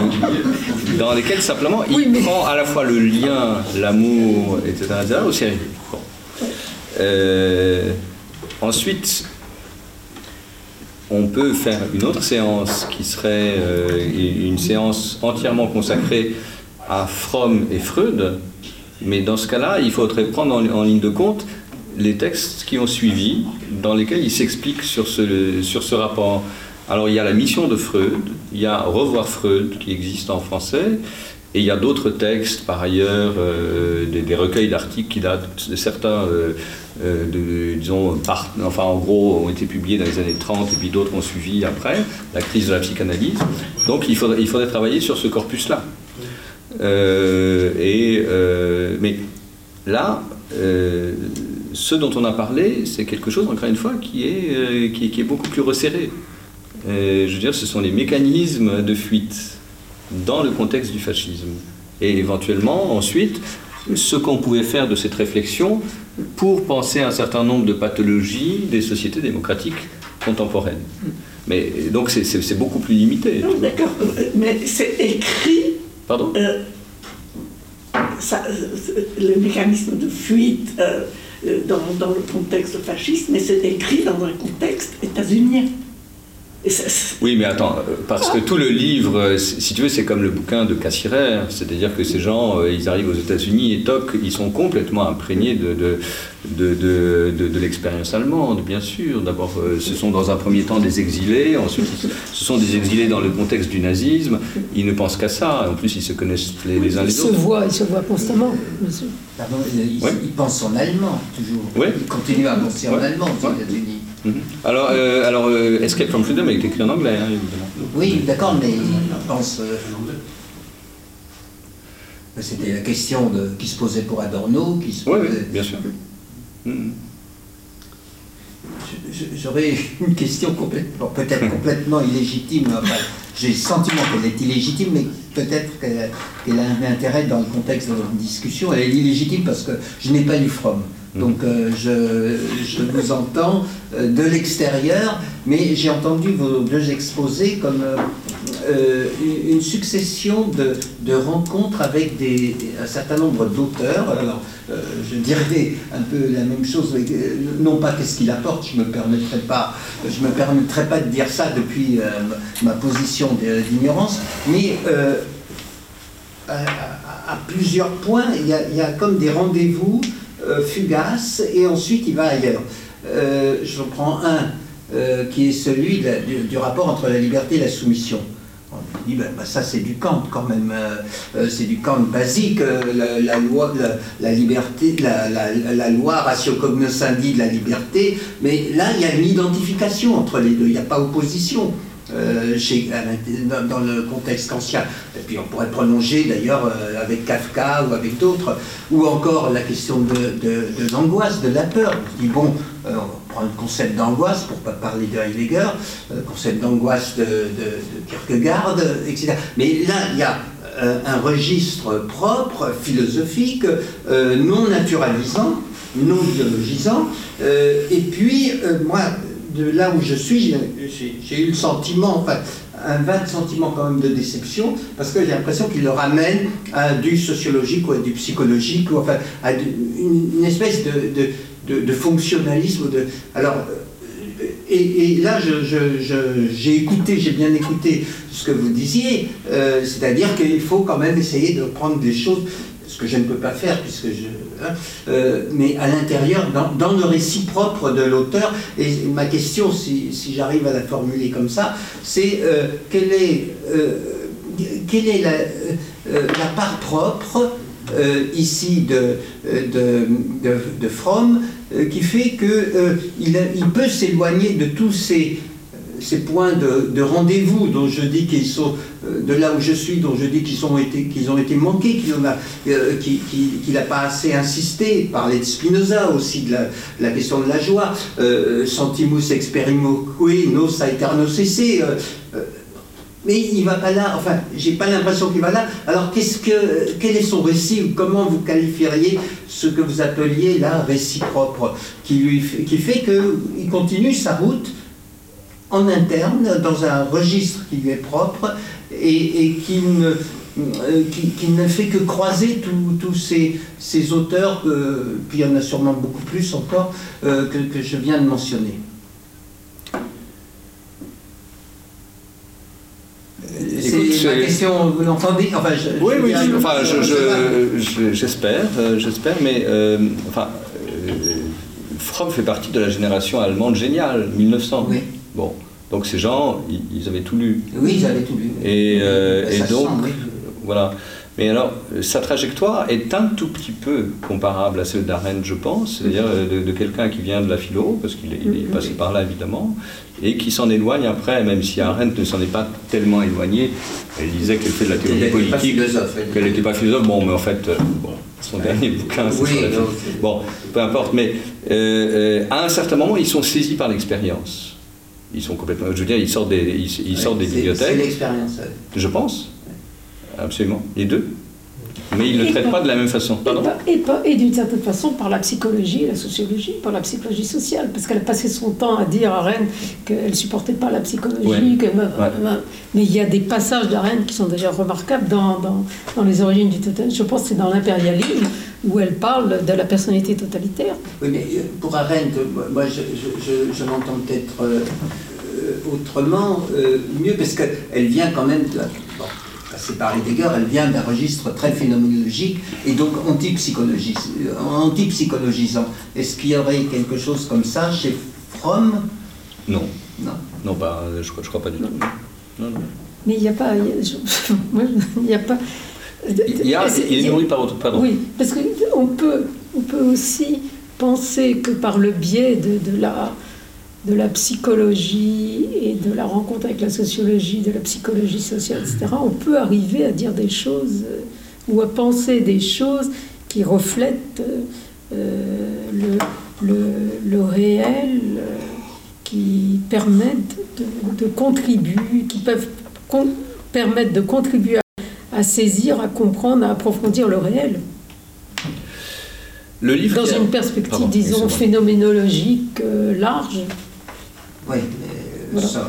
dans lesquels simplement il Oui, mais- prend à la fois le lien, l'amour, etc., etc., au sérieux. Bon. Euh, ensuite, on peut faire une autre séance qui serait euh, une séance entièrement consacrée à Fromm et Freud, mais dans ce cas-là, il faudrait prendre en, en ligne de compte les textes qui ont suivi, dans lesquels il s'explique sur ce, sur ce rapport. Alors il y a la mission de Freud, il y a Revoir Freud qui existe en français, et il y a d'autres textes par ailleurs, euh, des, recueils d'articles qui datent, de certains, euh, euh, de, disons, enfin en gros, ont été publiés dans les années 30 et puis d'autres ont suivi après, la crise de la psychanalyse. Donc il faudrait, il faudrait travailler sur ce corpus-là. Et, mais là, ce dont on a parlé, c'est quelque chose, encore une fois, qui est, qui est beaucoup plus resserré. Euh, je veux dire, ce sont les mécanismes de fuite dans le contexte du fascisme. Et éventuellement, ensuite, ce qu'on pouvait faire de cette réflexion pour penser à un certain nombre de pathologies des sociétés démocratiques contemporaines. Mais donc c'est- beaucoup plus limité. Non, d'accord, mais c'est écrit, Pardon? Euh, ça, euh, le mécanisme de fuite euh, dans, dans le contexte fasciste, mais c'est écrit dans un contexte états-unien. Oui, mais attends, euh, parce que tout le livre, euh, si tu veux, c'est comme le bouquin de Cassirer, c'est-à-dire que ces gens, euh, ils arrivent aux États-Unis et toc, ils sont complètement imprégnés de, de, de, de, de- de l'expérience allemande, bien sûr. D'abord, ce sont dans un premier temps des exilés, ensuite, ils- ce sont des exilés dans le contexte du nazisme, ils ne pensent qu'à ça, en plus, ils se connaissent les, les uns les se autres. voit il se voit constamment bien sûr. Pardon, il, Ouais. il pense en allemand, toujours. Ouais. Il continue à penser en allemand aux Ouais. Mhm. Alors, euh, alors euh, Escape from Freedom est écrit en anglais, hein, évidemment. Oui, d'accord, mais il pense. euh, C'était la question de, qui se posait pour Adorno, qui se Oui, posait. oui, bien sûr. Mhm. Je, J'aurais une question complètement, peut-être complètement illégitime. Enfin, j'ai le sentiment qu'elle est illégitime, mais peut-être qu'elle a un intérêt dans le contexte de notre discussion. Elle est illégitime parce que je n'ai pas lu Fromm. Donc euh, je, je, vous entends euh, de l'extérieur, mais j'ai entendu vos deux exposés comme euh, une succession de, de, rencontres avec un certain nombre d'auteurs. Alors je dirais un peu la même chose, non pas qu'est-ce qu'il apporte, je ne me, permettrai pas, me permettrai pas de dire ça depuis ma position d'ignorance, mais à, plusieurs points, il y a, comme des rendez-vous fugace et ensuite il va ailleurs. Euh, je prends un euh, qui est celui du, rapport entre la liberté et la soumission. On dit, ben, ben ça c'est du Kant quand même, c'est du Kant basique, la, loi, la, liberté, la, loi ratio cognoscendi de la liberté, mais là il y a une identification entre les deux, il n'y a pas opposition. Euh, dans, le contexte ancien. Et puis on pourrait prolonger d'ailleurs euh, avec Kafka ou avec d'autres, ou encore la question de, de, l'angoisse, de la peur. On dit, bon, euh, on prend le concept d'angoisse pour ne pas parler de Heidegger, le concept d'angoisse de, Kierkegaard, etc. Mais là, il y a un registre propre, philosophique, non naturalisant, non biologisant, et puis moi, de là où je suis, j'ai eu le sentiment, enfin, un vague sentiment quand même de déception, parce que j'ai l'impression qu'il le ramène à du sociologique ou à du psychologique, ou enfin à une, espèce de, fonctionnalisme. Alors, euh, et, là, j'ai écouté, j'ai bien écouté ce que vous disiez, euh, c'est-à-dire qu'il faut quand même essayer de prendre des choses que je ne peux pas faire, puisque je, hein, euh, mais à l'intérieur, dans, le récit propre de l'auteur. Et ma question, si, j'arrive à la formuler comme ça, c'est euh, quelle est, euh, quelle est la, la, part propre ici de, de, de, de Fromm qui fait qu'il il peut s'éloigner de tous ces ces points de, rendez-vous dont je dis qu'ils sont, euh, de là où je suis, dont je dis qu'ils ont été, qu'ils ont été manqués, qu'il n'a euh, pas assez insisté, parler de Spinoza aussi, de la, question de la joie, euh, Sentimus experimoque, nos aeterno cesse. mais il va pas là, enfin, j'ai pas l'impression qu'il va là. Alors, qu'est-ce que, quel est son récit Comment vous qualifieriez ce que vous appeliez là récit propre, qui fait qu'il continue sa route en interne, dans un registre qui lui est propre et, qui, ne, euh, qui, ne, fait que croiser tous ces, ces, auteurs, puis il y en a sûrement beaucoup plus encore, euh, que, je viens de mentionner. C'est ma question, vous l'entendez? Enfin, Oui, oui, enfin, j'espère, euh, j'espère, mais enfin, Fromm fait partie de la génération allemande géniale, 1900. Oui. Bon, donc ces gens, ils, avaient tout lu. Oui, ils avaient tout lu. Et, euh, donc, voilà. Mais alors, sa trajectoire est un tout petit peu comparable à celle d'Arendt, je pense, c'est-à-dire euh, de, quelqu'un qui vient de la philo, parce qu'il est, est, passé par là évidemment, et qui s'en éloigne après, même si Arendt ne s'en est pas tellement éloignée. Elle disait qu'elle fait de la théorie politique, qu'elle n'était pas philosophe. Bon, mais en fait, euh, bon, son dernier bouquin, c'est oui, Bon, peu importe, mais à un certain moment, ils sont saisis par l'expérience ils sont complètement. Je veux dire, ils sortent des, ils, sortent des bibliothèques. C'est l'expérience. Je pense. Absolument. Les deux. Mais ils ne le traitent pas, de la même façon. Et, et, d'une certaine façon par la psychologie et la sociologie, par la psychologie sociale. Parce qu'elle a passé son temps à dire à Rennes qu'elle ne supportait pas la psychologie. Que, Mais il y a des passages de Rennes qui sont déjà remarquables dans, dans, dans les origines du totalitarisme. Je pense que c'est dans l'impérialisme où elle parle de la personnalité totalitaire. Oui, mais euh, pour Arendt, moi je, je, je m'entends peut-être euh, euh, autrement, mieux, parce qu'elle vient quand même de c'est par Heidegger, elle vient d'un registre très phénoménologique et donc anti-psychologisant. Est-ce qu'il y aurait quelque chose comme ça chez Fromm? Non. Non. Non, bah, je ne crois pas du tout. Mais il n'y a pas. Il n'y a, pas. Il, y a, il est nourri par autre. Pardon. Oui, parce qu'on peut, on peut aussi penser que par le biais de, de la de la psychologie et de la rencontre avec la sociologie, de la psychologie sociale, etc., on peut arriver à dire des choses euh, ou à penser des choses qui reflètent euh, le, le, réel qui permettent de, contribuer, qui peuvent permettre de contribuer à, saisir, à comprendre, à approfondir le réel. Le livre Dans une perspective, disons, phénoménologique euh, large. Oui,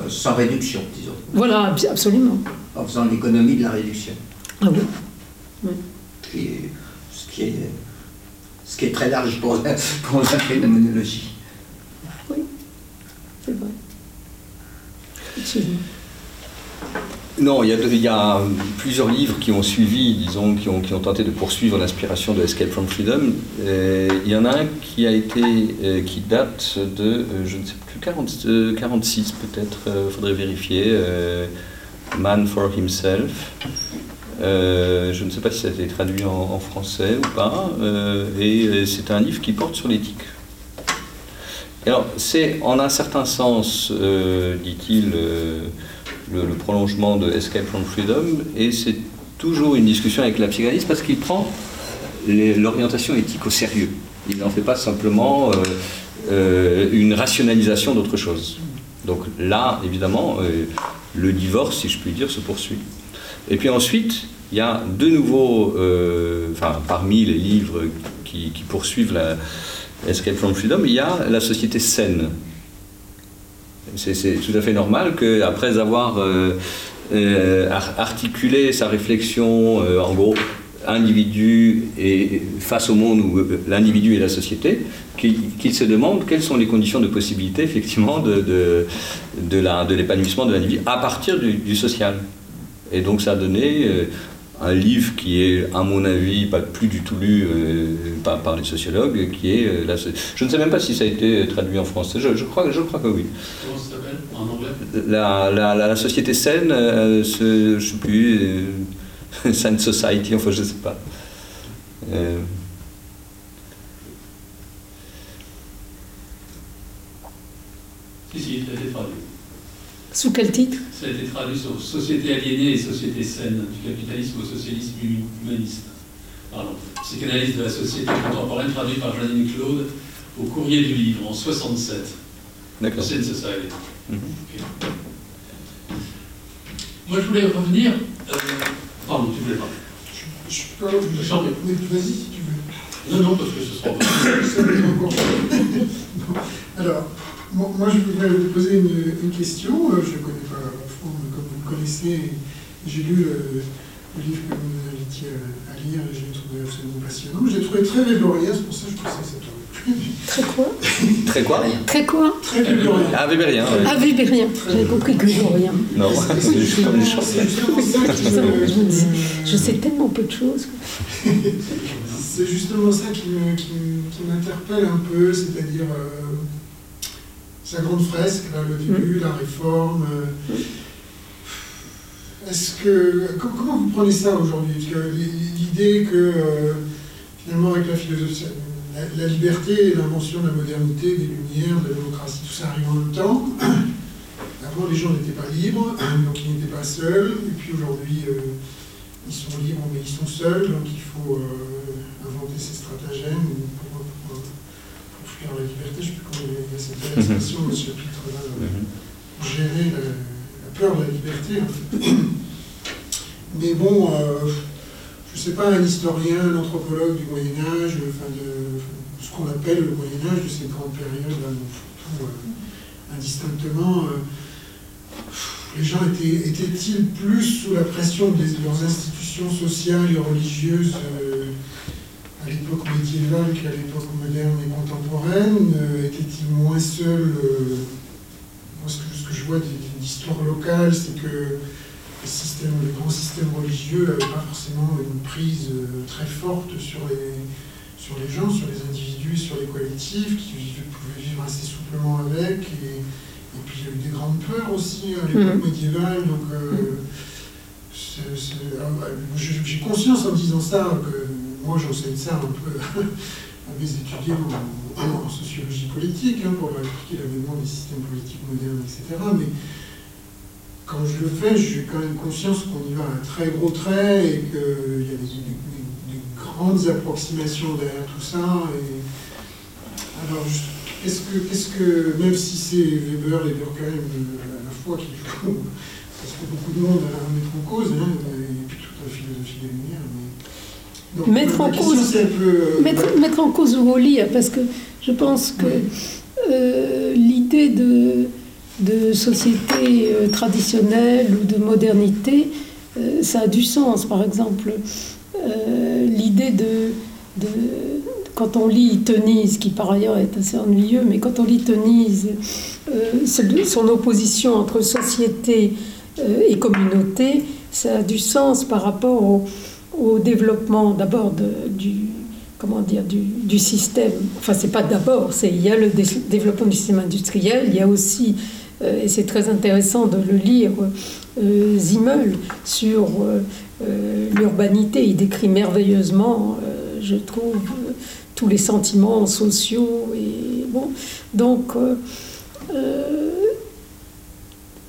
sans, réduction, disons. Voilà, absolument. En faisant l'économie de la réduction. Ah oui. oui. ce, qui est, ce qui est très large pour la, pour la phénoménologie. Oui, c'est vrai. Absolument. Non, il y, a, plusieurs livres qui ont suivi, disons, qui ont, tenté de poursuivre l'inspiration de Escape from Freedom. il y en a un qui a été, euh, qui date de, euh, je ne sais plus, 40, 46 peut-être, il euh, faudrait vérifier, Man for Himself. je ne sais pas si ça a été traduit en, français ou pas, et c'est un livre qui porte sur l'éthique. Alors, c'est en un certain sens, dit-il, le, prolongement de Escape from Freedom, et c'est toujours une discussion avec la psychanalyse parce qu'il prend l'orientation éthique au sérieux. Il n'en fait pas simplement euh, euh, une rationalisation d'autre chose. Donc là, évidemment, euh, le divorce, si je puis dire, se poursuit. Et puis ensuite, il y a de nouveaux, enfin, parmi les livres qui, poursuivent Escape from Freedom, il y a La société saine c'est tout à fait normal qu'après avoir euh, euh, articulé sa réflexion, euh, en gros, individu et face au monde où l'individu et la société, qu'il se demande quelles sont les conditions de possibilité effectivement de, de, l'épanouissement de l'individu à partir du, social. Et donc ça a donné un livre qui est, à mon avis, pas plus du tout lu euh, par, les sociologues, qui est euh, Je ne sais même pas si ça a été traduit en français, je, crois, je crois que oui. Comment ça s'appelle? En anglais? La, la, société saine, euh, je ne sais plus, Saine Society, enfin je ne sais pas. Si, si, ça a été traduit. Sous quel titre? Ça a été traduit sur Société aliénée et Société saine, du capitalisme au socialisme humaniste. Pardon. Psychanalyse de la société contemporaine, traduit par Janine Claude au courrier du livre en 67. D'accord. Society. Mm Moi, je voulais revenir. Euh, pardon, tu voulais parler Je, je peux pas. Vas-y si tu veux. Non, non, parce que ce sera pas. Alors. Moi, je voudrais vous poser une, question. Euh, je ne connais pas à fond, comme vous le connaissez. J'ai lu le, livre que vous nous invitiez à, lire et je l'ai trouvé absolument passionnant. Je l'ai trouvé très véborien, c'est pour ça que je pensais que ça t'aurait plu. Très quoi? Très quoi? Très quoi? Très véborien. Ah, oui. Ah. J'avais compris que véborien. Non, c'est juste comme les Je sais tellement peu de choses. C'est justement ça qui m'interpelle un peu, c'est-à-dire. Euh, sa grande fresque, là, le début, mm. la réforme. Euh, est-ce que. Comment vous prenez ça aujourd'hui? L'idée que euh, finalement, avec la philosophie, la, liberté et l'invention de la modernité, des Lumières, de la démocratie, tout ça arrive en même temps. Avant, les gens n'étaient pas libres, donc ils n'étaient pas seuls. Et puis aujourd'hui, euh, ils sont libres, mais ils sont seuls, donc il faut inventer ces stratagèmes la liberté, je ne sais plus comment il y a cette expression dans ce chapitre-là, pour gérer la, peur de la liberté. Mais bon, euh, je ne sais pas, un historien, un anthropologue du Moyen-Âge, enfin de, ce qu'on appelle le Moyen-Âge, de cette grande période, là, tout, euh, indistinctement, euh, les gens étaient, étaient-ils plus sous la pression de leurs institutions sociales et religieuses à l'époque médiévale qu'à l'époque moderne et contemporaine Était-il moins seul euh, Moi, ce que, je vois d'histoire locale, c'est que les, systèmes, les grands systèmes religieux n'avaient pas forcément une prise euh, très forte sur les, sur les gens, sur les individus, sur les collectifs, qui pouvaient vivre assez souplement avec. Et, puis il y a eu des grandes peurs aussi à l'époque mmh. médiévale. Donc, j'ai conscience en disant ça que moi j'enseigne ça un peu à mes étudiants en, sociologie politique, hein, pour expliquer l'avènement des systèmes politiques modernes, etc. Mais quand je le fais, j'ai quand même conscience qu'on y va à un très gros trait et qu'il y a des, grandes approximations derrière tout ça. Et... Alors, Est-ce que, que, même si c'est Weber et Durkheim euh, à la fois qu'il faut, parce que beaucoup de monde à mettre en cause, hein, et puis toute la philosophie des Lumières, mais... Donc, Mettre ma en question, cause- c'est un peu, Mettre, mettre en cause ou relire, parce que je pense que euh, l'idée de, de société euh, traditionnelle ou de modernité, euh, ça a du sens. Par exemple, euh, l'idée de, Quand on lit Tenise, qui par ailleurs est assez ennuyeux, mais quand on lit Tenise, euh, son opposition entre société et communauté, ça a du sens par rapport au, développement d'abord du comment dire du, système. Enfin, c'est pas d'abord, il y a le dé- développement du système industriel, il y a aussi et c'est très intéressant de le lire euh, Zimmel sur euh, euh, l'urbanité. Il décrit merveilleusement, euh, je trouve, euh, tous les sentiments sociaux et bon. Donc euh, euh,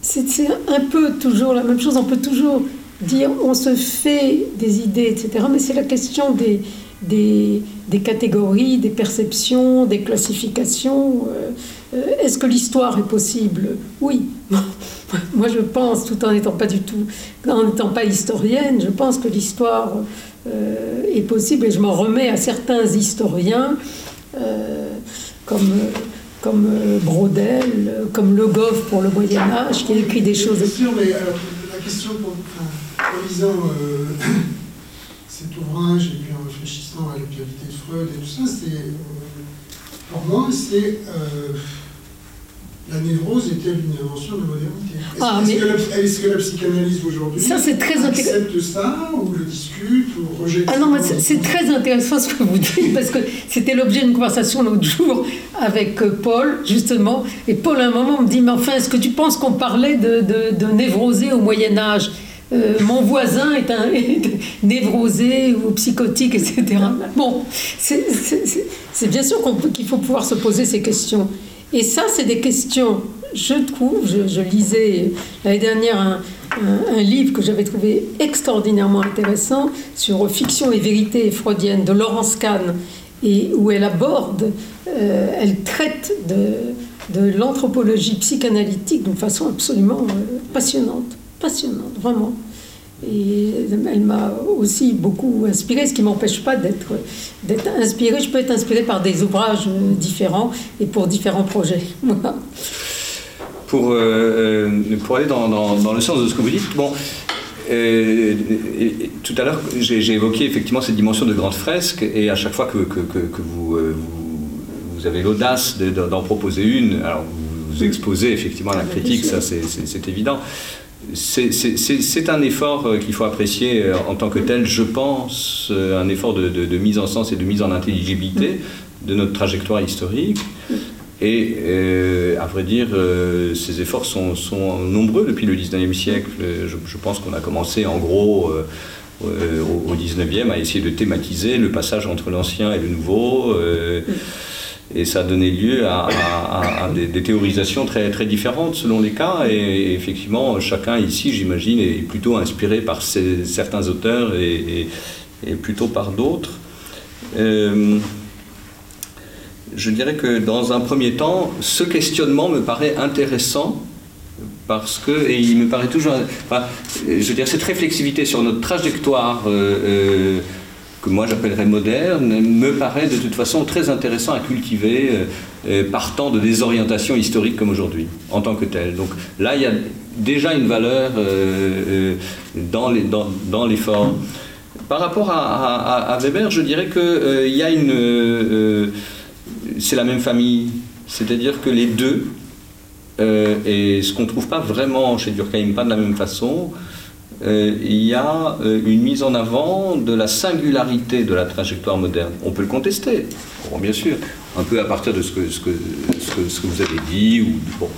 c'est un peu toujours la même chose. On peut toujours dire on se fait des idées, etc. Mais c'est la question des, des, catégories, des perceptions, des classifications. Euh, euh, Est-ce que l'histoire est possible Oui. Moi, je pense, tout en n'étant pas du tout, en n'étant pas historienne, je pense que l'histoire euh, est possible et je m'en remets à certains historiens euh, comme, euh, comme euh, Brodel, euh, comme Le Goff pour le Moyen Âge, qui a écrit des choses. Bien sûr, mais alors, la question, en lisant euh, cet ouvrage et puis en réfléchissant à l'actualité de Freud et tout ça, c'est, euh, pour moi, c'est euh, la névrose est-elle une invention de la modernité Est-ce Ah, que, la, est-ce que la psychanalyse aujourd'hui Ça, c'est très intéressant. accepte ça ou le discute ou rejette Ah non, c'est très intéressant ce que vous dites, parce que c'était l'objet d'une conversation l'autre jour avec euh, Paul, justement. Et Paul, à un moment, me dit Mais enfin, est-ce que tu penses qu'on parlait de, de, de névrosé au Moyen-Âge Euh, Mon voisin est un névrosé ou psychotique, etc. Bon, c'est bien sûr qu'il faut pouvoir se poser ces questions. Et ça, c'est des questions, je trouve, je, lisais l'année dernière un livre que j'avais trouvé extraordinairement intéressant sur fiction et vérité freudienne de Laurence Kahn, et où elle aborde, euh, elle traite de, de l'anthropologie psychanalytique d'une façon absolument euh, passionnante, passionnante, vraiment. Et elle m'a aussi beaucoup inspirée, ce qui ne m'empêche pas d'être d'être inspirée. Je peux être inspirée par des ouvrages euh, différents et pour différents projets. Pour, euh, euh, pour aller dans, dans- dans le sens de ce que vous dites, bon, euh, et- et tout à l'heure, j'ai j'ai évoqué effectivement cette dimension de grande fresque, et à chaque fois que, que- que- que vous, euh, vous, vous avez l'audace de- de- d'en proposer une, alors vous, vous exposez effectivement la critique, ça c'est- c'est c'est évident. C'est- un effort euh, qu'il faut apprécier euh, en tant que tel, je pense, euh, un effort de, mise en sens et de mise en intelligibilité de notre trajectoire historique. Et à vrai dire, ces efforts sont, nombreux depuis le 19e siècle. Je, pense qu'on a commencé en gros au, au 19e à essayer de thématiser le passage entre l'ancien et le nouveau. Et ça a donné lieu à, des, théorisations très, très différentes selon les cas. Et, effectivement, chacun ici, j'imagine, est plutôt inspiré par certains auteurs et, plutôt par d'autres. Euh, je dirais que dans un premier temps, ce questionnement me paraît intéressant parce que, et il me paraît toujours, je veux dire, cette réflexivité sur notre trajectoire euh, euh, que moi j'appellerais moderne, me paraît de toute façon très intéressant à cultiver euh, euh, partant de des orientations historiques comme aujourd'hui, en tant que telles. Donc là, il y a déjà une valeur euh, euh, dans les- dans- dans l'effort. Par rapport à, Weber, je dirais qu'il y a une... euh, c'est la même famille. C'est-à-dire que les deux, euh, et ce qu'on ne trouve pas vraiment chez Durkheim, pas de la même façon, euh, il y a euh, une mise en avant de la singularité de la trajectoire moderne. On peut le contester, bon, bien sûr, un peu à partir de ce que, ce que, ce que, ce que vous avez dit. Ou, bon.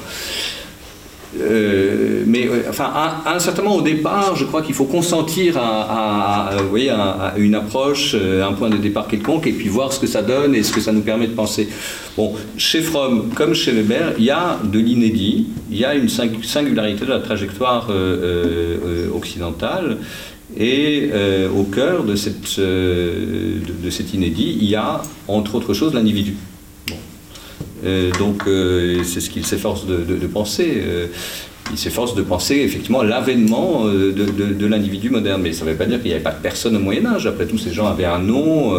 Euh, mais enfin, à, à un certain moment au départ, je crois qu'il faut consentir à, à- à, voyez, à- une approche, euh, un point de départ quelconque, et puis voir ce que ça donne et ce que ça nous permet de penser. Bon, chez Fromm, comme chez Weber, il y a de l'inédit, il y a une sing- singularité de la trajectoire euh, occidentale, et au cœur de, cette, de, de cet inédit, il y a, entre autres choses, l'individu. Euh, donc euh, c'est ce qu'il s'efforce de, penser. Euh, il s'efforce de penser effectivement l'avènement de, l'individu moderne. Mais ça ne veut pas dire qu'il n'y avait pas de personne au Moyen Âge. Après tout, ces gens avaient un nom,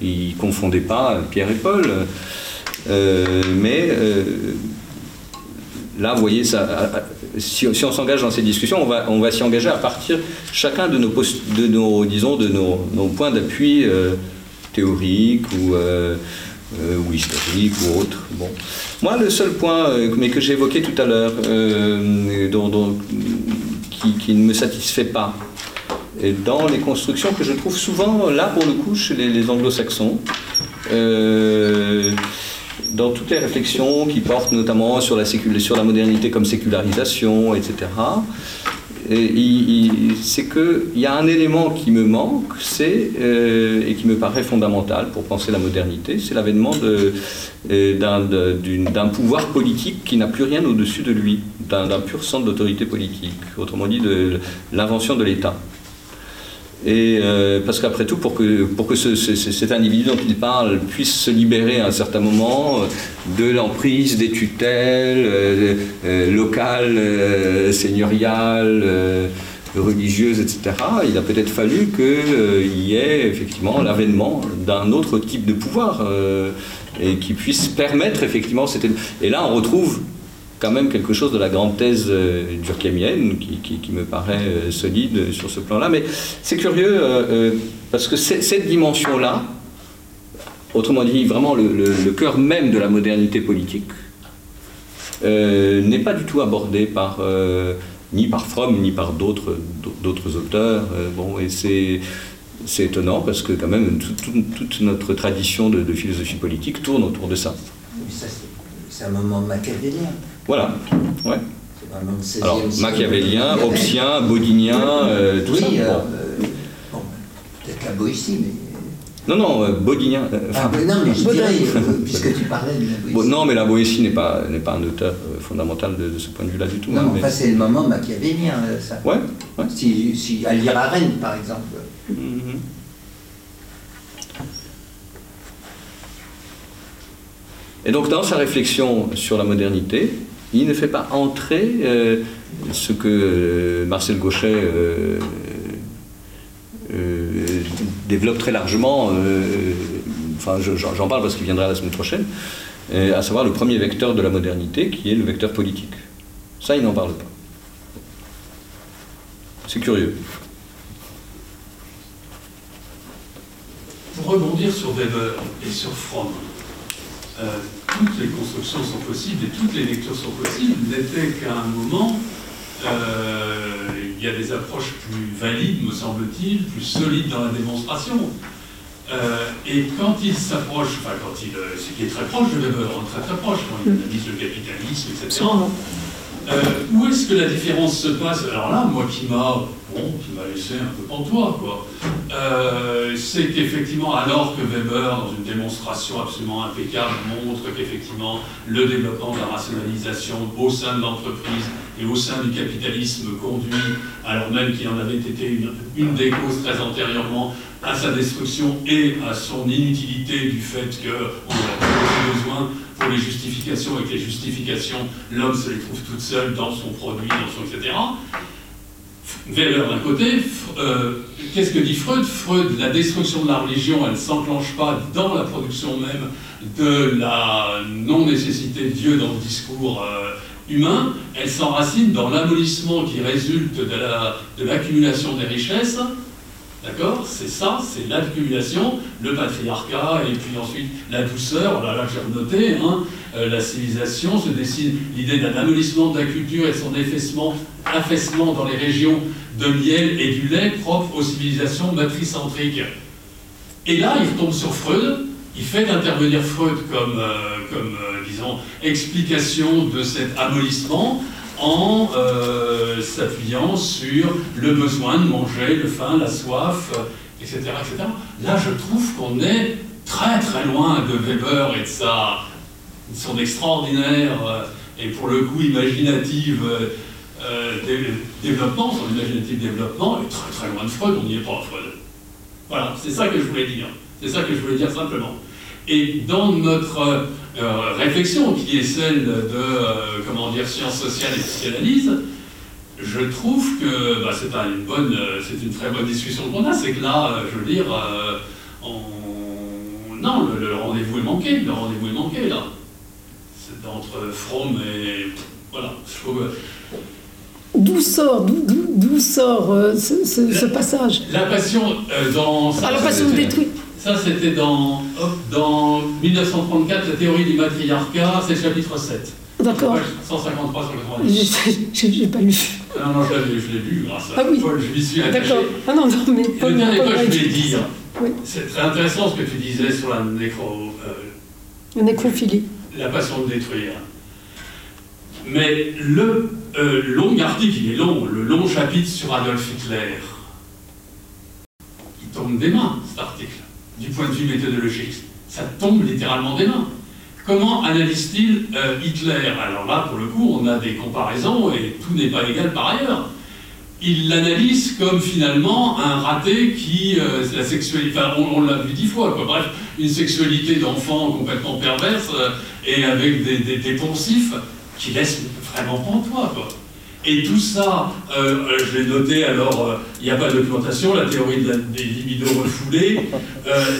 ils ne confondaient pas Pierre et Paul. Mais là, vous voyez, si, on s'engage dans ces discussions, on va, s'y engager à partir chacun de nos, post- de nos disons, de nos, nos points d'appui théoriques ou, euh, ou historiques ou autres. Bon. Moi, le seul point, euh, mais que j'ai évoqué tout à l'heure, euh, qui, ne me satisfait pas, et dans les constructions que je trouve souvent, là pour le coup, chez les, anglo-saxons, dans toutes les réflexions qui portent notamment sur la, sur la modernité comme sécularisation, etc., c'est qu'il y a un élément qui me manque, euh, et qui me paraît fondamental pour penser la modernité, c'est l'avènement euh, d'un, pouvoir politique qui n'a plus rien au-dessus de lui, d'un pur centre d'autorité politique, autrement dit de l'invention de l'État. Et euh, parce qu'après tout, pour que, pour que ce- ce- ce- cet individu dont il parle puisse se libérer à un certain moment euh, de l'emprise des tutelles euh, locales, seigneuriales, religieuses, etc., il a peut-être fallu qu'il y ait effectivement l'avènement d'un autre type de pouvoir et qui puisse permettre effectivement cette... Et là, on retrouve quand même quelque chose de la grande thèse euh, durkheimienne qui, me paraît euh, solide sur ce plan-là. Mais c'est curieux euh, euh, parce que cette dimension-là, autrement dit vraiment le, cœur même de la modernité politique, n'est pas du tout abordée par, ni par Fromm ni par d'autres auteurs. Bon, et c'est étonnant parce que quand même tout- tout- toute notre tradition de, philosophie politique tourne autour de ça. Ça, c'est un moment machiavélien. Voilà. Ouais. C'est vraiment le 16e Alors, machiavélien, hobbesien, bodinien, euh, tout oui, ça. euh, Bon. euh, bon, peut-être la Boétie, mais. Non, non, euh, bodinien. euh, Ah, mais non, mais je Baudin. dirais, euh, puisque tu parlais de la Boétie. bon, non, mais la Boétie n'est pas, n'est pas un auteur fondamental de, de ce point de vue-là du tout. Non, hein, mais enfin, c'est le moment machiavélien, ça. Ouais, ouais. Si, si, à lire à Rennes, par exemple. Mhm. Et donc dans sa réflexion sur la modernité, il ne fait pas entrer euh, ce que euh, Marcel Gauchet euh, développe très largement, enfin je- j'en parle parce qu'il viendra la semaine prochaine, à savoir le premier vecteur de la modernité qui est le vecteur politique. Ça, il n'en parle pas. C'est curieux. Pour rebondir sur Weber et sur Fromm, toutes les constructions sont possibles et toutes les lectures sont possibles, n'était qu'à un moment, euh, il y a des approches plus valides, me semble-t-il, plus solides dans la démonstration. Euh, et quand il s'approche, enfin quand il, euh, c'est qu'il est très proche de Weber, très très proche, quand il analyse le capitalisme, etc. Euh, où est-ce que la différence se passe? Alors là, moi qui m'a bon, laissé un peu pantois, quoi, euh, c'est qu'effectivement, alors que Weber, dans une démonstration absolument impeccable, montre qu'effectivement le développement de la rationalisation au sein de l'entreprise et au sein du capitalisme conduit, alors même qu'il en avait été une, des causes très antérieurement, à sa destruction et à son inutilité du fait a toujours pour les justifications et que les justifications, l'homme se les trouve toutes seules dans son produit, dans son etc. Weber d'un côté, euh, qu'est-ce que dit Freud? Freud, la destruction de la religion, elle ne s'enclenche pas dans la production même de la non-nécessité de Dieu dans le discours euh, humain, elle s'enracine dans l'amollissement qui résulte de l'accumulation des richesses, D'accord? C'est ça, c'est l'accumulation, le patriarcat, et puis ensuite la douceur, là, là j'ai noté, hein, euh, la civilisation, se dessine l'idée d'un amollissement de la culture et son affaissement, dans les régions de miel et du lait propres aux civilisations matricentriques. Et là, il retombe sur Freud, il fait intervenir Freud comme, euh, comme euh, disons, explication de cet amollissement en euh, s'appuyant sur le besoin de manger, le faim, la soif, euh, etc., etc. Là, je trouve qu'on est très très loin de Weber et de, sa, son extraordinaire euh, et pour le coup imaginative euh, dé- développement, son imaginatif développement est très très loin de Freud, on n'y est pas Freud. Voilà, c'est ça que je voulais dire. C'est ça que je voulais dire simplement. Et dans notre euh, réflexion qui est celle de, euh, comment dire, sciences sociales et psychanalyse, je trouve que bah, c'est un- une bonne, euh, c'est une très bonne discussion qu'on a. C'est que là, euh, je veux dire, on- non, le, le rendez-vous est manqué. Le rendez-vous est manqué là. C'est entre Fromm et voilà. je trouve- D'où sort, d'où- sort euh, ce, ce- ce passage? La passion euh, dans Ah, la passion détruite. Ça, c'était dans, dans 1934, la théorie du matriarcat, c'est le chapitre 7. D'accord. Page 153 sur 90. J'ai j'ai pas lu. Ah non, non, je l'ai je lu grâce à Ah oui. Paul, je m'y suis attaché. D'accord. Ah non, non, mais Paul le dernier je voulais dire. Oui. c'est très intéressant ce que tu disais sur la nécro, euh, Le nécrophilie. la passion de détruire. Mais le euh, long article, il est long, le long chapitre sur Adolf Hitler, il tombe des mains, cet article, du point de vue méthodologique. Ça tombe littéralement des mains. Comment analyse-t-il euh, Hitler? Alors là, pour le coup, on a des comparaisons et tout n'est pas égal par ailleurs. Il l'analyse comme finalement un raté qui, euh, la sexualité, enfin on, on l'a vu dix fois, quoi. bref, une sexualité d'enfant complètement perverse euh, et avec des, des, des poncifs qui laissent vraiment pantois, quoi. Et tout ça, euh, euh, je l'ai noté, alors euh, il n'y a pas de documentation, la théorie de la- des libidos refoulés,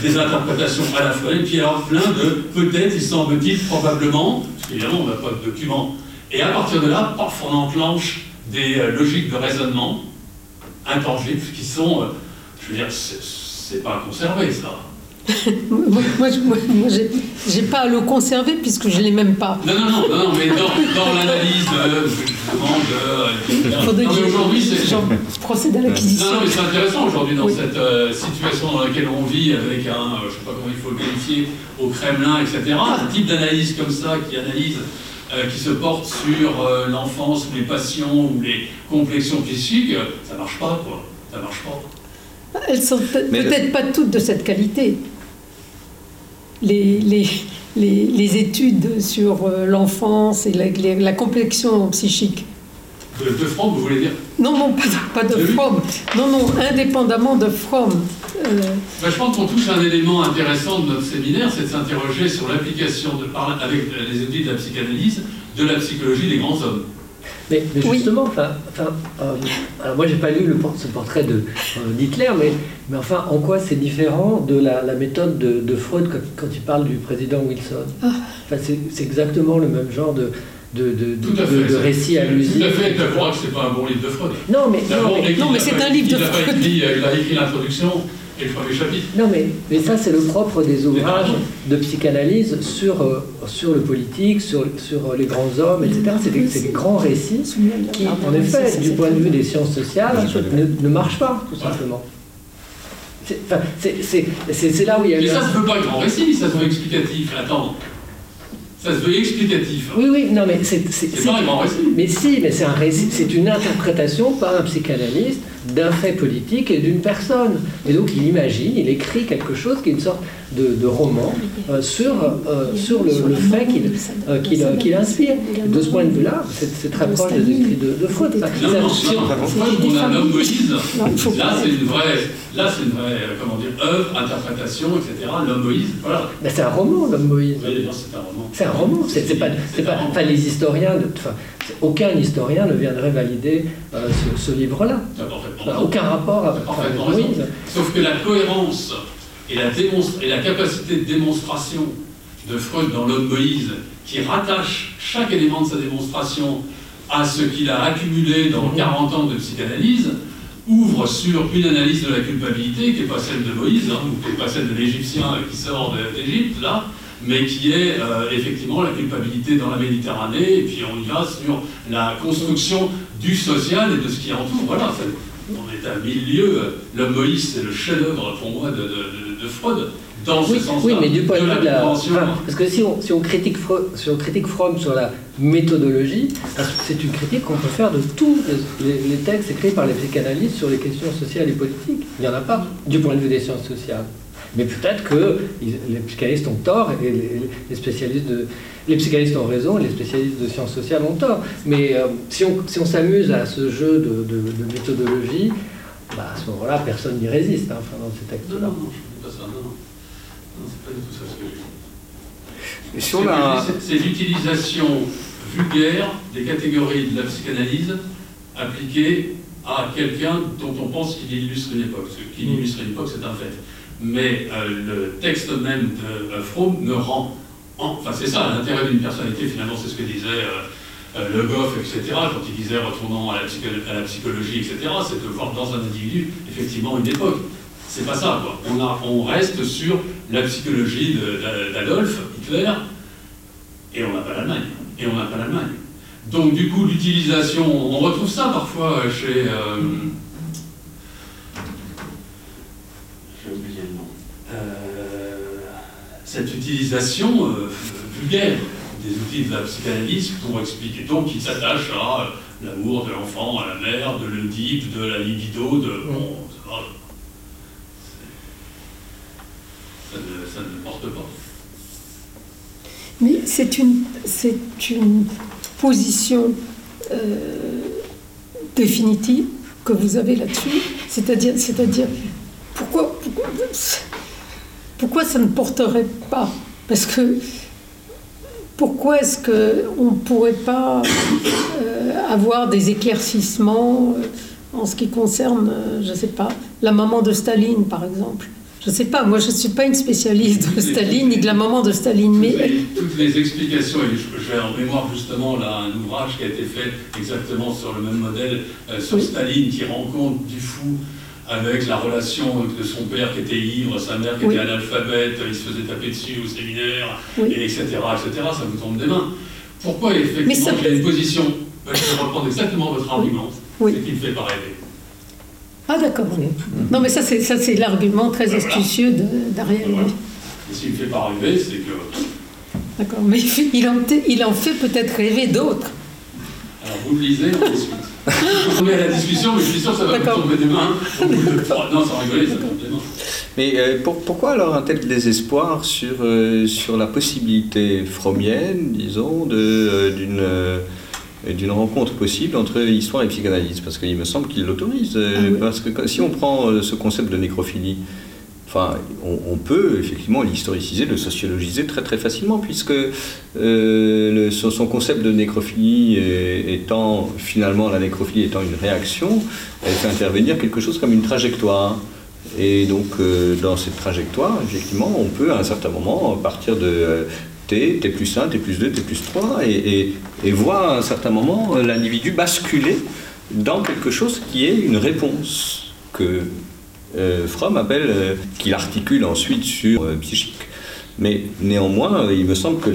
des interprétations à la fois, et puis alors plein de peut-être, il semble-t-il, probablement, parce qu'évidemment on n'a pas de documents, et à partir de là, paf, on enclenche des logiques de raisonnement intangibles qui sont, je veux dire, c'est pas conservé ça. Moi, moi, je- moi, moi, j'ai j'ai pas à le conserver puisque je l'ai même pas. Non, non, non, non, non, mais dans, dans l'analyse de, de. Non, mais aujourd'hui, c'est. procède à Non, l'acquisition. non, mais c'est intéressant aujourd'hui dans Oui. cette euh, situation dans laquelle on vit avec un, euh, je sais pas comment il faut le qualifier, au Kremlin, etc. Un type d'analyse comme ça qui analyse, euh, qui se porte sur euh, l'enfance, les passions ou les complexions psychiques, euh, ça marche pas, quoi. Ça marche pas. Elles sont peut-être pas toutes de cette qualité. Les, les, les, les études sur euh, l'enfance et la, complexion psychique. De, de vous voulez dire? Non, non, pas de, pas de. Fromm. Non, non, indépendamment de Fromm. Euh, Ben, je pense qu'on touche un élément intéressant de notre séminaire, c'est de s'interroger sur l'application, avec les outils de la psychanalyse, de la psychologie des grands hommes. Mais, mais Oui. justement, enfin, enfin, euh, alors moi j'ai pas lu le, ce portrait de, euh, d'Hitler, mais, mais enfin, en quoi c'est différent de la, la méthode de, de Freud quand, quand il parle du président Wilson? Ah. Enfin, c'est, exactement le même genre de, de, de, Tout de- à fait. de c'est- récit allusif. Tout à fait, tu crois que c'est pas un bon livre de Freud. Non, mais, non, mais, mais c'est un livre de Freud. euh, il a écrit l'introduction et le premier chapitre. non, mais, mais ça c'est le propre des ouvrages de psychanalyse sur, euh, sur le politique, sur, sur les grands hommes, etc. C'est des, c'est des grands récits qui, en effet, du point de vue des sciences sociales, ne, ne marchent pas, tout simplement. C'est là où il y a Mais ça un- se veut pas grand récit, ça se veut explicatif. Attends. Ça se veut explicatif. Oui, oui, non, mais c'est. c'est- C'est c'est- pas un grand récit. Mais si, mais c'est un récit, c'est une interprétation par un psychanalyste d'un fait politique et d'une personne. Et donc il imagine, il écrit quelque chose qui est une sorte de, de roman euh, sur, euh, sur le, le fait qu'il euh, qu'il, euh, qu'il inspire. De ce point de vue-là, c'est, c'est très proche des écrits de, de Freud. Non, ça- non, si on- non, Freud, on a un homme Moïse. Là, c'est une vraie, là, c'est une vraie, comment dire, œuvre, interprétation, etc. L'homme Moïse, voilà. ben, c'est un roman, l'homme Moïse. Oui, c'est un roman. C'est un roman, c'est, pas, les historiens, aucun historien ne viendrait valider euh, ce, ce livre-là. Ça n'a raison. aucun rapport avec. Moïse. Sauf que la cohérence et la, démonstra- et la capacité de démonstration de Freud dans l'homme Moïse, qui rattache chaque élément de sa démonstration à ce qu'il a accumulé dans 40 ans de psychanalyse, ouvre sur une analyse de la culpabilité qui n'est pas celle de Moïse, hein, ou qui n'est pas celle de l'Égyptien qui sort de- d'Égypte, là, mais qui est euh, effectivement la culpabilité dans la Méditerranée, et puis on y va sur la construction du social et de ce qui entoure. Voilà, on est à mille lieues. L'homme Moïse, c'est le chef-d'œuvre pour moi de, de- de- Freud, dans ce Oui, sens-là. oui, mais du point de vue de la. enfin, parce que si on, si on critique Freud, si on critique Fromm sur la méthodologie, que c'est une critique qu'on peut faire de tous les- les textes écrits par les psychanalystes sur les questions sociales et politiques. Il n'y en a pas, du point de vue des sciences sociales. Mais peut-être que les psychanalystes ont tort et les, spécialistes de. Les psychanalystes ont raison et les spécialistes de sciences sociales ont tort. Mais euh, si on si on s'amuse à ce jeu de, de- de méthodologie, bah, à ce moment-là, personne n'y résiste hein, enfin, dans ces textes-là. non, non, je ne dis pas ça, non, non. Non, c'est pas du tout ça ce que je dis. C'est l'utilisation vulgaire des catégories de la psychanalyse appliquées à quelqu'un dont on pense qu'il illustre une époque. Ce qu'il illustre une époque, c'est un fait. Mais euh, le texte même de euh, Fromm ne rend. en- Enfin, c'est ça l'intérêt d'une personnalité, finalement, c'est ce que disait euh, euh, Le Goff, etc., quand il disait retournant à la, psychologie, etc., c'est de voir dans un individu, effectivement, une époque. C'est pas ça, quoi. On, a, on reste sur la psychologie de- d'a- d'Adolphe Hitler, et on n'a pas l'Allemagne. Et on n'a pas l'Allemagne. Donc, du coup, l'utilisation, on retrouve ça parfois chez oublié le nom. Euh, cette utilisation euh, vulgaire des outils de la psychanalyse pour expliquer. Donc, il s'attache à euh, l'amour de l'enfant, à la mère, de l'Oedipe, de la libido, de. Bon, ça va. Ça ne, ça ne porte pas. Mais c'est une, c'est une position euh, définitive que vous avez là-dessus. C'est-à-dire, c'est-à-dire pourquoi, pourquoi, pourquoi ça ne porterait pas? Parce que pourquoi est-ce qu'on ne pourrait pas euh, avoir des éclaircissements euh, en ce qui concerne, euh, je ne sais pas, la maman de Staline, par exemple? Je ne sais pas, moi je ne suis pas une spécialiste de Staline ni de la maman de Staline, mais toutes les, toutes les explications, et je- j'ai en mémoire justement là un ouvrage qui a été fait exactement sur le même modèle, euh, sur Oui. Staline, qui rend compte du fou avec la relation de son père qui était ivre, sa mère qui Oui. était analphabète, il se faisait taper dessus au séminaire, Oui. et etc., etc., ça vous tombe des mains. Pourquoi effectivement ça j'ai une position, ben, je vais reprendre exactement votre argument, Oui. c'est qu'il ne fait pas rêver. Ah d'accord. Non mais ça c'est ça c'est l'argument très voilà. astucieux d'Ariel. Voilà. Et s'il ne fait pas rêver, c'est que... D'accord. Mais il en, il en fait peut-être rêver d'autres. Alors vous le lisez, discute. On est à la discussion, mais je suis sûr que ça va tomber des mains. au bout de trois- Non, sans rigoler, ça tombe des mains. Mais euh, pour- pourquoi alors un tel désespoir sur, euh, sur la possibilité frommienne, disons, de, euh, d'une, d'une rencontre possible entre histoire et psychanalyse? Parce qu'il me semble qu'il l'autorise. Ah oui. Parce que si on prend ce concept de nécrophilie, enfin, on, peut effectivement l'historiciser, le sociologiser très très facilement, puisque euh, son, concept de nécrophilie étant finalement la nécrophilie étant une réaction, elle fait intervenir quelque chose comme une trajectoire. Et donc, euh, dans cette trajectoire, effectivement, on peut à un certain moment partir de euh, T, T plus 1, T plus 2, T plus 3, et, et- voir à un certain moment l'individu basculer dans quelque chose qui est une réponse que Fromm appelle, euh, qu'il articule ensuite sur euh, psychique. Mais néanmoins, euh, il me semble que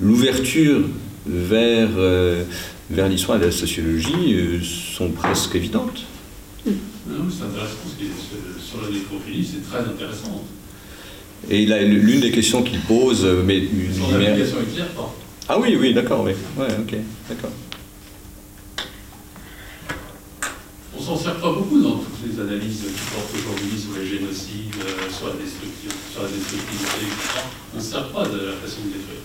l'ouverture vers, euh, vers l'histoire et la sociologie euh, sont presque évidentes. Non, c'est intéressant, parce que sur- la nécrophilie, c'est très intéressant. Et l'une des questions qu'il pose, euh, mais Son application est claire, pas. Ah oui, oui, d'accord, oui. Ouais, ok, d'accord. On s'en sert pas beaucoup dans toutes les analyses qui portent aujourd'hui sur les génocides, euh, sur la destruction, sur la destructivité, etc. On ne se sert pas de la façon de détruire.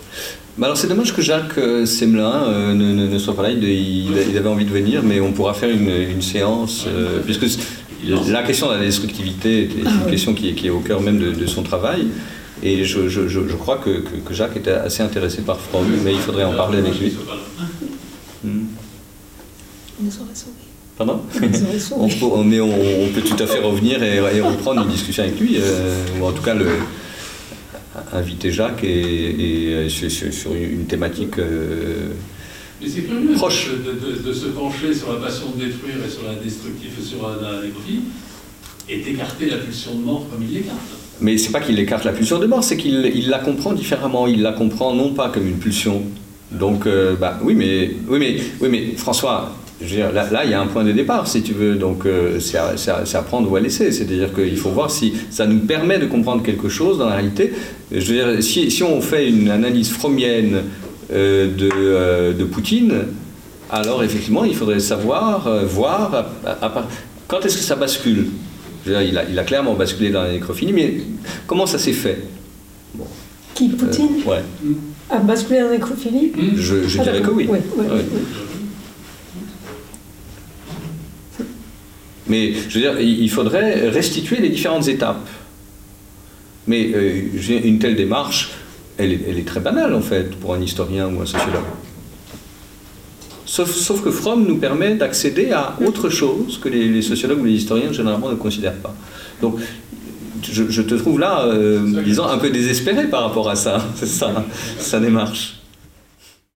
Bah alors c'est dommage que Jacques euh, Semelin euh, ne, ne- ne soit pas là, il, il- il avait envie de venir, mais on pourra faire une, une séance, euh, puisque la question de la destructivité est Ah une oui. question qui est, qui est au cœur même de, de son travail. Et je, je- je- je crois que, que- que Jacques était assez intéressé par Fromm, mais il faudrait en parler avec lui. Hmm. On aurait sauvés. Pardon On peut, on- mais on, on peut tout à fait revenir et, et reprendre une discussion avec lui, euh, ou en tout cas le, inviter Jacques et, et, sur, sur- sur une thématique. euh, Mais c'est curieux Proche. De, de- de se pencher sur la passion de détruire et sur la destructive, sur la nécrophilie, et d'écarter la pulsion de mort comme il l'écarte. Mais c'est pas qu'il écarte la pulsion de mort, c'est qu'il il la comprend différemment. Il la comprend non pas comme une pulsion. Donc, euh, bah, oui, mais, oui, mais, oui, mais François, je veux dire, là, là, il y a un point de départ, si tu veux. Donc, euh, c'est à, prendre ou à laisser. C'est-à-dire qu'il faut voir si ça nous permet de comprendre quelque chose dans la réalité. Je veux dire, si, si on fait une analyse frommienne euh, de, euh, de Poutine, alors effectivement, il faudrait savoir, voir, à- quand est-ce que ça bascule? Je veux dire, il, a, il a clairement basculé dans la nécrophilie, mais comment ça s'est fait? Qui, Poutine? Ouais, A basculé en nécrophilie je, je Ah, dirais que d'accord. oui. Ouais, ouais, Ouais. ouais. Mais je veux dire, il faudrait restituer les différentes étapes. Mais euh, une telle démarche, elle est, elle est très banale en fait pour un historien ou un sociologue. Sauf, sauf que Fromm nous permet d'accéder à autre chose que les, les sociologues ou les historiens généralement ne considèrent pas. Donc je, je te trouve là, euh, disons, un peu désespéré par rapport à ça, sa, sa démarche.